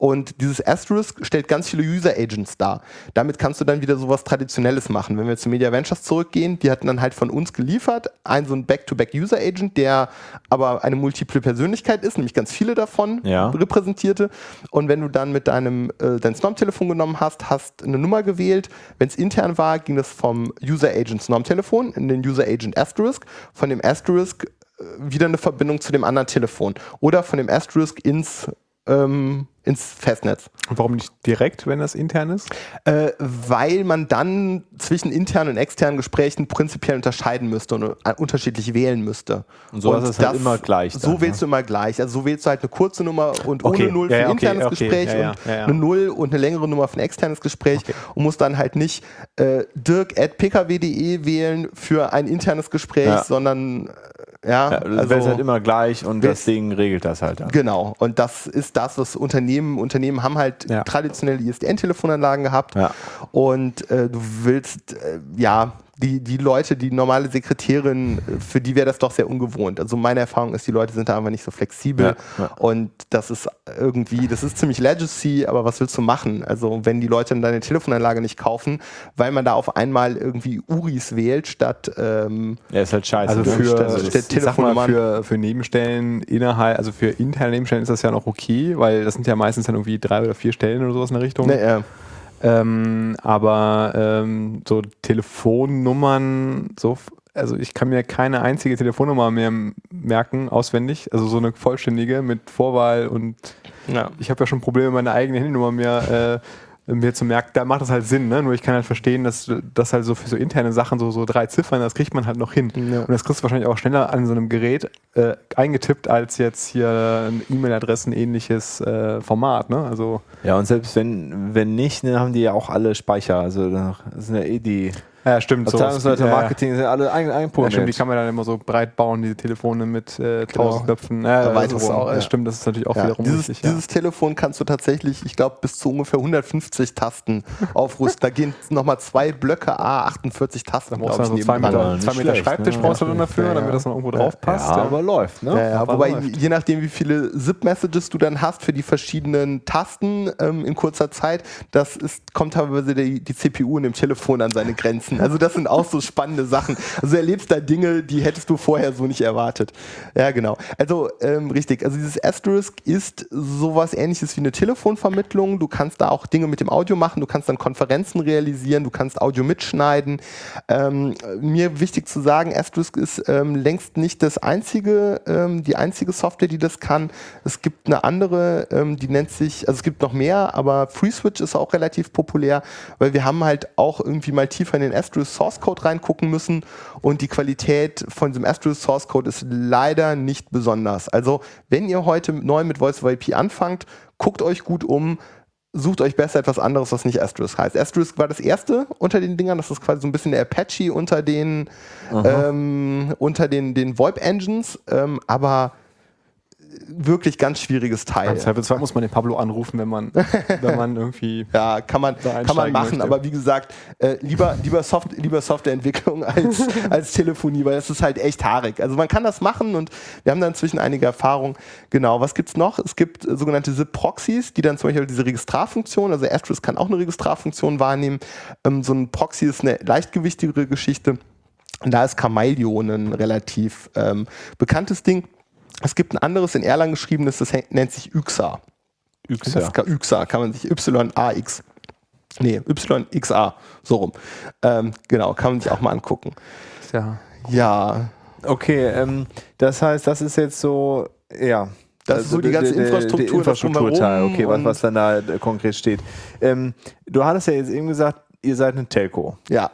Speaker 2: Und dieses Asterisk stellt ganz viele User Agents dar. Damit kannst du dann wieder sowas Traditionelles machen. Wenn wir zu Media Ventures zurückgehen, die hatten dann halt von uns geliefert, ein so ein Back-to-Back User Agent, der aber eine multiple Persönlichkeit ist, nämlich ganz viele davon
Speaker 1: Ja.
Speaker 2: repräsentierte. Und wenn du dann mit deinem äh, dein Snom-Telefon genommen hast, hast eine Nummer gewählt. Wenn es intern war, ging das vom User Agent Snom-Telefon in den User Agent Asterisk. Von dem Asterisk wieder eine Verbindung zu dem anderen Telefon. Oder von dem Asterisk ins, ähm, ins Festnetz.
Speaker 3: Und warum nicht direkt, wenn das intern ist?
Speaker 2: Äh, weil man dann zwischen internen und externen Gesprächen prinzipiell unterscheiden müsste und äh, unterschiedlich wählen müsste.
Speaker 1: Und so ist es halt immer gleich
Speaker 2: So
Speaker 1: dann,
Speaker 2: wählst du immer gleich. Also so wählst du halt eine kurze Nummer und
Speaker 3: Okay,
Speaker 2: ohne Null
Speaker 3: ja,
Speaker 2: für
Speaker 3: ja,
Speaker 2: ein
Speaker 3: okay,
Speaker 2: internes
Speaker 3: okay,
Speaker 2: Gespräch
Speaker 3: ja, ja,
Speaker 2: und
Speaker 3: ja, ja.
Speaker 2: eine Null und eine längere Nummer für ein externes Gespräch und musst dann halt nicht äh, dirk at pkw.de wählen für ein internes Gespräch,
Speaker 1: Ja.
Speaker 2: sondern äh, ja,
Speaker 1: Ja, also wäre halt immer gleich und das Ding regelt das halt dann.
Speaker 2: Genau, und das ist das, was Unternehmen, Unternehmen haben halt
Speaker 3: Ja.
Speaker 2: traditionelle ISDN-Telefonanlagen gehabt
Speaker 1: Ja.
Speaker 2: und äh, du willst, äh, ja, die, die Leute, die normale Sekretärin, für die wäre das doch sehr ungewohnt. Also meine Erfahrung ist, die Leute sind da einfach nicht so flexibel
Speaker 1: Ja, ja.
Speaker 2: und das ist irgendwie, das ist ziemlich Legacy, aber was willst du machen? Also wenn die Leute dann deine Telefonanlage nicht kaufen, weil man da auf einmal irgendwie Uris wählt statt ähm,
Speaker 1: Ja, ist halt scheiße.
Speaker 3: Also für,
Speaker 2: Also
Speaker 3: sag mal, für, für Nebenstellen innerhalb, also für interne Nebenstellen ist das ja noch okay, weil das sind ja meistens dann irgendwie drei oder vier Stellen oder sowas in der Richtung.
Speaker 2: ne, äh,
Speaker 3: Ähm, aber ähm, so Telefonnummern, so, also ich kann mir keine einzige Telefonnummer mehr merken, auswendig. Also so eine vollständige mit Vorwahl und
Speaker 2: ja.
Speaker 3: ich habe ja schon Probleme, meine eigene Handynummer mir, äh, mir zu merken. Da macht das halt Sinn, ne? Nur ich kann halt verstehen, dass das halt so für so interne Sachen, so, so drei Ziffern, das kriegt man halt noch hin.
Speaker 2: Ja.
Speaker 3: Und das kriegst du wahrscheinlich auch schneller an so einem Gerät äh, eingetippt, als jetzt hier ein E-Mail-Adressen ähnliches äh, Format, ne? Also
Speaker 1: Ja, und selbst wenn, wenn nicht, dann haben die ja auch alle Speicher. Also das sind ja eh die
Speaker 3: ja, stimmt. Ja, ja.
Speaker 1: Marketing sind alle ein,
Speaker 3: Ja,
Speaker 1: einprogrammiert.
Speaker 3: stimmt, die kann man dann immer so breit bauen, diese Telefone mit äh,
Speaker 2: Genau.
Speaker 3: tausend Knöpfen. Ja, das ist
Speaker 2: Erweiterung,
Speaker 3: auch,
Speaker 2: ja.
Speaker 3: Stimmt, das ist natürlich auch
Speaker 2: Ja,
Speaker 3: wiederum
Speaker 2: dieses,
Speaker 3: richtig. Ja.
Speaker 2: dieses Telefon kannst du tatsächlich, ich glaube, bis zu ungefähr 150 Tasten aufrüsten. Da gehen nochmal zwei Blöcke A, 48 Tasten,
Speaker 3: Da brauchst du
Speaker 2: ich,
Speaker 3: dann so zwei. Meter, zwei Meter
Speaker 1: schlecht,
Speaker 3: Schreibtisch
Speaker 1: ne?
Speaker 3: brauchst du
Speaker 1: Ja,
Speaker 3: dann dafür,
Speaker 2: ja,
Speaker 3: damit
Speaker 2: ja.
Speaker 3: das noch irgendwo
Speaker 2: Ja,
Speaker 3: drauf passt.
Speaker 1: ja, aber läuft, ne?
Speaker 2: Ja, ja,
Speaker 3: Aber
Speaker 2: wobei,
Speaker 3: läuft.
Speaker 2: je nachdem, wie viele ZIP-Messages du dann hast für die verschiedenen Tasten ähm, in kurzer Zeit, das ist, kommt teilweise die, die CPU in dem Telefon an seine Grenzen. Also das sind auch so spannende Sachen. Also du erlebst da Dinge, die hättest du vorher so nicht erwartet. Ja, genau. Also ähm, richtig, also dieses Asterisk ist sowas ähnliches wie eine Telefonvermittlung. Du kannst da auch Dinge mit dem Audio machen, du kannst dann Konferenzen realisieren, du kannst Audio mitschneiden. Ähm, mir wichtig zu sagen, Asterisk ist ähm, längst nicht das einzige, ähm, die einzige Software, die das kann. Es gibt eine andere, ähm, die nennt sich, also es gibt noch mehr, aber FreeSwitch ist auch relativ populär, weil wir haben halt auch irgendwie mal tiefer in den Asterisk Source Code reingucken müssen. Und die Qualität von diesem Asterisk Source Code ist leider nicht besonders. Also wenn ihr heute neu mit Voice over IP anfangt, guckt euch gut um, sucht euch besser etwas anderes, was nicht Asterisk heißt. Asterisk war das erste unter den Dingern, das ist quasi so ein bisschen der Apache unter den, ähm, unter den, den VoIP-Engines, ähm, aber wirklich ganz schwieriges Teil.
Speaker 3: Im Zweifelsfall muss man den Pablo anrufen, wenn man, wenn man irgendwie.
Speaker 2: Ja, kann man, kann man machen,
Speaker 3: möchte.
Speaker 2: aber wie gesagt, äh, lieber, lieber, Soft, lieber Softwareentwicklung als, als Telefonie, weil das ist halt echt haarig. Also man kann das machen und wir haben da inzwischen einige Erfahrungen. Genau, was gibt's noch? Es gibt äh, sogenannte SIP-Proxys, die dann zum Beispiel diese Registrarfunktion, also Asterisk kann auch eine Registrarfunktion wahrnehmen. Ähm, so ein Proxy ist eine leichtgewichtigere Geschichte. Und da ist Chameleon ein relativ ähm, bekanntes Ding. Es gibt ein anderes in Erlang geschriebenes, das nennt sich Yxa.
Speaker 1: Yxa.
Speaker 2: Das kann, Yxa kann man sich Y-A-X. Nee, Y-X-A, so rum. Ähm, genau, kann man sich auch mal angucken.
Speaker 3: Ja.
Speaker 2: Ja,
Speaker 1: Okay, ähm, das heißt, das ist jetzt so, ja.
Speaker 2: Das ist so die ganze Infrastruktur, das
Speaker 1: Infrastrukturteil, okay, was, was dann da äh, konkret steht. Ähm, du hattest ja jetzt eben gesagt, ihr seid eine Telco.
Speaker 2: Ja.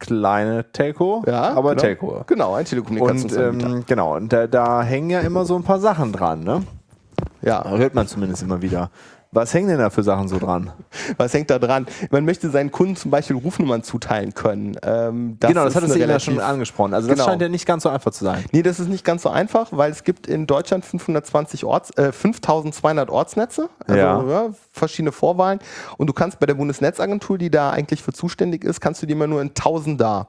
Speaker 1: Eine kleine Telco,
Speaker 2: Ja,
Speaker 1: aber
Speaker 2: genau.
Speaker 1: Telco.
Speaker 2: Genau, ein
Speaker 1: Und
Speaker 2: Telekommunikationsanbieter.
Speaker 1: ähm, genau, und da, da hängen ja immer so ein paar Sachen dran, ne?
Speaker 2: ja.
Speaker 1: Hört man zumindest immer wieder. Was hängen denn da für Sachen so dran?
Speaker 2: Was hängt da dran? Man möchte seinen Kunden zum Beispiel Rufnummern zuteilen können. Ähm,
Speaker 1: genau, das hattest du
Speaker 2: eine
Speaker 1: eben ja schon angesprochen. Also das
Speaker 2: Genau.
Speaker 1: scheint ja nicht ganz so einfach zu sein.
Speaker 2: Nee, das ist nicht ganz so einfach, weil es gibt in Deutschland 520 Orts, äh, 5200 Ortsnetze, also
Speaker 1: Ja.
Speaker 2: ja, verschiedene Vorwahlen. Und du kannst bei der Bundesnetzagentur, die da eigentlich für zuständig ist, kannst du die immer nur in Tausender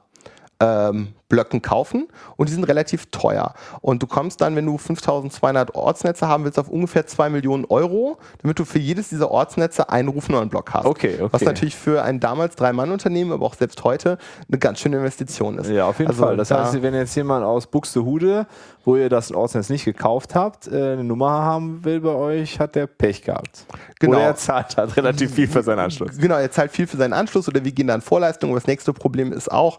Speaker 2: ähm, Blöcken kaufen und die sind relativ teuer. Und du kommst dann, wenn du 5200 Ortsnetze haben willst, auf ungefähr 2 Millionen Euro, damit du für jedes dieser Ortsnetze einen Rufnummernblock hast.
Speaker 1: Okay, okay.
Speaker 2: Was natürlich für ein damals Drei-Mann-Unternehmen, aber auch selbst heute, eine ganz schöne Investition ist.
Speaker 1: Ja, auf jeden
Speaker 2: Also
Speaker 1: Fall. Das
Speaker 2: da-
Speaker 1: heißt, wenn jetzt jemand aus Buxtehude, wo ihr das Ortsnetz nicht gekauft habt, äh, eine Nummer haben will bei euch, hat der Pech gehabt.
Speaker 2: Genau.
Speaker 1: Oder er zahlt halt relativ viel für seinen Anschluss.
Speaker 2: Genau, er zahlt viel für seinen Anschluss oder wir gehen dann Vorleistungen. Aber das nächste Problem ist auch,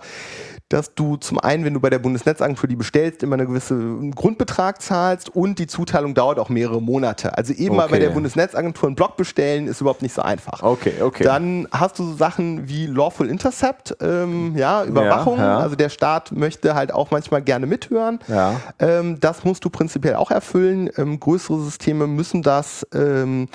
Speaker 2: dass du zum einen, wenn du bei der Bundesnetzagentur die bestellst, immer einen gewissen Grundbetrag zahlst und die Zuteilung dauert auch mehrere Monate. Also eben mal bei
Speaker 1: Okay.
Speaker 2: der Bundesnetzagentur einen Block bestellen, ist überhaupt nicht so einfach.
Speaker 1: Okay, okay.
Speaker 2: Dann hast du so Sachen wie Lawful Intercept, ähm, ja, Überwachung.
Speaker 1: Ja, ja.
Speaker 2: Also der Staat möchte halt auch manchmal gerne mithören.
Speaker 1: Ja.
Speaker 2: Ähm, das musst du prinzipiell auch erfüllen. Ähm, größere Systeme müssen das, ähm,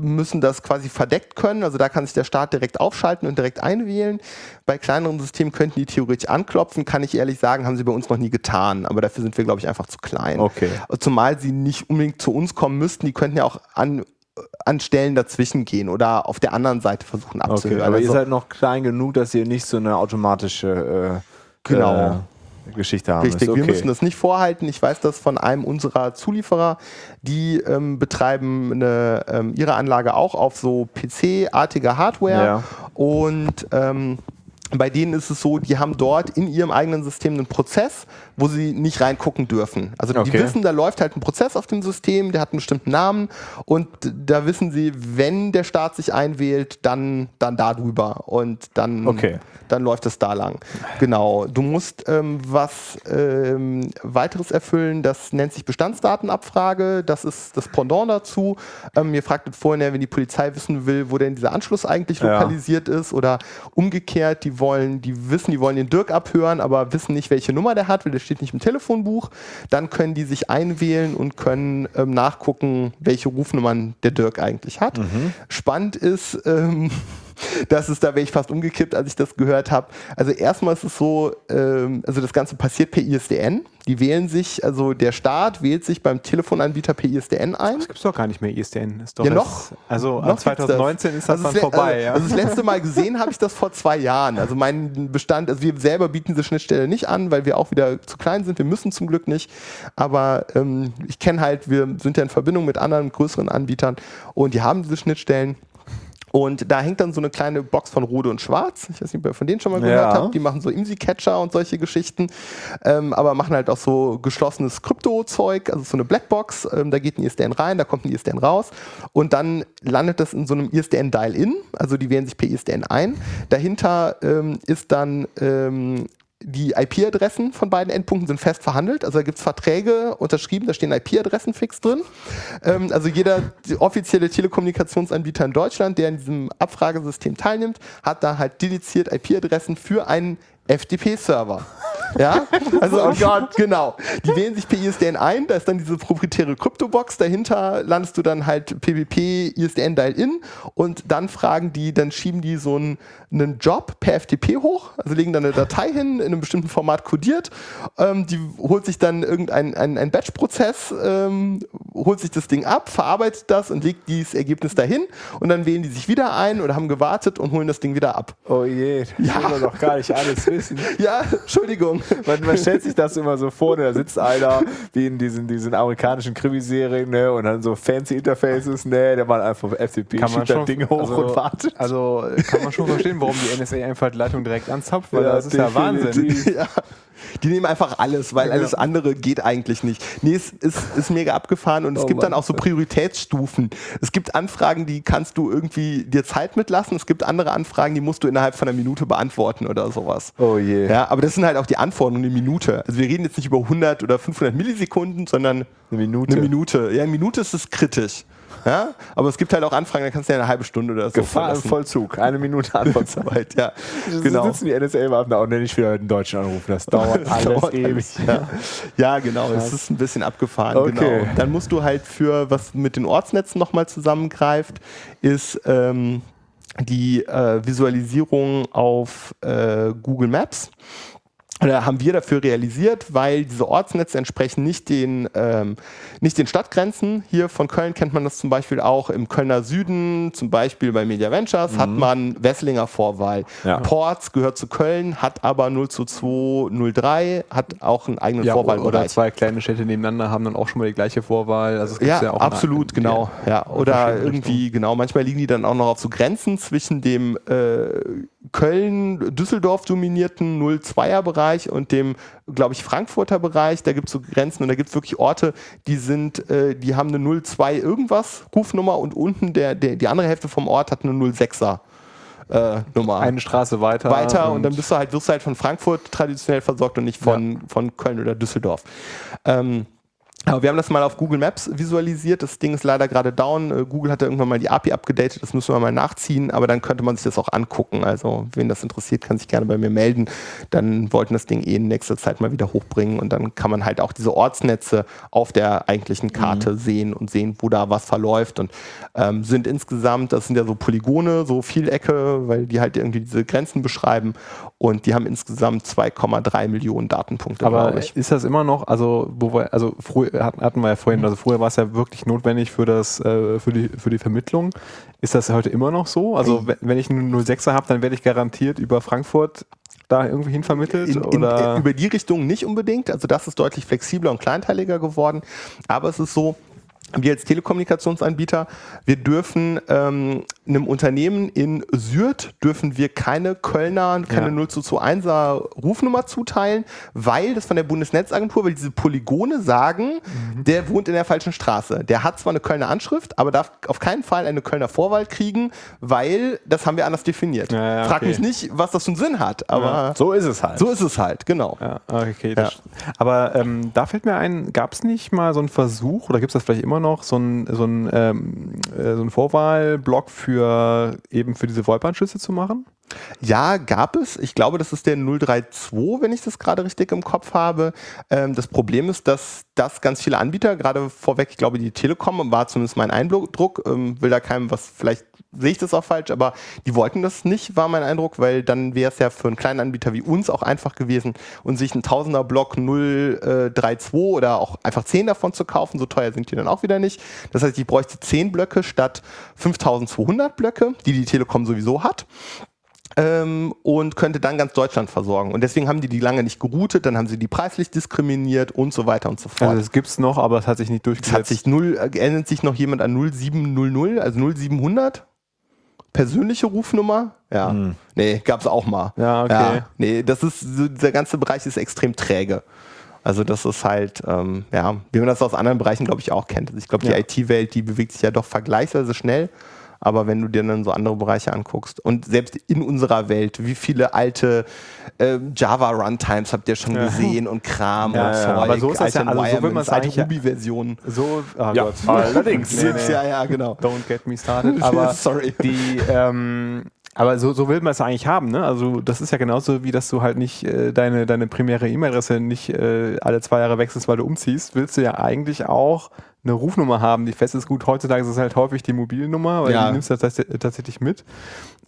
Speaker 2: müssen das quasi verdeckt können. Also da kann sich der Staat direkt aufschalten und direkt einwählen. Bei kleineren Systemen könnten die theoretisch anklopfen. Kann ich ehrlich sagen, haben sie bei uns noch nie getan. Aber dafür sind wir, glaube ich, einfach zu klein.
Speaker 1: Okay.
Speaker 2: Zumal sie nicht unbedingt zu uns kommen müssten. Die könnten ja auch an an Stellen dazwischen gehen oder auf der anderen Seite versuchen abzuhören.
Speaker 1: Okay, aber ihr
Speaker 2: Also-
Speaker 1: seid noch klein genug, dass ihr nicht so eine automatische äh,
Speaker 2: Genau.
Speaker 1: äh, Geschichte haben
Speaker 2: Richtig,
Speaker 1: müsst.
Speaker 2: wir
Speaker 1: Okay.
Speaker 2: müssen das nicht vorhalten. Ich weiß das von einem unserer Zulieferer, die ähm, betreiben eine, ähm, ihre Anlage auch auf so PC-artiger Hardware
Speaker 1: Ja.
Speaker 2: und ähm, bei denen ist es so, die haben dort in ihrem eigenen System einen Prozess, wo sie nicht reingucken dürfen. Also die
Speaker 1: Okay.
Speaker 2: wissen, da läuft halt ein Prozess auf dem System, der hat einen bestimmten Namen und da wissen sie, wenn der Staat sich einwählt, dann, dann darüber und dann,
Speaker 1: Okay.
Speaker 2: dann läuft es da lang. Genau. Du musst ähm, was ähm, weiteres erfüllen, das nennt sich Bestandsdatenabfrage. Das ist das Pendant dazu. Ähm, mir fragte vorhin, ja, wenn die Polizei wissen will, wo denn dieser Anschluss eigentlich
Speaker 1: Ja.
Speaker 2: lokalisiert ist oder umgekehrt, die wollen, die wissen, die wollen den Dirk abhören, aber wissen nicht, welche Nummer der hat, weil der steht nicht im Telefonbuch. Dann können die sich einwählen und können ähm, nachgucken, welche Rufnummern der Dirk eigentlich hat. Spannend ist, ähm, das ist, da wäre ich fast umgekippt, als ich das gehört habe. Also erstmal ist es so, ähm, also das Ganze passiert per ISDN. Die wählen sich, also der Staat wählt sich beim Telefonanbieter per ISDN ein.
Speaker 3: Das gibt's doch gar nicht mehr, ISDN. Ist doch
Speaker 2: Ja, noch.
Speaker 3: Also
Speaker 2: Noch
Speaker 3: ab
Speaker 2: gibt's
Speaker 3: 2019 ist das
Speaker 2: Also
Speaker 3: dann vorbei.
Speaker 2: Also,
Speaker 3: ja.
Speaker 2: also das letzte Mal gesehen habe ich das vor zwei Jahren. Also mein Bestand, also wir selber bieten diese Schnittstelle nicht an, weil wir auch wieder zu klein sind. Wir müssen zum Glück nicht. Aber ähm, ich kenne halt, wir sind ja in Verbindung mit anderen größeren Anbietern und die haben diese Schnittstellen. Und da hängt dann so eine kleine Box von Rode und Schwarz. Ich weiß nicht, ob ihr von denen schon mal gehört
Speaker 1: Ja.
Speaker 2: habt. Die machen so IMSI-Catcher und solche Geschichten. Ähm, aber machen halt auch so geschlossenes Krypto-Zeug, also so eine Blackbox. Ähm, da geht ein ISDN rein, da kommt ein ISDN raus. Und dann landet das in so einem ISDN-Dial-In. Also die wählen sich per ISDN ein. Dahinter ähm, ist dann ähm, die IP-Adressen von beiden Endpunkten sind fest verhandelt. Also da gibt es Verträge unterschrieben, da stehen IP-Adressen fix drin. Ähm, also jeder offizielle Telekommunikationsanbieter in Deutschland, der in diesem Abfragesystem teilnimmt, hat da halt dediziert IP-Adressen für einen FTP-Server. Ja, also
Speaker 1: Oh Gott.
Speaker 2: genau. Die wählen sich per ISDN ein, da ist dann diese proprietäre Kryptobox, dahinter landest du dann halt PWP ISDN Dial-In und dann fragen die, dann schieben die so einen, einen Job per FTP hoch, also legen dann eine Datei hin, in einem bestimmten Format kodiert, ähm, die holt sich dann irgendein ein, ein Batch-Prozess, ähm, holt sich das Ding ab, verarbeitet das und legt dieses Ergebnis dahin und dann wählen die sich wieder ein oder haben gewartet und holen das Ding wieder ab.
Speaker 1: Oh je, das
Speaker 2: Ja.
Speaker 1: doch gar nicht alles wissen.
Speaker 2: Ja, Entschuldigung.
Speaker 1: Man, man stellt sich das immer so vor, da sitzt einer wie in diesen, diesen amerikanischen Krimiserien ne, und dann so fancy Interfaces, ne, der macht einfach FTP,
Speaker 3: Kann man
Speaker 1: schiebt das Ding hoch
Speaker 3: also-
Speaker 1: und wartet.
Speaker 3: Also kann man schon verstehen, warum die NSA einfach die Leitung direkt anzapft, weil
Speaker 1: Ja,
Speaker 3: das ist ja Wahnsinn.
Speaker 1: definitiv.
Speaker 2: Ja. Die nehmen einfach alles, weil alles andere geht eigentlich nicht. Nee, es ist, ist mega abgefahren und es
Speaker 1: Oh
Speaker 2: gibt dann
Speaker 1: Mann.
Speaker 2: auch so Prioritätsstufen. Es gibt Anfragen, die kannst du irgendwie dir Zeit mitlassen. Es gibt andere Anfragen, die musst du innerhalb von einer Minute beantworten oder sowas.
Speaker 1: Oh je.
Speaker 2: Ja, aber das sind halt auch die Anforderungen, eine Minute. Also wir reden jetzt nicht über 100 oder 500 Millisekunden, sondern
Speaker 1: Eine Minute.
Speaker 2: eine Minute. Ja, eine Minute ist es kritisch. Ja, aber es gibt halt auch Anfragen, da kannst du ja eine halbe Stunde oder so
Speaker 1: Gefahr im. Vollzug. Eine Minute Antwortzeit.
Speaker 2: Ja.
Speaker 1: Genau. Sitzen die NSA-Beamten auch nicht wieder einen Deutschen anrufen. Das dauert
Speaker 2: Das
Speaker 1: alles
Speaker 2: dauert
Speaker 1: ewig.
Speaker 2: Ja. ja, genau. Es ist ein bisschen abgefahren.
Speaker 1: Okay.
Speaker 2: Genau. Dann musst du halt für, was mit den Ortsnetzen nochmal zusammengreift, ist ähm, die äh, Visualisierung auf äh, Google Maps. Oder haben wir dafür realisiert, weil diese Ortsnetze entsprechen nicht den, ähm, nicht den Stadtgrenzen. Hier von Köln kennt man das zum Beispiel auch im Kölner Süden, zum Beispiel bei Media Ventures, hat man Wesslinger Vorwahl.
Speaker 1: Ja.
Speaker 2: Ports gehört zu Köln, hat aber 0 zu 2, 03, hat auch einen eigenen
Speaker 3: Ja, oder
Speaker 2: Vorwahlbereich.
Speaker 3: zwei kleine Städte nebeneinander haben dann auch schon mal die gleiche Vorwahl. Also
Speaker 2: Ja,
Speaker 3: auch in-
Speaker 2: absolut,
Speaker 3: in-
Speaker 2: genau. Ja, oder irgendwie, genau, manchmal liegen die dann auch noch auf so Grenzen zwischen dem äh, Köln-Düsseldorf dominierten 0-2er-Bereich und dem, glaube ich, Frankfurter Bereich. Da gibt es so Grenzen und da gibt es wirklich Orte, die sind, äh, die haben eine 0-2 irgendwas Rufnummer und unten der, der, die andere Hälfte vom Ort hat eine 0-6er äh, Nummer
Speaker 3: eine Straße weiter.
Speaker 2: weiter und, dann bist du halt, wirst du halt von Frankfurt traditionell versorgt und nicht von, von Köln oder Düsseldorf. Ähm, aber wir haben das mal auf Google Maps visualisiert. Das Ding ist leider gerade down. Äh, Google hat da irgendwann mal die API abgedatet. Das müssen wir mal nachziehen. Aber dann könnte man sich das auch angucken. Also, wen das interessiert, kann sich gerne bei mir melden. Dann wollten das Ding eh in nächster Zeit mal wieder hochbringen. Und dann kann man halt auch diese Ortsnetze auf der eigentlichen Karte sehen und sehen, wo da was verläuft. Und ähm, sind insgesamt, das sind ja so Polygone, so Vielecke, weil die halt irgendwie diese Grenzen beschreiben. Und die haben insgesamt 2,3 Millionen Datenpunkte,
Speaker 3: Aber ist das immer noch, also wo wir, also früher hatten, wir ja vorhin, also früher war es ja wirklich notwendig für das, äh, für die, für die Vermittlung. Ist das heute immer noch so? Also wenn, wenn ich einen 06er habe, dann werde ich garantiert über Frankfurt da irgendwie hin vermittelt?
Speaker 2: In, in,
Speaker 3: oder?
Speaker 2: äh, über die Richtung nicht unbedingt. Also das ist deutlich flexibler und kleinteiliger geworden. Aber es ist so, wir als Telekommunikationsanbieter, wir dürfen ähm, einem Unternehmen in Sürth dürfen wir keine Kölner, keine
Speaker 3: Ja.
Speaker 2: 0 zu 21er Rufnummer zuteilen, weil das von der Bundesnetzagentur, weil diese Polygone sagen,
Speaker 3: Mhm.
Speaker 2: der wohnt in der falschen Straße. Der hat zwar eine Kölner Anschrift, aber darf auf keinen Fall eine Kölner Vorwahl kriegen, weil das haben wir anders definiert.
Speaker 3: Ja, ja,
Speaker 2: Frag
Speaker 3: okay.
Speaker 2: mich nicht, was das für einen Sinn hat, aber
Speaker 1: So ist es halt.
Speaker 2: so ist es halt, genau.
Speaker 3: Okay. Aber ähm, da fällt mir ein, gab es nicht mal so einen Versuch, oder gibt es das vielleicht immer noch, so einen so ein, ähm, äh, so ein Vorwahlblock für eben für diese Vollbahnschüsse zu machen?
Speaker 2: Ja, gab es. Ich glaube, das ist der 032, wenn ich das gerade richtig im Kopf habe. Ähm, das Problem ist, dass das ganz viele Anbieter, gerade vorweg, ich glaube, die Telekom, war zumindest mein Eindruck, ähm, will da keinem was, vielleicht sehe ich das auch falsch, aber die wollten das nicht, war mein Eindruck, weil dann wäre es ja für einen kleinen Anbieter wie uns auch einfach gewesen, und sich einen Tausender Block 032 oder auch einfach 10 davon zu kaufen. So teuer sind die dann auch wieder nicht. Das heißt, ich bräuchte 10 Blöcke statt 5200 Blöcke, die die Telekom sowieso hat ähm, und könnte dann ganz Deutschland versorgen. Und deswegen haben die die lange nicht geroutet, dann haben sie die preislich diskriminiert und so weiter und so fort.
Speaker 3: Also das gibt es noch, aber es hat sich nicht
Speaker 2: es
Speaker 3: durchgesetzt.
Speaker 2: hat sich null, äh, erinnert sich noch jemand an 0700, also 0700? Persönliche Rufnummer? Ja.
Speaker 1: Hm.
Speaker 2: Nee, gab es auch mal.
Speaker 3: Ja, okay.
Speaker 2: Nee, das ist, so, der ganze Bereich ist extrem träge. Also das ist halt, ähm, ja, wie man das aus anderen Bereichen, glaube ich, auch kennt. Also ich glaube, die
Speaker 3: Ja.
Speaker 2: IT-Welt, die bewegt sich ja doch vergleichsweise schnell. Aber wenn du dir dann so andere Bereiche anguckst und selbst in unserer Welt, wie viele alte äh, Java-Runtimes habt ihr schon
Speaker 3: Ja.
Speaker 2: gesehen und Kram
Speaker 3: Ja,
Speaker 2: und
Speaker 3: ja,
Speaker 2: Zeug,
Speaker 3: aber so ist das ja, also so will man's
Speaker 2: alte
Speaker 3: eigentlich ja-
Speaker 2: Ruby-Versionen.
Speaker 3: So, oh
Speaker 1: Ja,
Speaker 3: Gott.
Speaker 1: allerdings.
Speaker 3: Nee, nee.
Speaker 2: Ja, ja, genau.
Speaker 3: Don't get me started. Aber
Speaker 2: Sorry.
Speaker 3: die, ähm, aber so, so will man es eigentlich haben, ne? Also das ist ja genauso wie, dass du halt nicht äh, deine, deine primäre E-Mail-Adresse nicht äh, alle zwei Jahre wechselst, weil du umziehst, willst du ja eigentlich auch eine Rufnummer haben, die fest ist. Gut, heutzutage ist es halt häufig die Mobilnummer, weil
Speaker 2: Ja.
Speaker 3: die nimmst du tats tatsächlich mit.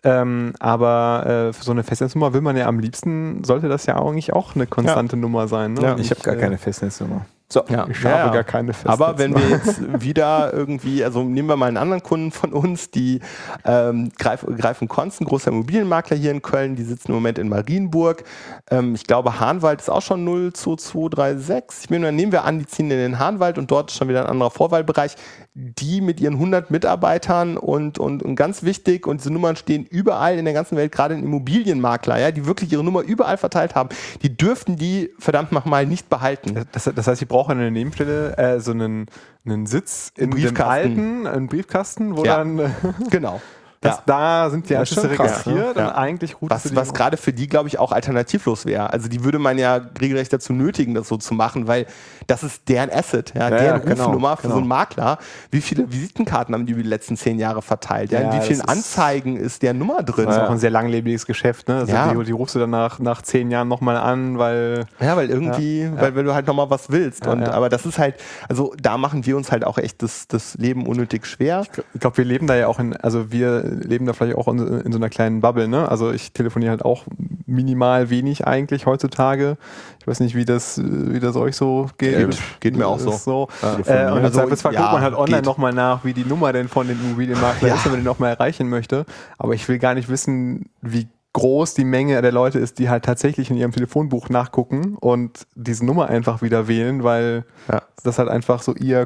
Speaker 3: Ähm, aber äh, für so eine Festnetznummer will man ja am liebsten, sollte das ja eigentlich auch eine konstante Nummer sein. Ne?
Speaker 2: Ja.
Speaker 1: Ich habe gar
Speaker 3: äh,
Speaker 1: keine Festnetznummer. So,
Speaker 2: Ja,
Speaker 3: Ich habe
Speaker 2: ja.
Speaker 3: gar keine Festnetz.
Speaker 2: Aber wenn wir jetzt wieder irgendwie, also nehmen wir mal einen anderen Kunden von uns, die ähm, Greif, Greifen Konzen, großer Immobilienmakler hier in Köln, die sitzen im Moment in Marienburg. Ähm, ich glaube, Hahnwald ist auch schon 02236. Ich meine, dann nehmen wir an, die ziehen in den Hahnwald und dort ist schon wieder ein anderer Vorwahlbereich. Die mit ihren 100 Mitarbeitern und, und, und ganz wichtig, und diese Nummern stehen überall in der ganzen Welt, gerade in Immobilienmakler, ja, die wirklich ihre Nummer überall verteilt haben, die dürften die verdammt nochmal nicht behalten.
Speaker 3: Das, das heißt, ich brauche eine Nebenstelle, äh, so einen, einen Sitz in dem
Speaker 2: Briefkasten.
Speaker 3: alten, einen Briefkasten, wo
Speaker 2: Ja.
Speaker 3: dann äh,
Speaker 2: Genau.
Speaker 3: das,
Speaker 2: Ja.
Speaker 3: da sind die Anschlüsse
Speaker 1: schon krass,
Speaker 3: registriert
Speaker 2: ne?
Speaker 3: und
Speaker 2: Ja.
Speaker 3: eigentlich du
Speaker 2: Was, was gerade für die, glaube ich, auch alternativlos wäre. Also die würde man ja regelrecht dazu nötigen, das so zu machen, weil das ist deren Asset, ja,
Speaker 1: Ja,
Speaker 2: deren
Speaker 1: ja, genau,
Speaker 2: Rufnummer für
Speaker 1: genau.
Speaker 2: so einen Makler. Wie viele Visitenkarten haben die über die letzten zehn Jahre verteilt? Ja, in
Speaker 3: Ja,
Speaker 2: wie vielen
Speaker 3: ist-
Speaker 2: Anzeigen ist der Nummer drin?
Speaker 3: Das ist
Speaker 2: Ja,
Speaker 3: auch ein sehr langlebiges Geschäft, ne? Also
Speaker 2: Ja.
Speaker 3: die, die rufst du dann nach, nach zehn Jahren nochmal an, weil
Speaker 2: weil irgendwie, weil, weil du halt nochmal was willst.
Speaker 3: Ja,
Speaker 2: und,
Speaker 3: ja.
Speaker 2: Aber das ist halt, also da machen wir uns halt auch echt das, das Leben unnötig schwer.
Speaker 3: ich glaube, wir leben da ja auch in, also wir leben da vielleicht auch in, in so einer kleinen Bubble, ne? Also ich telefoniere halt auch minimal wenig eigentlich heutzutage. Ich weiß nicht, wie das, wie das euch so geht.
Speaker 2: Geht- geht mir auch so.
Speaker 3: So.
Speaker 2: Ja.
Speaker 3: Äh, und
Speaker 2: Also,
Speaker 3: Zweifelsfall
Speaker 2: ja,
Speaker 3: guckt man halt online nochmal nach, wie die Nummer denn von dem Immobilienmakler
Speaker 2: Ja.
Speaker 3: ist, wenn man den nochmal erreichen möchte. Aber ich will gar nicht wissen, wie groß die Menge der Leute ist, die halt tatsächlich in ihrem Telefonbuch nachgucken und diese Nummer einfach wieder wählen, weil
Speaker 2: Ja.
Speaker 3: das halt einfach so ihr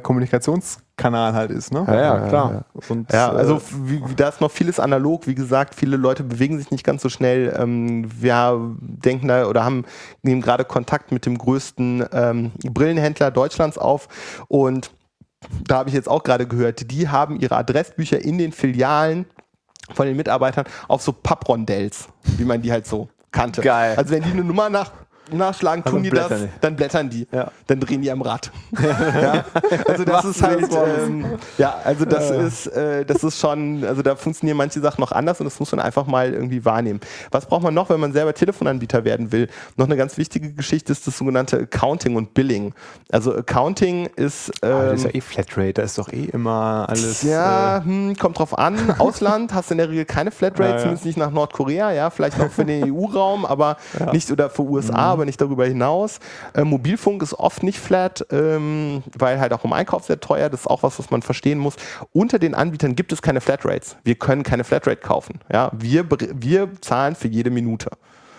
Speaker 3: Kommunikationskanal halt ist. Ne?
Speaker 1: Ja, ja, klar.
Speaker 3: Und,
Speaker 2: Ja, also
Speaker 3: äh,
Speaker 2: wie, wie- da ist noch vieles analog. Wie gesagt, viele Leute bewegen sich nicht ganz so schnell. Ähm, wir denken da oder haben nehmen gerade Kontakt mit dem größten ähm, Brillenhändler Deutschlands auf und da habe ich jetzt auch gerade gehört, die haben ihre Adressbücher in den Filialen von den Mitarbeitern auf so Papprondels, wie man die halt so kannte.
Speaker 1: Geil.
Speaker 2: Also wenn die eine Nummer nach, nachschlagen, tun die das,
Speaker 1: die.
Speaker 2: dann blättern die.
Speaker 1: Ja.
Speaker 2: Dann drehen die am Rad. ja? Also das ist halt, ähm, ja, also das ist, äh, das ist schon, also da funktionieren manche Sachen noch anders und das muss man einfach mal irgendwie wahrnehmen. Was braucht man noch, wenn man selber Telefonanbieter werden will? Noch eine ganz wichtige Geschichte ist das sogenannte Accounting und Billing. Also Accounting ist,
Speaker 3: Ah, das ist
Speaker 2: ähm,
Speaker 3: ja eh Flatrate, da ist doch eh immer alles.
Speaker 2: ja,
Speaker 3: Äh,
Speaker 2: hm, kommt drauf an. Ausland hast du in der Regel keine Flatrate,
Speaker 3: ja.
Speaker 2: zumindest nicht nach Nordkorea, ja, vielleicht noch für den EU-Raum, aber nicht oder für USA, aber nicht darüber hinaus. Äh, Mobilfunk ist oft nicht flat, ähm, weil halt auch im Einkauf sehr teuer. Das ist auch was, was man verstehen muss. Unter den Anbietern gibt es keine Flatrates. Wir können keine Flatrate kaufen. Ja, wir, wir zahlen für jede Minute.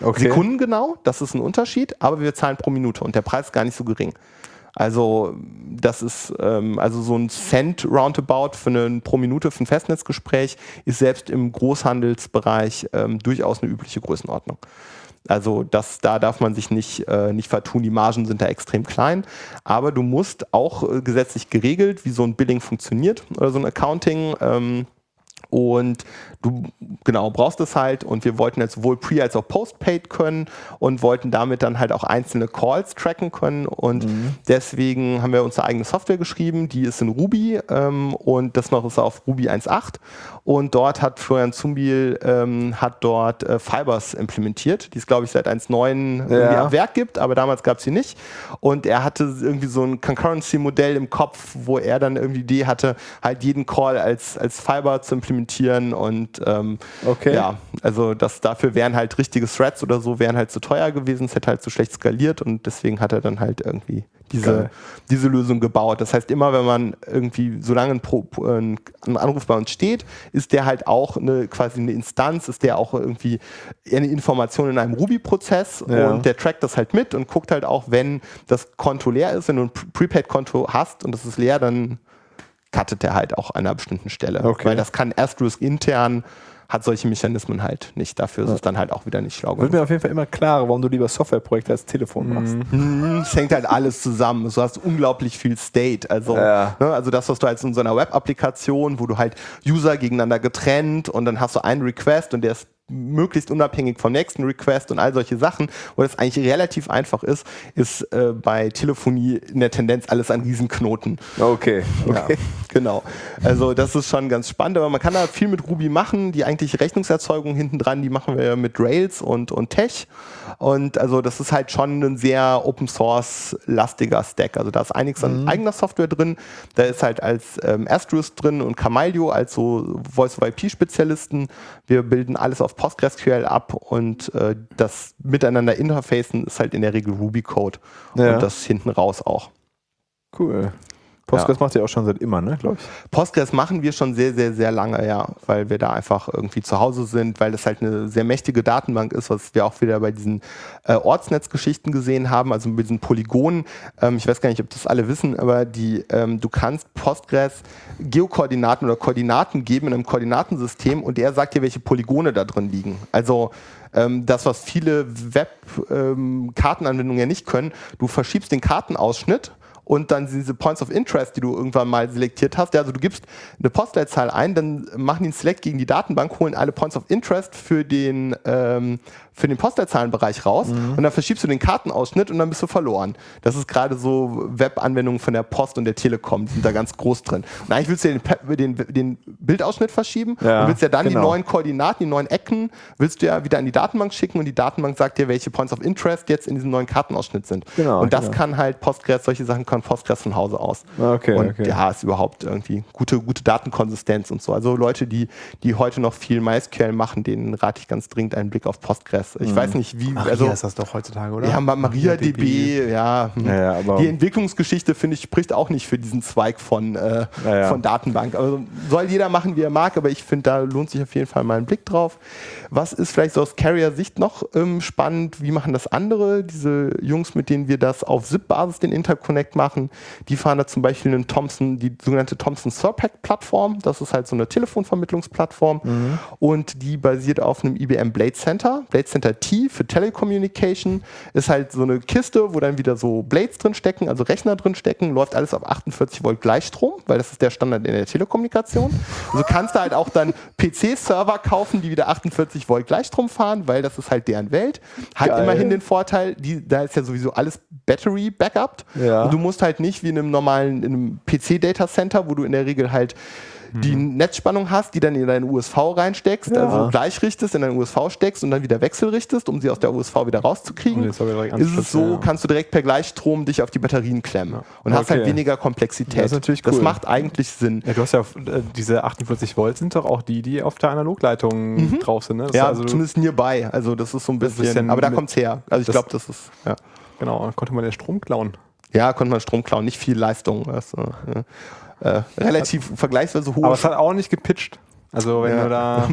Speaker 1: Okay.
Speaker 2: Sekundengenau, das ist ein Unterschied, aber wir zahlen pro Minute und der Preis ist gar nicht so gering. Also das ist ähm, also so ein Cent Roundabout für einen pro Minute für ein Festnetzgespräch ist selbst im Großhandelsbereich ähm, durchaus eine übliche Größenordnung. Also das, da darf man sich nicht, äh, nicht vertun, die Margen sind da extrem klein, aber du musst auch äh, gesetzlich geregelt, wie so ein Billing funktioniert oder so ein Accounting. Ähm, und du genau brauchst es halt. Und wir wollten jetzt sowohl Pre- als auch Postpaid können und wollten damit dann halt auch einzelne Calls tracken können. Und deswegen haben wir unsere eigene Software geschrieben, die ist in Ruby ähm, und das noch ist auf Ruby 1.8 und dort hat Florian Zumbiel ähm, hat dort äh, Fibers implementiert, die es glaube ich seit 1.9 irgendwie
Speaker 1: Ja.
Speaker 2: am Werk gibt, aber damals gab es sie nicht. Und er hatte irgendwie so ein Concurrency-Modell im Kopf, wo er dann irgendwie die Idee hatte, halt jeden Call als, als Fiber zu implementieren und ähm,
Speaker 1: Okay.
Speaker 2: ja, also das dafür wären halt richtige Threads oder so, wären halt zu teuer gewesen, es hätte halt zu schlecht skaliert und deswegen hat er dann halt irgendwie diese,
Speaker 1: Geil.
Speaker 2: diese Lösung gebaut. Das heißt, immer wenn man irgendwie, solange ein, Pro, ein, Anruf bei uns steht, ist der halt auch eine quasi eine Instanz, ist der auch irgendwie eine Information in einem Ruby-Prozess
Speaker 1: Ja.
Speaker 2: und der trackt das halt mit und guckt halt auch, wenn das Konto leer ist, wenn du ein Pre- Prepaid-Konto hast und das ist leer, dann cuttet er halt auch an einer bestimmten Stelle.
Speaker 1: Okay.
Speaker 2: Weil das kann Asterisk intern, hat solche Mechanismen halt nicht. Dafür ist es dann halt auch wieder nicht schlau
Speaker 1: Wird mir auf jeden Fall immer klarer, warum du lieber Softwareprojekte als Telefon machst.
Speaker 2: Mhm, Es hängt halt alles zusammen. Du hast unglaublich viel State. Also,
Speaker 1: Ja.
Speaker 2: ne, also das, was du als in so einer Web-Applikation, wo du halt User gegeneinander getrennt und dann hast du einen Request und der ist möglichst unabhängig vom nächsten Request und all solche Sachen, wo das eigentlich relativ einfach ist, ist äh, bei Telefonie in der Tendenz alles ein Riesenknoten.
Speaker 1: Okay.
Speaker 2: Ja, genau. Also das ist schon ganz spannend, aber man kann da viel mit Ruby machen. Die eigentliche Rechnungserzeugung hinten dran, die machen wir mit Rails und, und Tech. Und also das ist halt schon ein sehr Open Source lastiger Stack. Also da ist einiges an eigener Software drin. Da ist halt als ähm, Asterisk drin und Camaillo als so Voice-over-IP-Spezialisten. Wir bilden alles auf PostgreSQL ab und äh, das Miteinander interfacen ist halt in der Regel Ruby-Code.
Speaker 1: Ja.
Speaker 2: Und das hinten raus auch.
Speaker 1: Cool. Postgres macht ja auch schon seit immer, ne, glaube ich.
Speaker 2: Postgres machen wir schon sehr, sehr, sehr lange, ja, weil wir da einfach irgendwie zu Hause sind, weil das halt eine sehr mächtige Datenbank ist, was wir auch wieder bei diesen äh, Ortsnetzgeschichten gesehen haben, also mit diesen Polygonen. Ähm, ich weiß gar nicht, ob das alle wissen, aber die, ähm, du kannst Postgres Geokoordinaten oder Koordinaten geben in einem Koordinatensystem und der sagt dir, welche Polygone da drin liegen. Also ähm, das, was viele Web-Kartenanwendungen ähm, ja nicht können, du verschiebst den Kartenausschnitt und dann diese Points of Interest, die du irgendwann mal selektiert hast. Ja, also du gibst eine Postleitzahl ein, dann machen die einen Select gegen die Datenbank, holen alle Points of Interest für den, ähm, für den Postleitzahlenbereich raus mhm. und dann verschiebst du den Kartenausschnitt und dann bist du verloren. Das ist gerade so Web-Anwendungen von der Post und der Telekom, die sind da ganz groß drin. Und eigentlich willst du den, den, den Bildausschnitt verschieben ja, und willst ja dann genau. die neuen Koordinaten, die neuen Ecken, willst du ja wieder an die Datenbank schicken und die Datenbank sagt dir, welche Points of Interest jetzt in diesem neuen Kartenausschnitt sind. Genau, und das genau. kann halt Postgres, solche Sachen kann Postgres von Hause aus.
Speaker 1: Okay,
Speaker 2: und
Speaker 1: okay.
Speaker 2: ja, ist überhaupt irgendwie gute, gute Datenkonsistenz und so. Also Leute, die, die heute noch viel MySQL machen, denen rate ich ganz dringend einen Blick auf Postgres. Ich mhm. weiß nicht, wie.
Speaker 3: Maria
Speaker 2: also,
Speaker 3: ist das doch heutzutage, oder?
Speaker 2: Ja, MariaDB, DB, ja.
Speaker 1: ja,
Speaker 2: ja die Entwicklungsgeschichte, finde ich, spricht auch nicht für diesen Zweig von, äh, ja, von Datenbank. Also soll jeder machen, wie er mag, aber ich finde, da lohnt sich auf jeden Fall mal ein Blick drauf. Was ist vielleicht so aus Carrier-Sicht noch ähm, spannend? Wie machen das andere? Diese Jungs, mit denen wir das auf ZIP-Basis den Interconnect machen, die fahren da zum Beispiel einen Thompson, die sogenannte Thomson Surpack-Plattform. Das ist halt so eine Telefonvermittlungsplattform mhm. und die basiert auf einem IBM Blade Center. Blade Center T für Telecommunication ist halt so eine Kiste, wo dann wieder so Blades drin stecken, also Rechner drin stecken, läuft alles auf 48 Volt Gleichstrom, weil das ist der Standard in der Telekommunikation. Also kannst du halt auch dann PC-Server kaufen, die wieder 48 Volt Gleichstrom fahren, weil das ist halt deren Welt. Hat Geil. immerhin den Vorteil, die, da ist ja sowieso alles Battery backup. Ja. Und du musst halt nicht wie in einem normalen, in einem PC-Data Center, wo du in der Regel halt die mhm. Netzspannung hast, die dann in deinen USV reinsteckst, ja. also gleich richtest, in deinen USV steckst und dann wieder wechselrichtest, um sie aus der USV wieder rauszukriegen. Ist es so, ja. kannst du direkt per Gleichstrom dich auf die Batterien klemmen ja. und okay. hast halt weniger Komplexität. Das
Speaker 1: ist natürlich cool.
Speaker 2: Das macht eigentlich Sinn.
Speaker 3: Ja, du hast ja äh, diese 48 Volt sind doch auch die, die auf der Analogleitung mhm. drauf sind. Ne?
Speaker 2: ja, also zumindest nearby. Also das ist so ein bisschen, bisschen aber da kommt es her. Also ich glaube, das ist, ja.
Speaker 3: Genau, konnte man den Strom klauen.
Speaker 2: Ja, konnte man Strom klauen, nicht viel Leistung. Also, ja äh, relativ vergleichsweise hoch.
Speaker 3: Aber es hat auch nicht gepitcht. Also wenn ja. du da.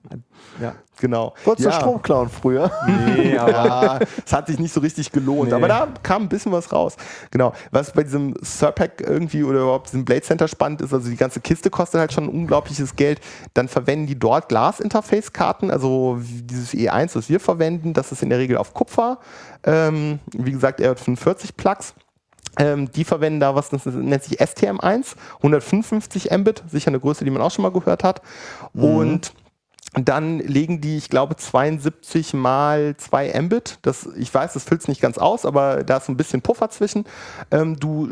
Speaker 2: ja, genau.
Speaker 1: Kurz ja. Strom klauen früher.
Speaker 2: Nee, aber ja, es hat sich nicht so richtig gelohnt. Nee. Aber da kam ein bisschen was raus. Genau. Was bei diesem Surpack irgendwie oder überhaupt diesem Blade Center spannend ist, also die ganze Kiste kostet halt schon ein unglaubliches Geld. Dann verwenden die dort Glas-Interface-Karten, also dieses E1, was wir verwenden, das ist in der Regel auf Kupfer. Ähm, wie gesagt, er hat 45 Plugs. Ähm, die verwenden da was, das nennt sich STM1, 155 Mbit, sicher eine Größe, die man auch schon mal gehört hat. Mhm. Und dann legen die, ich glaube, 72 mal 2 Mbit. Das, ich weiß, das füllt es nicht ganz aus, aber da ist ein bisschen Puffer zwischen. Ähm, du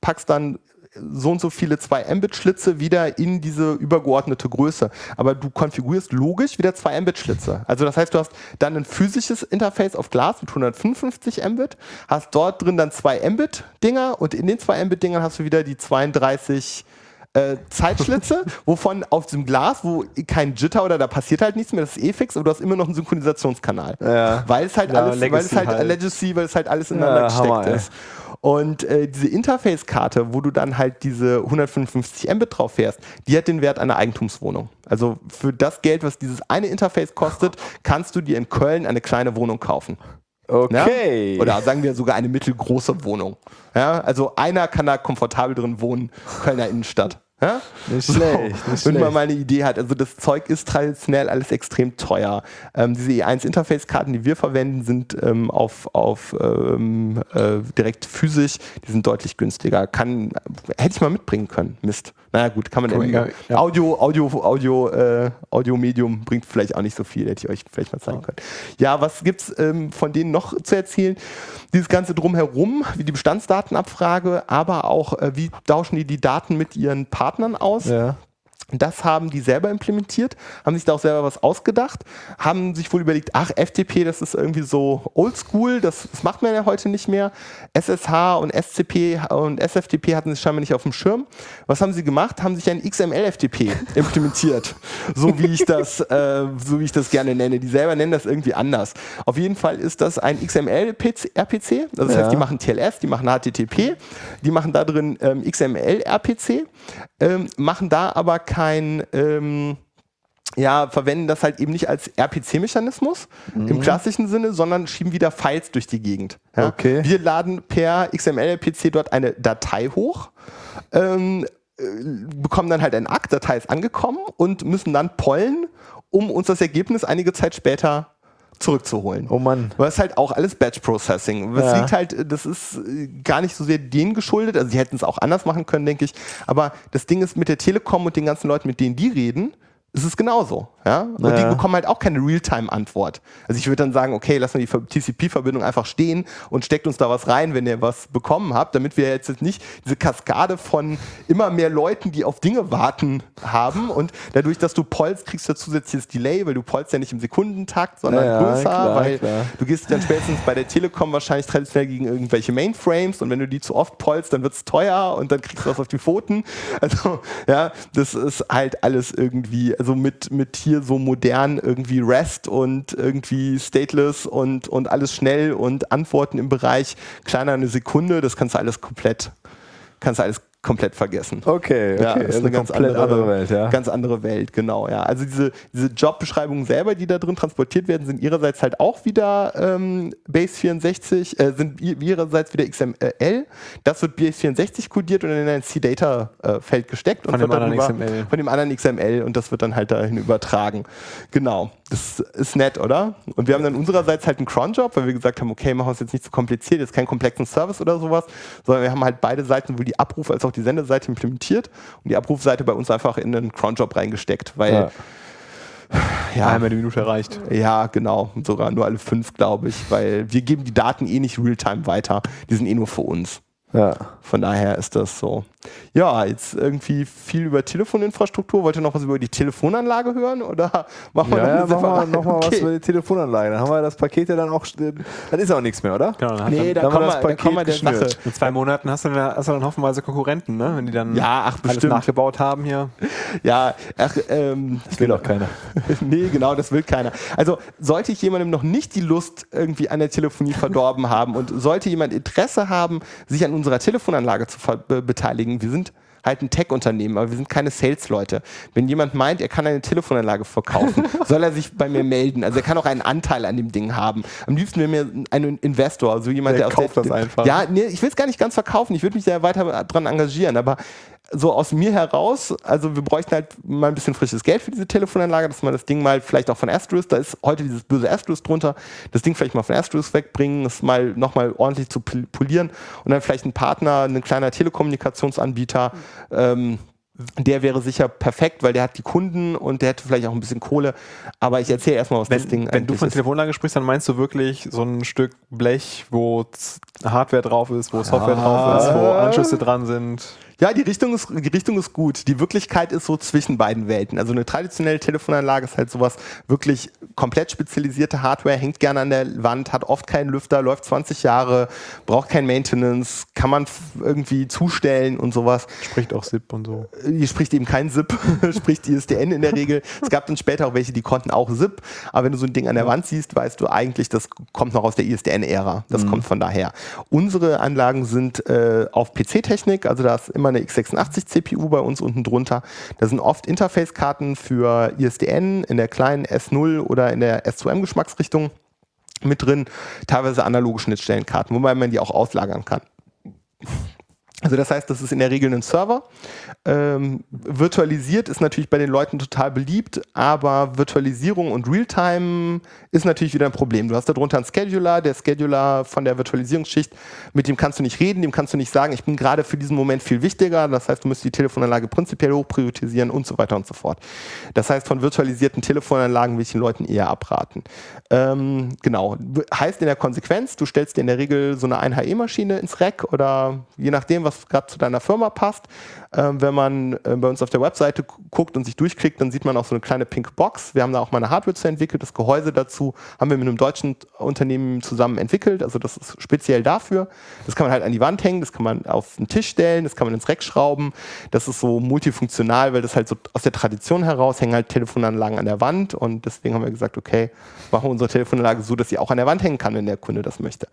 Speaker 2: packst dann so und so viele 2 Mbit Schlitze wieder in diese übergeordnete Größe. Aber du konfigurierst logisch wieder 2 Mbit Schlitze. Also das heißt, du hast dann ein physisches Interface auf Glas mit 155 Mbit, hast dort drin dann 2 Mbit Dinger und in den 2 Mbit Dingern hast du wieder die 32 äh, Zeitschlitze, wovon auf dem Glas, wo kein Jitter oder da passiert halt nichts mehr, das ist eh fix, aber du hast immer noch einen Synchronisationskanal. Ja. Weil es halt ja, alles, Legacy weil es halt, halt, Legacy, weil es halt alles ineinander ja, gesteckt Hammer, ist. Und äh, diese Interface-Karte, wo du dann halt diese 155 Mbit drauf fährst, die hat den Wert einer Eigentumswohnung. Also für das Geld, was dieses eine Interface kostet, kannst du dir in Köln eine kleine Wohnung kaufen.
Speaker 1: Okay.
Speaker 2: Ja? Oder sagen wir sogar eine mittelgroße Wohnung. Ja? Also einer kann da komfortabel drin wohnen, Kölner Innenstadt. Ja?
Speaker 1: Nicht schlecht.
Speaker 2: So, nicht wenn man mal eine Idee hat. Also das Zeug ist traditionell alles extrem teuer. Ähm, diese E1-Interface-Karten, die wir verwenden, sind ähm, auf, auf ähm, äh, direkt physisch, die sind deutlich günstiger. Kann, hätte ich mal mitbringen können. Mist. Naja gut, kann man cool, ja, ja. Audio, Audio, Audio, äh, Audio-Medium bringt vielleicht auch nicht so viel, hätte ich euch vielleicht mal zeigen ja. können. Ja, was gibt's ähm, von denen noch zu erzählen? Dieses Ganze drumherum, wie die Bestandsdatenabfrage, aber auch, äh, wie tauschen die die Daten mit ihren Partnern aus? Ja. Das haben die selber implementiert, haben sich da auch selber was ausgedacht, haben sich wohl überlegt, ach, FTP, das ist irgendwie so oldschool, das, das macht man ja heute nicht mehr. SSH und SCP und SFTP hatten sie scheinbar nicht auf dem Schirm. Was haben sie gemacht? Haben sich ein XML-FTP implementiert. So wie ich das, äh, so wie ich das gerne nenne. Die selber nennen das irgendwie anders. Auf jeden Fall ist das ein XML-RPC. Das
Speaker 1: Ja.
Speaker 2: heißt, die machen TLS, die machen HTTP, die machen da drin ähm, XML-RPC, ähm, machen da aber kein, ähm, ja, verwenden das halt eben nicht als RPC-Mechanismus im klassischen Sinne, sondern schieben wieder Files durch die Gegend. Ja?
Speaker 1: Okay.
Speaker 2: Wir laden per XML-RPC dort eine Datei hoch, ähm, äh, bekommen dann halt ein Akt, Datei ist angekommen und müssen dann pollen, um uns das Ergebnis einige Zeit später zurückzuholen.
Speaker 1: Oh Mann.
Speaker 2: Aber es ist halt auch alles Batch Processing. Das
Speaker 1: Ja.
Speaker 2: liegt halt, das ist äh, gar nicht so sehr denen geschuldet. Also sie hätten es auch anders machen können, denke ich. Aber das Ding ist mit der Telekom und den ganzen Leuten, mit denen die reden, ist es genauso. Ja? Und die
Speaker 1: Ja.
Speaker 2: bekommen halt auch keine Realtime-Antwort. Also ich würde dann sagen, okay, lassen wir die TCP-Verbindung einfach stehen und steckt uns da was rein, wenn ihr was bekommen habt, damit wir jetzt nicht diese Kaskade von immer mehr Leuten, die auf Dinge warten, haben. Und dadurch, dass du pollst, kriegst du zusätzliches Delay, weil du pollst ja nicht im Sekundentakt, sondern
Speaker 1: Ja,
Speaker 2: größer,
Speaker 1: klar,
Speaker 2: weil
Speaker 1: klar.
Speaker 2: du gehst dann spätestens bei der Telekom wahrscheinlich traditionell gegen irgendwelche Mainframes und wenn du die zu oft pollst, dann wird es teuer und dann kriegst du was auf die Pfoten. Also, ja, das ist halt alles irgendwie, also mit, mit hier so modern irgendwie REST und irgendwie stateless und, und alles schnell und Antworten im Bereich kleiner eine Sekunde, das kannst du alles komplett, kannst du alles komplett vergessen.
Speaker 1: Okay, okay.
Speaker 2: Ja,
Speaker 1: das ist eine, komplett andere, Welt, ja.
Speaker 2: Ganz andere Welt, genau, ja. Also diese, diese Jobbeschreibungen selber, die da drin transportiert werden, sind ihrerseits halt auch wieder ähm, Base 64, äh, sind ihrerseits wieder XML. Das wird Base 64 kodiert und in ein C-Data-Feld gesteckt. und
Speaker 3: Von dem
Speaker 2: wird
Speaker 3: anderen
Speaker 2: darüber-
Speaker 3: XML.
Speaker 2: Von dem anderen XML und das wird dann halt dahin übertragen. Genau. Das ist nett, oder? Und wir haben dann unsererseits halt einen Cron-Job, weil wir gesagt haben, okay, machen wir es jetzt nicht zu kompliziert, jetzt keinen komplexen Service oder sowas, sondern wir haben halt beide Seiten, sowohl die Abruf- als auch die Sendeseite implementiert und die Abrufseite bei uns einfach in einen Cron-Job reingesteckt, weil
Speaker 1: Ja.
Speaker 2: ja,
Speaker 3: Einmal die Minute erreicht.
Speaker 2: ja, genau, sogar nur alle fünf, glaube ich, weil wir geben die Daten eh nicht real-time weiter, die sind eh nur für uns.
Speaker 1: Ja.
Speaker 2: Von daher ist das so. Ja, jetzt irgendwie viel über Telefoninfrastruktur. Wollt ihr noch was über die Telefonanlage hören oder machen wir
Speaker 1: Ja, ja,
Speaker 2: noch
Speaker 1: machen wir
Speaker 2: separat-
Speaker 1: nochmal was
Speaker 2: Okay.
Speaker 1: über die Telefonanlage. Dann haben wir das Paket ja dann auch. Dann ist auch nichts mehr, oder?
Speaker 3: Genau, dann
Speaker 2: Nee, da
Speaker 1: Dann
Speaker 2: kommen
Speaker 1: wir
Speaker 2: wir,
Speaker 1: das
Speaker 2: da kommen wir der
Speaker 1: Paket
Speaker 2: Sache.
Speaker 3: In zwei Monaten hast du dann, hast du dann hoffenweise Konkurrenten, ne? wenn die dann
Speaker 2: Ja, ach,
Speaker 3: alles
Speaker 2: bestimmt.
Speaker 3: nachgebaut haben hier.
Speaker 2: Ja, ach, ähm,
Speaker 1: Das will auch keiner.
Speaker 2: nee, genau, das will keiner. Also sollte ich jemandem noch nicht die Lust irgendwie an der Telefonie verdorben haben und sollte jemand Interesse haben, sich an unserer Telefonanlage zu ver- beteiligen, wir sind halt ein Tech-Unternehmen, aber wir sind keine Sales-Leute. Wenn jemand meint, er kann eine Telefonanlage verkaufen, soll er sich bei mir melden. Also er kann auch einen Anteil an dem Ding haben. Am liebsten wäre mir ein Investor, also jemand,
Speaker 3: Der
Speaker 2: der,
Speaker 3: kauft
Speaker 2: der,
Speaker 3: das einfach.
Speaker 2: Ja, nee, ich will es gar nicht ganz verkaufen. Ich würde mich da weiter dran engagieren, aber so aus mir heraus, also wir bräuchten halt mal ein bisschen frisches Geld für diese Telefonanlage, dass man das Ding mal vielleicht auch von Asterisk, da ist heute dieses böse Asterisk drunter, das Ding vielleicht mal von Asterisk wegbringen, es mal nochmal ordentlich zu pol- polieren und dann vielleicht ein Partner, ein kleiner Telekommunikationsanbieter, ähm, der wäre sicher perfekt, weil der hat die Kunden und der hätte vielleicht auch ein bisschen Kohle. Aber ich erzähle erstmal, was das Ding
Speaker 3: Wenn, wenn du von
Speaker 2: ist.
Speaker 3: Telefonlage sprichst, dann meinst du wirklich so ein Stück Blech, wo Hardware drauf ist, wo Software drauf ist, wo Anschlüsse dran sind.
Speaker 2: Ja, die Richtung, ist, die Richtung ist gut. Die Wirklichkeit ist so zwischen beiden Welten. Also eine traditionelle Telefonanlage ist halt sowas wirklich komplett spezialisierte Hardware, hängt gerne an der Wand, hat oft keinen Lüfter, läuft 20 Jahre, braucht kein Maintenance, kann man irgendwie zustellen und sowas.
Speaker 3: Spricht auch SIP und so.
Speaker 2: Hier spricht eben kein SIP, spricht ISDN in der Regel. Es gab dann später auch welche, die konnten auch SIP, aber wenn du so ein Ding an der Wand siehst, weißt du eigentlich, das kommt noch aus der ISDN-Ära. Das kommt von daher. Unsere Anlagen sind äh, auf PC-Technik, also da ist immer eine x86-CPU bei uns unten drunter. Da sind oft Interface-Karten für ISDN in der kleinen S0 oder in der S2M-Geschmacksrichtung mit drin, teilweise analoge Schnittstellenkarten, wobei man die auch auslagern kann. Also das heißt, das ist in der Regel ein Server. Ähm, virtualisiert ist natürlich bei den Leuten total beliebt, aber Virtualisierung und Realtime ist natürlich wieder ein Problem. Du hast darunter einen Scheduler, der Scheduler von der Virtualisierungsschicht, mit dem kannst du nicht reden, dem kannst du nicht sagen, ich bin gerade für diesen Moment viel wichtiger. Das heißt, du musst die Telefonanlage prinzipiell hochpriorisieren und so weiter und so fort. Das heißt, von virtualisierten Telefonanlagen will ich den Leuten eher abraten. Ähm, genau. Heißt in der Konsequenz, du stellst dir in der Regel so eine 1HE-Maschine ins Rack oder je nachdem, was was gerade zu deiner Firma passt. Ähm, wenn man äh, bei uns auf der Webseite guckt und sich durchklickt, dann sieht man auch so eine kleine Pink Box. Wir haben da auch mal eine Hardware zu entwickelt. Das Gehäuse dazu haben wir mit einem deutschen Unternehmen zusammen entwickelt. Also das ist speziell dafür. Das kann man halt an die Wand hängen, das kann man auf den Tisch stellen, das kann man ins Reck schrauben. Das ist so multifunktional, weil das halt so aus der Tradition heraus hängen halt Telefonanlagen an der Wand und deswegen haben wir gesagt, okay, machen wir unsere Telefonanlage so, dass sie auch an der Wand hängen kann, wenn der Kunde das möchte.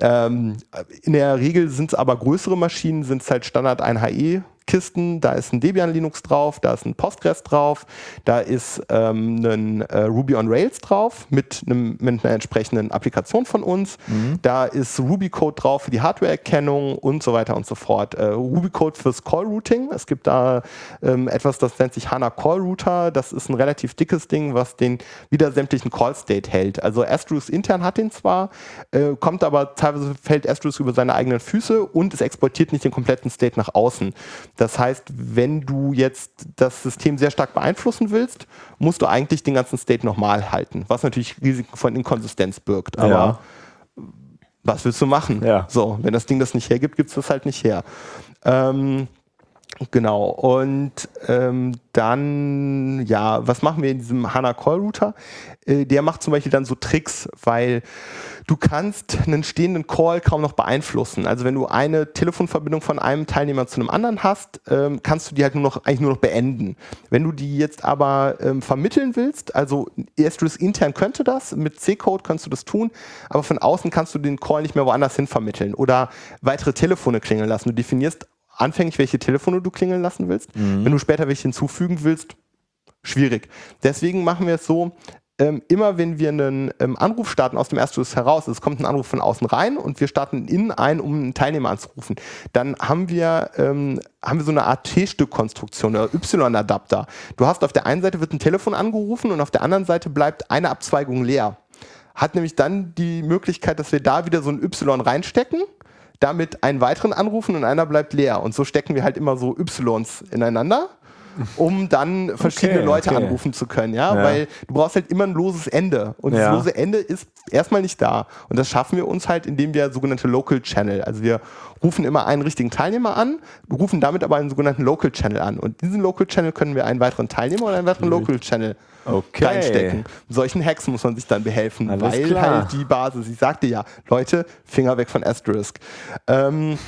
Speaker 2: Ähm, in der Regel sind es aber größere Maschinen, sind es halt Standard 1 HE Kisten, da ist ein Debian Linux drauf, da ist ein Postgres drauf, da ist ähm, ein äh, Ruby on Rails drauf mit, einem, mit einer entsprechenden Applikation von uns, mhm. da ist Ruby Code drauf für die Hardware-Erkennung und so weiter und so fort. Äh, Ruby Code fürs Call Routing, es gibt da ähm, etwas, das nennt sich HANA Call Router, das ist ein relativ dickes Ding, was den wieder sämtlichen Call State hält. Also Astrus intern hat den zwar, äh, kommt aber teilweise fällt Astrus über seine eigenen Füße und es exportiert nicht den kompletten State nach außen. Das heißt, wenn du jetzt das System sehr stark beeinflussen willst, musst du eigentlich den ganzen State nochmal halten, was natürlich Risiken von Inkonsistenz birgt. Aber ja. was willst du machen? Ja. So, wenn das Ding das nicht hergibt, gibt es das halt nicht her. Ähm, Genau. Und ähm, dann, ja, was machen wir in diesem HANA Call Router? Äh, der macht zum Beispiel dann so Tricks, weil du kannst einen stehenden Call kaum noch beeinflussen. Also wenn du eine Telefonverbindung von einem Teilnehmer zu einem anderen hast, ähm, kannst du die halt nur noch, eigentlich nur noch beenden. Wenn du die jetzt aber ähm, vermitteln willst, also Astros intern könnte das, mit C-Code kannst du das tun, aber von außen kannst du den Call nicht mehr woanders hin vermitteln oder weitere Telefone klingeln lassen. Du definierst anfänglich, welche Telefone du klingeln lassen willst. Mhm. Wenn du später welche hinzufügen willst, schwierig. Deswegen machen wir es so, ähm, immer wenn wir einen ähm, Anruf starten aus dem Erstschuss heraus, es kommt ein Anruf von außen rein und wir starten innen ein, um einen Teilnehmer anzurufen, dann haben wir, ähm, haben wir so eine Art T-Stück-Konstruktion oder Y-Adapter. Du hast auf der einen Seite wird ein Telefon angerufen und auf der anderen Seite bleibt eine Abzweigung leer. Hat nämlich dann die Möglichkeit, dass wir da wieder so ein Y reinstecken damit einen weiteren anrufen und einer bleibt leer. Und so stecken wir halt immer so Ys ineinander um dann verschiedene okay, Leute okay. anrufen zu können, ja? ja? weil du brauchst halt immer ein loses Ende und das lose Ende ist erstmal nicht da und das schaffen wir uns halt, indem wir sogenannte Local Channel, also wir rufen immer einen richtigen Teilnehmer an, rufen damit aber einen sogenannten Local Channel an und diesen Local Channel können wir einen weiteren Teilnehmer oder einen weiteren. Local Channel okay. reinstecken. Solchen Hacks muss man sich dann behelfen, Alles weil klar. halt die Basis, ich sagte ja, Leute, Finger weg von Asterisk. Ähm,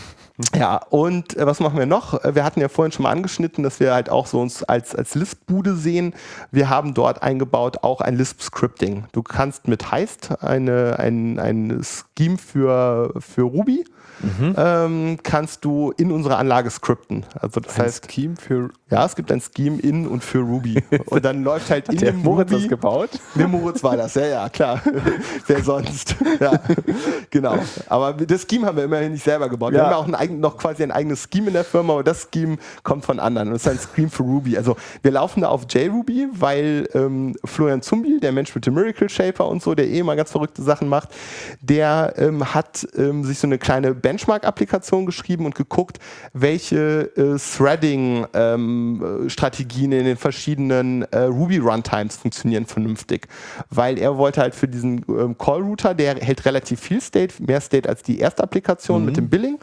Speaker 2: ja, und äh, was machen wir noch? Wir hatten ja vorhin schon mal angeschnitten, dass wir halt auch so uns als, als Lisp-Bude sehen. Wir haben dort eingebaut auch ein Lisp-Scripting. Du kannst mit Heist eine, ein, ein Scheme für, für Ruby mhm. ähm, kannst du in unserer Anlage scripten. Also das ein heißt,
Speaker 3: Scheme für
Speaker 2: ja, es gibt ein Scheme in und für Ruby. Und dann läuft halt in dem
Speaker 3: Moritz Ruby, das gebaut?
Speaker 2: Der Moritz war das, ja, ja, klar. Wer sonst? Ja, genau. Aber das Scheme haben wir immerhin nicht selber gebaut. Ja. Wir haben auch ein eigen, noch quasi ein eigenes Scheme in der Firma, aber das Scheme kommt von anderen. Und das ist ein Scheme für Ruby. Also wir laufen da auf JRuby, weil ähm, Florian Zumbi, der Mensch mit dem Miracle Shaper und so, der eh immer ganz verrückte Sachen macht, der ähm, hat ähm, sich so eine kleine Benchmark-Applikation geschrieben und geguckt, welche äh, Threading ähm, Strategien in den verschiedenen äh, Ruby Runtimes funktionieren vernünftig. Weil er wollte halt für diesen ähm, Call-Router, der hält relativ viel State, mehr State als die erste Applikation mhm. mit dem Billing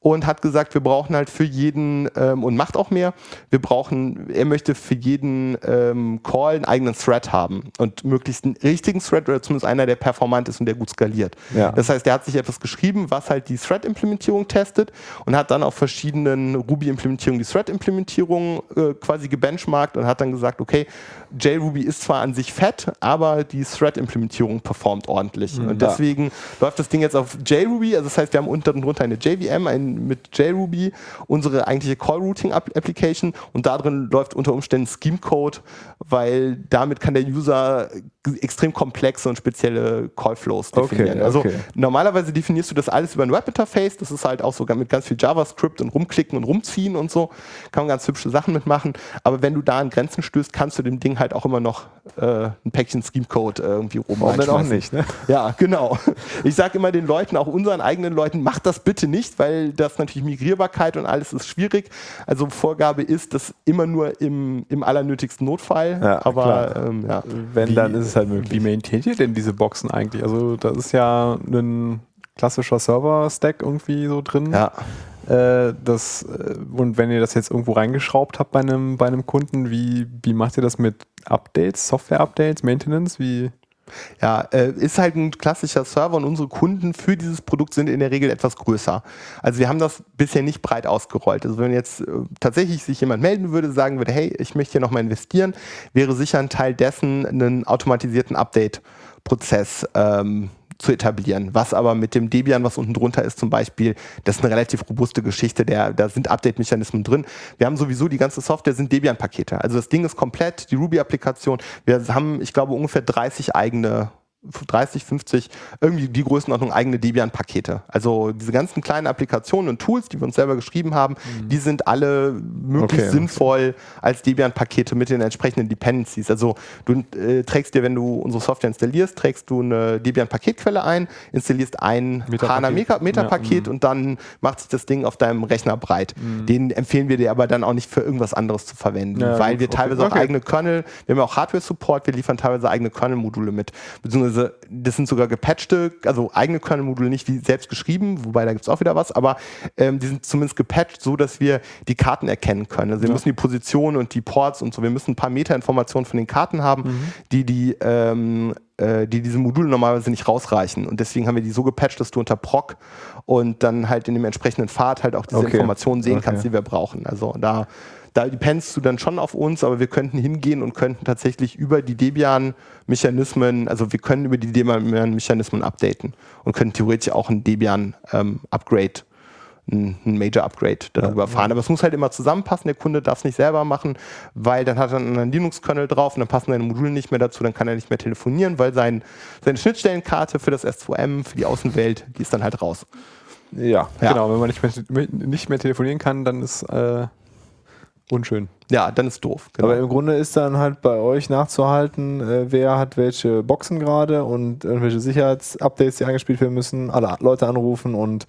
Speaker 2: und hat gesagt, wir brauchen halt für jeden ähm, und macht auch mehr. Wir brauchen, er möchte für jeden ähm, Call einen eigenen Thread haben und möglichst einen richtigen Thread oder zumindest einer, der performant ist und der gut skaliert. Ja. Das heißt, er hat sich etwas geschrieben, was halt die Thread-Implementierung testet und hat dann auf verschiedenen Ruby-Implementierungen die Thread-Implementierung äh, quasi gebenchmarkt und hat dann gesagt, okay, JRuby ist zwar an sich fett, aber die Thread-Implementierung performt ordentlich. Mhm. Und deswegen ja. läuft das Ding jetzt auf JRuby, also das heißt, wir haben unten drunter eine JVM, ein mit JRuby unsere eigentliche Call-Routing-Application und da drin läuft unter Umständen Scheme-Code, weil damit kann der User extrem komplexe und spezielle Call-Flows definieren. Okay, also okay. normalerweise definierst du das alles über ein Web-Interface, das ist halt auch sogar mit ganz viel JavaScript und rumklicken und rumziehen und so, kann man ganz hübsche Sachen mitmachen, aber wenn du da an Grenzen stößt, kannst du dem Ding halt auch immer noch äh, ein Päckchen Scheme-Code äh, irgendwie rum
Speaker 3: Warum auch nicht, ne?
Speaker 2: Ja, genau. Ich sage immer den Leuten, auch unseren eigenen Leuten, macht das bitte nicht, weil das natürlich Migrierbarkeit und alles ist schwierig. Also Vorgabe ist, das immer nur im, im allernötigsten Notfall. Ja, aber ähm, ja.
Speaker 3: wenn, wie, dann ist es halt möglich. Wie maintaint ihr denn diese Boxen eigentlich? Also das ist ja ein klassischer Server-Stack irgendwie so drin.
Speaker 2: Ja.
Speaker 3: Äh, das, äh, und wenn ihr das jetzt irgendwo reingeschraubt habt bei einem, bei einem Kunden, wie, wie macht ihr das mit Updates, Software-Updates, Maintenance? Wie?
Speaker 2: Ja, äh, ist halt ein klassischer Server und unsere Kunden für dieses Produkt sind in der Regel etwas größer. Also wir haben das bisher nicht breit ausgerollt. Also wenn jetzt äh, tatsächlich sich jemand melden würde, sagen würde, hey, ich möchte hier nochmal investieren, wäre sicher ein Teil dessen einen automatisierten Update-Prozess ähm, zu etablieren. Was aber mit dem Debian, was unten drunter ist zum Beispiel, das ist eine relativ robuste Geschichte, der, da sind Update-Mechanismen drin. Wir haben sowieso die ganze Software sind Debian-Pakete. Also das Ding ist komplett, die Ruby-Applikation. Wir haben, ich glaube, ungefähr 30 eigene 30, 50, irgendwie die Größenordnung eigene Debian-Pakete. Also diese ganzen kleinen Applikationen und Tools, die wir uns selber geschrieben haben, mhm. die sind alle möglichst okay. sinnvoll als Debian-Pakete mit den entsprechenden Dependencies. Also du äh, trägst dir, wenn du unsere Software installierst, trägst du eine Debian-Paketquelle ein, installierst ein HANA-Meta-Paket ja, und dann macht sich das Ding auf deinem Rechner breit. Mhm. Den empfehlen wir dir aber dann auch nicht für irgendwas anderes zu verwenden, ja, weil wir okay. teilweise auch eigene Kernel, wir haben auch Hardware-Support, wir liefern teilweise eigene Kernel-Module mit, beziehungsweise beziehungsweise das sind sogar gepatchte, also eigene Kernel-Module nicht wie selbst geschrieben, wobei da gibt es auch wieder was, aber ähm, die sind zumindest gepatcht, so dass wir die Karten erkennen können. Also wir ja. müssen die Position und die Ports und so, wir müssen ein paar Meta-Informationen von den Karten haben, mhm. die die ähm, äh, die diese Module normalerweise nicht rausreichen. Und deswegen haben wir die so gepatcht, dass du unter Proc und dann halt in dem entsprechenden Pfad halt auch diese okay. Informationen sehen okay. kannst, die wir brauchen. Also da da dependst du dann schon auf uns, aber wir könnten hingehen und könnten tatsächlich über die Debian-Mechanismen, also wir können über die Debian-Mechanismen updaten und können theoretisch auch ein Debian-Upgrade ähm, ein Major-Upgrade darüber ja, fahren. Aber es muss halt immer zusammenpassen. Der Kunde darf es nicht selber machen, weil dann hat er einen Linux-Kernel drauf und dann passen seine Module nicht mehr dazu. Dann kann er nicht mehr telefonieren, weil sein, seine Schnittstellenkarte für das S2M, für die Außenwelt, die ist dann halt raus.
Speaker 3: Ja, ja. genau. Wenn man nicht mehr, nicht mehr telefonieren kann, dann ist äh, Unschön.
Speaker 2: Ja, dann ist doof.
Speaker 1: Genau. Aber im Grunde ist dann halt bei euch nachzuhalten, äh, wer hat welche Boxen gerade und irgendwelche Sicherheitsupdates, die eingespielt werden müssen, alle Leute anrufen und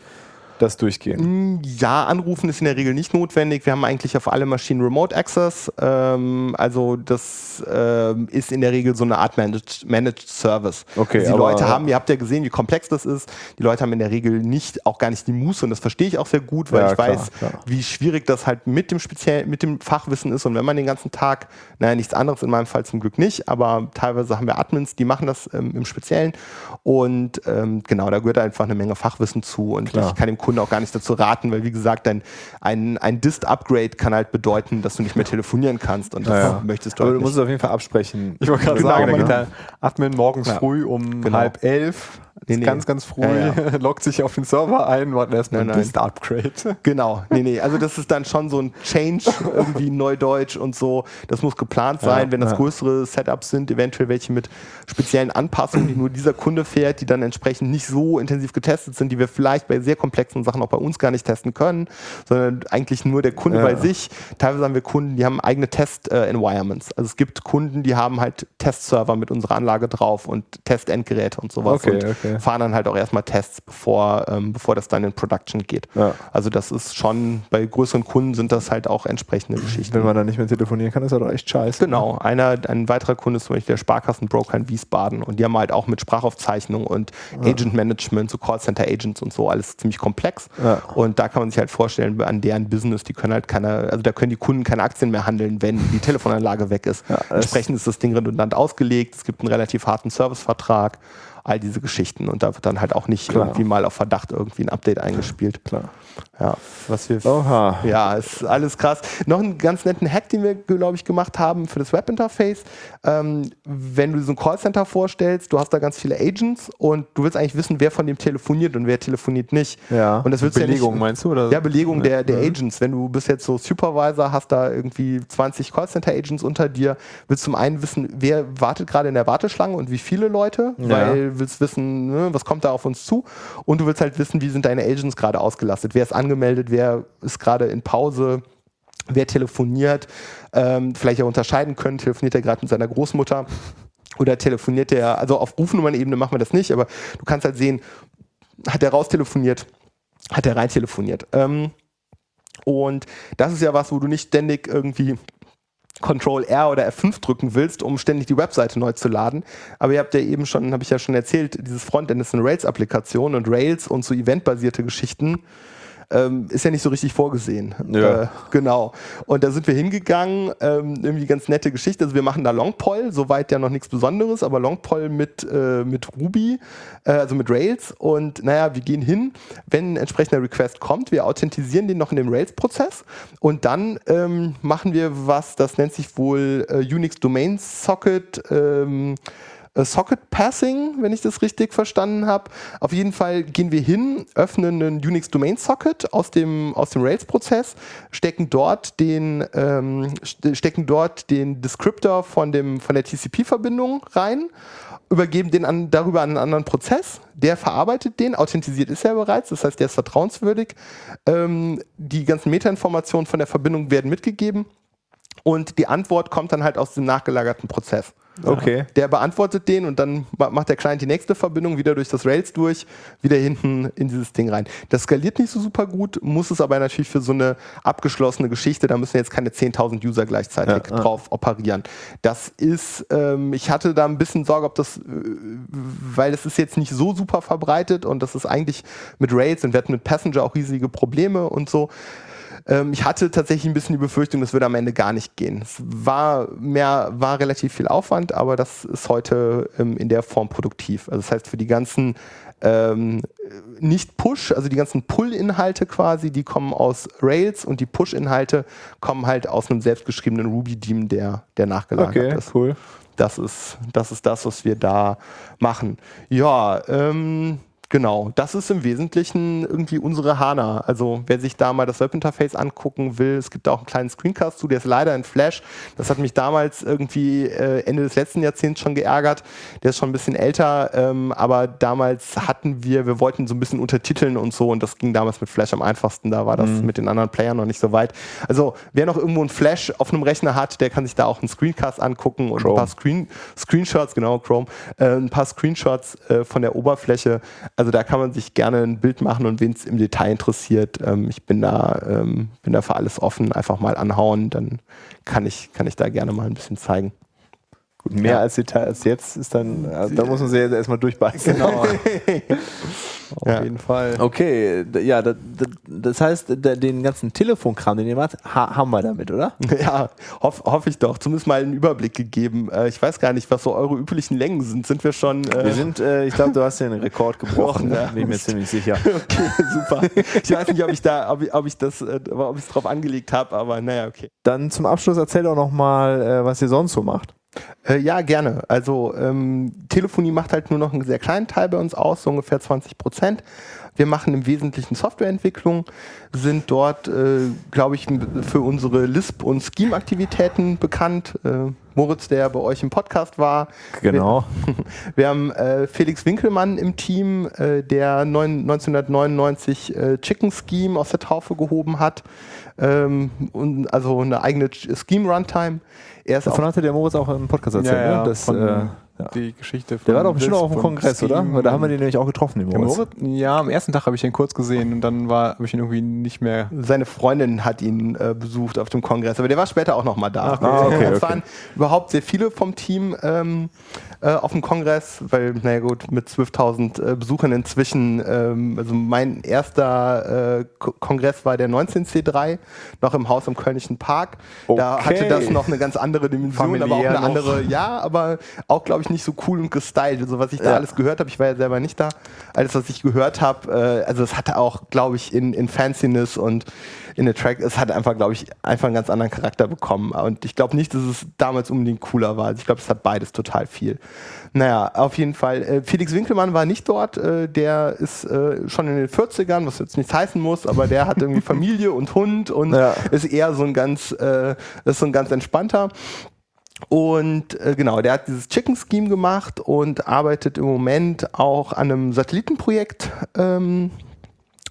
Speaker 1: das durchgehen?
Speaker 2: Mm, ja, anrufen ist in der Regel nicht notwendig. Wir haben eigentlich auf alle Maschinen Remote Access. Ähm, also das ähm, ist in der Regel so eine Art Managed, Managed Service.
Speaker 1: Okay,
Speaker 2: also die Leute haben, ihr habt ja gesehen, wie komplex das ist. Die Leute haben in der Regel nicht, auch gar nicht die Muße und das verstehe ich auch sehr gut, weil ja, ich klar, weiß, klar. wie schwierig das halt mit dem speziell, mit dem Fachwissen ist und wenn man den ganzen Tag, naja, nichts anderes in meinem Fall zum Glück nicht, aber teilweise haben wir Admins, die machen das ähm, im Speziellen und ähm, genau, da gehört einfach eine Menge Fachwissen zu und klar. ich kann dem Kunden Kunde auch gar nicht dazu raten, weil wie gesagt, ein, ein, ein Dist-Upgrade kann halt bedeuten, dass du nicht mehr telefonieren kannst und das ja, ja. möchtest
Speaker 1: du
Speaker 2: Aber
Speaker 1: halt du musst es auf jeden Fall absprechen.
Speaker 3: Ich wollte gerade genau, sagen, genau. der Admin morgens ja. früh um genau. halb elf Nee, nee. ganz, ganz früh, ja, ja. loggt sich auf den Server ein, warten erstmal ein Dist-Upgrade.
Speaker 2: Genau, nee, nee, also das ist dann schon so ein Change, irgendwie Neudeutsch und so. Das muss geplant sein, ja, wenn das größere Setups sind, eventuell welche mit speziellen Anpassungen, die nur dieser Kunde fährt, die dann entsprechend nicht so intensiv getestet sind, die wir vielleicht bei sehr komplexen Sachen auch bei uns gar nicht testen können, sondern eigentlich nur der Kunde bei sich. Teilweise haben wir Kunden, die haben eigene Test-Environments. Also es gibt Kunden, die haben halt Testserver mit unserer Anlage drauf und Testendgeräte und sowas.
Speaker 1: Okay,
Speaker 2: und
Speaker 1: okay
Speaker 2: fahren dann halt auch erstmal Tests, bevor, ähm, bevor das dann in Production geht. Ja. Also das ist schon, bei größeren Kunden sind das halt auch entsprechende Geschichten.
Speaker 1: Wenn man dann nicht mehr telefonieren kann, ist das doch echt scheiße.
Speaker 2: Genau. Einer, ein weiterer Kunde ist zum Beispiel der Sparkassenbroker in Wiesbaden und die haben halt auch mit Sprachaufzeichnung und ja. Agent Management, so Callcenter Agents und so, alles ziemlich komplex. Ja. Und da kann man sich halt vorstellen, an deren Business, die können halt keine, also da können die Kunden keine Aktien mehr handeln, wenn die Telefonanlage weg ist. Entsprechend ist das Ding redundant ausgelegt, es gibt einen relativ harten Servicevertrag all diese Geschichten. Und da wird dann halt auch nicht Klar. irgendwie mal auf Verdacht irgendwie ein Update eingespielt.
Speaker 1: Klar.
Speaker 2: Ja, was wir.
Speaker 1: Oha.
Speaker 2: Ja, ist alles krass. Noch einen ganz netten Hack, den wir, glaube ich, gemacht haben für das Webinterface. Ähm, wenn du so ein Callcenter vorstellst, du hast da ganz viele Agents und du willst eigentlich wissen, wer von dem telefoniert und wer telefoniert nicht.
Speaker 1: Ja.
Speaker 2: Und das willst
Speaker 1: Belegung
Speaker 2: ja nicht,
Speaker 1: meinst du? Oder?
Speaker 2: Ja, Belegung ja. der, der mhm. Agents. Wenn du bist jetzt so Supervisor, hast da irgendwie 20 Callcenter-Agents unter dir, willst zum einen wissen, wer wartet gerade in der Warteschlange und wie viele Leute, ja. weil willst wissen, ne, was kommt da auf uns zu und du willst halt wissen, wie sind deine Agents gerade ausgelastet, wer ist angemeldet, wer ist gerade in Pause, wer telefoniert, ähm, vielleicht auch unterscheiden können, telefoniert er gerade mit seiner Großmutter oder telefoniert er, also auf Rufnummern-Ebene machen wir das nicht, aber du kannst halt sehen, hat er raustelefoniert, hat er rein telefoniert. Ähm, und das ist ja was, wo du nicht ständig irgendwie Control R oder F5 drücken willst, um ständig die Webseite neu zu laden. Aber ihr habt ja eben schon, habe ich ja schon erzählt, dieses Frontend ist eine Rails-Applikation und Rails und so eventbasierte Geschichten ähm, ist ja nicht so richtig vorgesehen.
Speaker 1: Ja.
Speaker 2: Äh, genau. Und da sind wir hingegangen, ähm, irgendwie ganz nette Geschichte. Also wir machen da Longpoll, soweit ja noch nichts Besonderes, aber Longpoll mit, äh, mit Ruby, äh, also mit Rails. Und naja, wir gehen hin, wenn ein entsprechender Request kommt, wir authentisieren den noch in dem Rails-Prozess und dann ähm, machen wir was, das nennt sich wohl äh, Unix Domain Socket. Äh, Socket Passing, wenn ich das richtig verstanden habe. Auf jeden Fall gehen wir hin, öffnen einen Unix Domain Socket aus dem, aus dem Rails-Prozess, stecken dort den, ähm, stecken dort den Descriptor von, dem, von der TCP-Verbindung rein übergeben den an, darüber an einen anderen Prozess, der verarbeitet den, authentisiert ist er bereits, das heißt, der ist vertrauenswürdig. Ähm, die ganzen Metainformationen von der Verbindung werden mitgegeben und die Antwort kommt dann halt aus dem nachgelagerten Prozess.
Speaker 1: Okay.
Speaker 2: Der beantwortet den und dann macht der Client die nächste Verbindung wieder durch das Rails durch, wieder hinten in dieses Ding rein. Das skaliert nicht so super gut, muss es aber natürlich für so eine abgeschlossene Geschichte, da müssen jetzt keine 10.000 User gleichzeitig
Speaker 1: Ja,
Speaker 2: drauf operieren. Das ist, ähm, ich hatte da ein bisschen Sorge, ob das, äh, weil es ist jetzt nicht so super verbreitet und das ist eigentlich mit Rails und wir hatten mit Passenger auch riesige Probleme und so. Ähm, ich hatte tatsächlich ein bisschen die Befürchtung, das würde am Ende gar nicht gehen. Es war mehr, war relativ viel Aufwand, aber das ist heute ähm, in der Form produktiv. Also das heißt, für die ganzen ähm, nicht Push, also die ganzen Pull-Inhalte quasi, die kommen aus Rails und die Push-Inhalte kommen halt aus einem selbstgeschriebenen Ruby-Daemon, der, der nachgelagert
Speaker 1: Okay,
Speaker 2: ist.
Speaker 1: cool.
Speaker 2: Das ist, das ist das, was wir da machen. Ja, ähm, genau. Das ist im Wesentlichen irgendwie unsere HANA. Also wer sich da mal das Webinterface angucken will, es gibt da auch einen kleinen Screencast zu, der ist leider in Flash. Das hat mich damals irgendwie äh, Ende des letzten Jahrzehnts schon geärgert. Der ist schon ein bisschen älter, ähm, aber damals hatten wir, wir wollten so ein bisschen untertiteln und so und das ging damals mit Flash am einfachsten. Da war das mit den anderen Playern noch nicht so weit. Also wer noch irgendwo ein Flash auf einem Rechner hat, der kann sich da auch einen Screencast angucken und
Speaker 1: Chrome.
Speaker 2: ein paar Screen, Screenshots, genau, Chrome, äh, ein paar Screenshots äh, von der Oberfläche. Also da kann man sich gerne ein Bild machen und wen es im Detail interessiert, ähm, ich bin da, ähm, bin da für alles offen, einfach mal anhauen, dann kann ich, kann ich da gerne mal ein bisschen zeigen.
Speaker 1: Gut, mehr
Speaker 2: Ja.
Speaker 1: als als jetzt ist dann, also da muss man sich jetzt erstmal durchbeißen.
Speaker 3: Genau. Auf
Speaker 2: Ja.
Speaker 3: jeden Fall.
Speaker 1: Okay, ja, d- d- das heißt, den ganzen Telefonkram, den ihr macht, ha haben wir damit, oder?
Speaker 2: Ja, hoff, hoffe ich doch. Zumindest mal einen Überblick gegeben. Äh, ich weiß gar nicht, was so eure üblichen Längen sind. Sind wir schon. Äh,
Speaker 1: Wir sind, äh, ich glaube, du hast den Rekord gebrochen, ne?
Speaker 2: ja.
Speaker 1: bin ich mir ziemlich sicher.
Speaker 2: okay, super. Ich weiß nicht, ob ich da, ob ich, ob ich das, ob ich es drauf angelegt habe, aber naja, okay.
Speaker 1: Dann zum Abschluss erzähl doch noch mal, äh, was ihr sonst so macht.
Speaker 2: Äh, ja, gerne. Also ähm, Telefonie macht halt nur noch einen sehr kleinen Teil bei uns aus, so ungefähr 20 Prozent. Wir machen im Wesentlichen Softwareentwicklung, sind dort, äh, glaube ich, für unsere Lisp- und Scheme-Aktivitäten bekannt. Äh, Moritz, der bei euch im Podcast war.
Speaker 1: Genau.
Speaker 2: Wir haben äh, Felix Winkelmann im Team, äh, der neun, 1999 äh, Chicken Scheme aus der Taufe gehoben hat. Ähm, und also eine eigene Ch- Scheme Runtime. Er ist
Speaker 1: Davon hatte der Moritz auch im Podcast erzählt,
Speaker 3: Ja, ja,
Speaker 1: ne? Das,
Speaker 3: von-
Speaker 1: äh, ja.
Speaker 3: Die Geschichte von
Speaker 1: Der war doch bestimmt auch auf dem Kongress, oder? Weil da haben wir den nämlich auch getroffen, den
Speaker 3: Der
Speaker 1: Moritz.
Speaker 3: Moritz? Ja, am ersten Tag habe ich den kurz gesehen und dann war habe ich ihn irgendwie nicht mehr.
Speaker 2: seine Freundin hat ihn äh, besucht auf dem Kongress, aber der war später auch nochmal da.
Speaker 1: Ah, okay,
Speaker 2: es
Speaker 1: okay.
Speaker 2: waren überhaupt sehr viele vom Team ähm, äh, auf dem Kongress, weil, naja gut, mit 12.000 äh, Besuchern inzwischen, ähm, also mein erster äh, Ko- Kongress war der 19C3, noch im Haus am Kölnischen Park. Da
Speaker 1: Okay.
Speaker 2: hatte das noch eine ganz andere Dimension, aber auch
Speaker 3: Familiär
Speaker 2: eine
Speaker 3: noch.
Speaker 2: andere, ja, aber auch, glaube ich, nicht so cool und gestylt. Also was ich da
Speaker 1: Ja.
Speaker 2: alles gehört habe, ich war ja selber nicht da, alles, was ich gehört habe, äh, also es hatte auch, glaube ich, in, in Fanciness und in der Track, es hat einfach, glaube ich, einfach einen ganz anderen Charakter bekommen. Und ich glaube nicht, dass es damals unbedingt cooler war. Also ich glaube, es hat beides total viel. Naja, auf jeden Fall. Äh, Felix Winkelmann war nicht dort. Äh, der ist äh, schon in den 40ern, was jetzt nichts heißen muss, aber der hat irgendwie Familie und Hund und
Speaker 1: Ja.
Speaker 2: ist eher so ein ganz, äh, ist so ein ganz entspannter. Und äh, genau, der hat dieses Chicken Scheme gemacht und arbeitet im Moment auch an einem Satellitenprojekt ähm,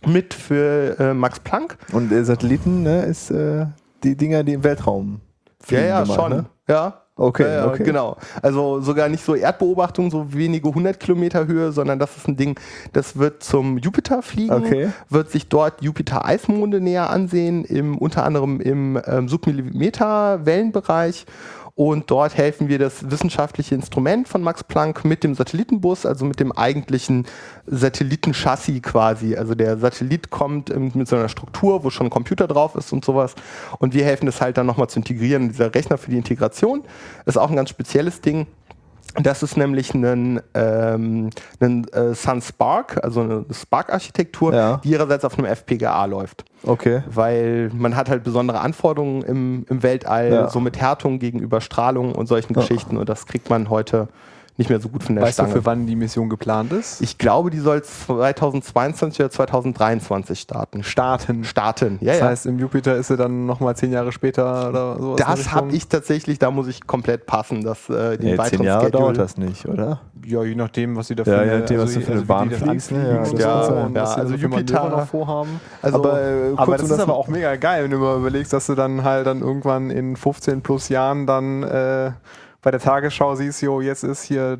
Speaker 2: mit für äh, Max Planck.
Speaker 1: Und äh, Satelliten ne, ist äh, die Dinger, die im Weltraum fliegen.
Speaker 2: Ja, ja,
Speaker 1: gemeint,
Speaker 2: schon.
Speaker 1: Ne?
Speaker 2: Ja.
Speaker 1: Okay, okay.
Speaker 2: genau. Also sogar nicht so Erdbeobachtung, so wenige hundert Kilometer Höhe, sondern das ist ein Ding, das wird zum Jupiter fliegen,
Speaker 1: Okay.
Speaker 2: wird sich dort Jupiter-Eismonde näher ansehen, im, unter anderem im ähm, Submillimeter-Wellenbereich Und dort helfen wir das wissenschaftliche Instrument von Max Planck mit dem Satellitenbus, also mit dem eigentlichen Satellitenchassis quasi. Also der Satellit kommt mit so einer Struktur, wo schon ein Computer drauf ist und sowas. Und wir helfen das halt dann nochmal zu integrieren. Dieser Rechner für die Integration ist auch ein ganz spezielles Ding. Das ist nämlich ein, ähm, ein äh, Sun Spark, also eine Spark-Architektur,
Speaker 1: Ja.
Speaker 2: die ihrerseits auf einem FPGA läuft.
Speaker 1: Okay.
Speaker 2: Weil man hat halt besondere Anforderungen im, im Weltall,
Speaker 1: Ja.
Speaker 2: so mit Härtung gegenüber Strahlung und solchen
Speaker 1: Ja.
Speaker 2: Geschichten. Und das kriegt man heute nicht mehr so gut von der
Speaker 3: Weißt du,
Speaker 2: Stange.
Speaker 3: für wann die Mission geplant ist?
Speaker 2: ich glaube, die soll 2022 oder 2023 starten.
Speaker 3: Starten.
Speaker 2: Starten, ja,
Speaker 3: Das
Speaker 2: ja.
Speaker 3: heißt, im Jupiter ist sie dann nochmal zehn Jahre später oder der
Speaker 2: das habe ich tatsächlich, da muss ich komplett passen, dass äh, den
Speaker 1: Nee, zehn
Speaker 2: weiteren
Speaker 1: Jahre
Speaker 2: Schedule-
Speaker 1: dauert das nicht, oder?
Speaker 3: Ja, je nachdem, was sie dafür
Speaker 1: Ja, je nachdem, was du für eine
Speaker 3: wie
Speaker 1: Bahn
Speaker 3: das anfliegen
Speaker 1: Ja,
Speaker 2: das
Speaker 3: so
Speaker 2: Ja,
Speaker 3: sie
Speaker 2: also Jupiter-
Speaker 3: noch vorhaben.
Speaker 2: Also,
Speaker 1: aber äh,
Speaker 3: Aber das
Speaker 1: um
Speaker 3: ist aber auch mega geil, wenn du mal überlegst, dass du dann halt dann irgendwann in 15 plus Jahren dann äh, bei der Tagesschau siehst, jo, jetzt ist hier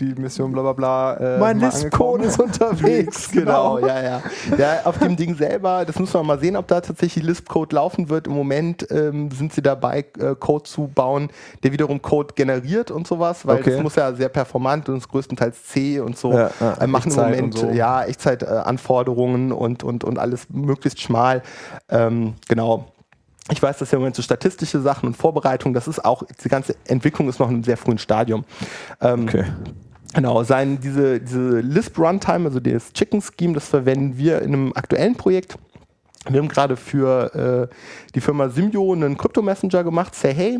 Speaker 3: die Mission bla bla bla. Äh,
Speaker 1: Mein Lisp-Code ist unterwegs.
Speaker 2: Genau, ja, ja. Ja, auf dem Ding selber, das muss man mal sehen, ob da tatsächlich Lisp-Code laufen wird. Im Moment ähm, sind sie dabei, äh, Code zu bauen, der wiederum Code generiert und sowas, weil
Speaker 1: Okay.
Speaker 2: das muss ja sehr performant und ist größtenteils C und so.
Speaker 1: Ja, ja.
Speaker 2: äh, machen im Moment
Speaker 3: und so.
Speaker 2: ja Echtzeit-Anforderungen und, und, und alles möglichst schmal. Ähm, genau. Ich weiß, dass ja im Moment so statistische Sachen und Vorbereitungen, das ist auch, die ganze Entwicklung ist noch in einem sehr frühen Stadium. Ähm,
Speaker 1: Okay.
Speaker 2: Genau, sein, diese, diese Lisp Runtime, also das Chicken Scheme, das verwenden wir in einem aktuellen Projekt. Wir haben gerade für äh, die Firma Simio einen Krypto-Messenger gemacht, Say Hey.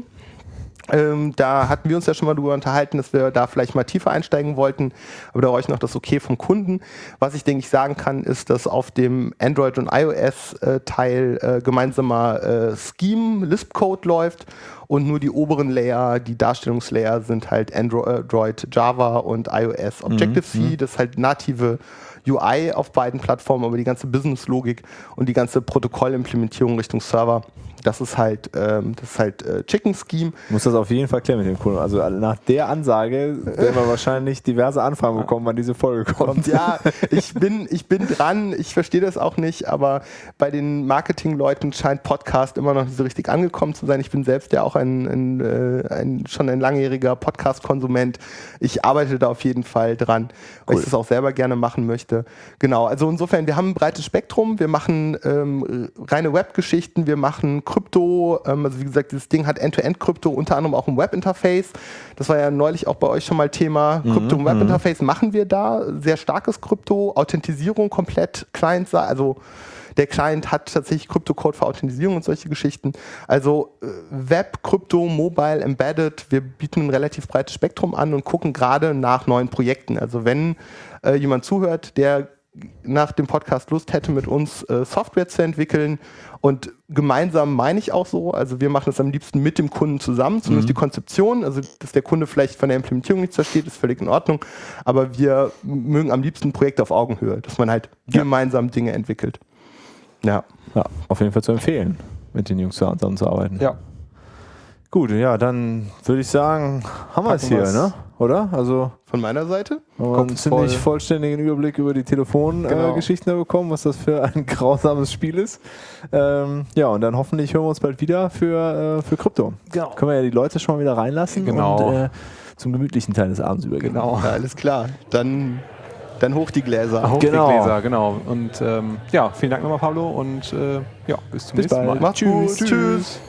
Speaker 2: Ähm, da hatten wir uns ja schon mal darüber unterhalten, dass wir da vielleicht mal tiefer einsteigen wollten, aber da brauche ich noch das Okay vom Kunden. Was ich denke ich sagen kann, ist, dass auf dem Android- und iOS-Teil äh, gemeinsamer äh, Scheme Lisp-Code läuft. Und nur die oberen Layer, die Darstellungslayer sind halt Android, Java und iOS Objective-C, das ist halt native UI auf beiden Plattformen, aber die ganze Business-Logik und die ganze Protokollimplementierung Richtung Server, das ist halt, ähm, das ist halt äh, Chicken Scheme.
Speaker 1: Muss das auf jeden Fall klären mit dem Kunden. Also nach der Ansage werden wir wahrscheinlich diverse Anfragen bekommen, wann diese Folge kommt.
Speaker 2: Ja, ich bin, ich bin dran, ich verstehe das auch nicht, aber bei den Marketingleuten scheint Podcast immer noch nicht so richtig angekommen zu sein. Ich bin selbst ja auch ein, ein, äh, ein schon ein langjähriger Podcast-Konsument. Ich arbeite da auf jeden Fall dran, weil
Speaker 1: Cool.
Speaker 2: ich das auch selber gerne machen möchte. Genau, also insofern, wir haben ein breites Spektrum. Wir machen ähm, reine Web-Geschichten, wir machen Krypto, ähm, also wie gesagt, dieses Ding hat End-to-End-Krypto, unter anderem auch ein Web-Interface. Das war ja neulich auch bei euch schon mal Thema. Krypto und Web-Interface machen wir da. Sehr starkes Krypto, Authentisierung komplett, Client, also der Client hat tatsächlich Kryptocode für Authentisierung und solche Geschichten. Also äh, Web, Krypto, Mobile, Embedded, wir bieten ein relativ breites Spektrum an und gucken gerade nach neuen Projekten. Also wenn äh, jemand zuhört, der nach dem Podcast Lust hätte, mit uns äh, Software zu entwickeln. Und gemeinsam meine ich auch so, also wir machen das am liebsten mit dem Kunden zusammen, zumindest die Konzeption, also dass der Kunde vielleicht von der Implementierung nichts versteht, ist völlig in Ordnung, aber wir mögen am liebsten Projekte auf Augenhöhe, dass man halt
Speaker 1: Ja.
Speaker 2: gemeinsam Dinge entwickelt. Ja.
Speaker 1: Ja, auf jeden Fall zu empfehlen, mit den Jungs zusammenzuarbeiten.
Speaker 3: Ja.
Speaker 1: Gut, ja, dann würde ich sagen, haben wir es hier, ne? Oder? Also
Speaker 2: Von meiner Seite?
Speaker 3: Kopf
Speaker 1: einen ziemlich
Speaker 3: voll.
Speaker 1: vollständigen Überblick über die Telefongeschichten
Speaker 2: Genau.
Speaker 1: äh, Geschichten da bekommen, was das für ein grausames Spiel ist. Ähm, ja, und dann hoffentlich hören wir uns bald wieder für, äh, für Krypto.
Speaker 3: Genau.
Speaker 1: Können wir ja die Leute schon mal wieder reinlassen
Speaker 3: Genau.
Speaker 1: und äh, zum gemütlichen Teil des Abends übergehen.
Speaker 3: Genau.
Speaker 2: Ja, alles klar. Dann, dann hoch die Gläser.
Speaker 3: Hoch
Speaker 1: Genau.
Speaker 3: die Gläser, genau. Und ähm, ja, vielen Dank nochmal, Pablo. Und äh, ja, bis zum
Speaker 1: Bis
Speaker 3: nächsten
Speaker 1: bald.
Speaker 3: Mal.
Speaker 2: Macht's gut.
Speaker 1: Tschüss.
Speaker 2: Tschüss.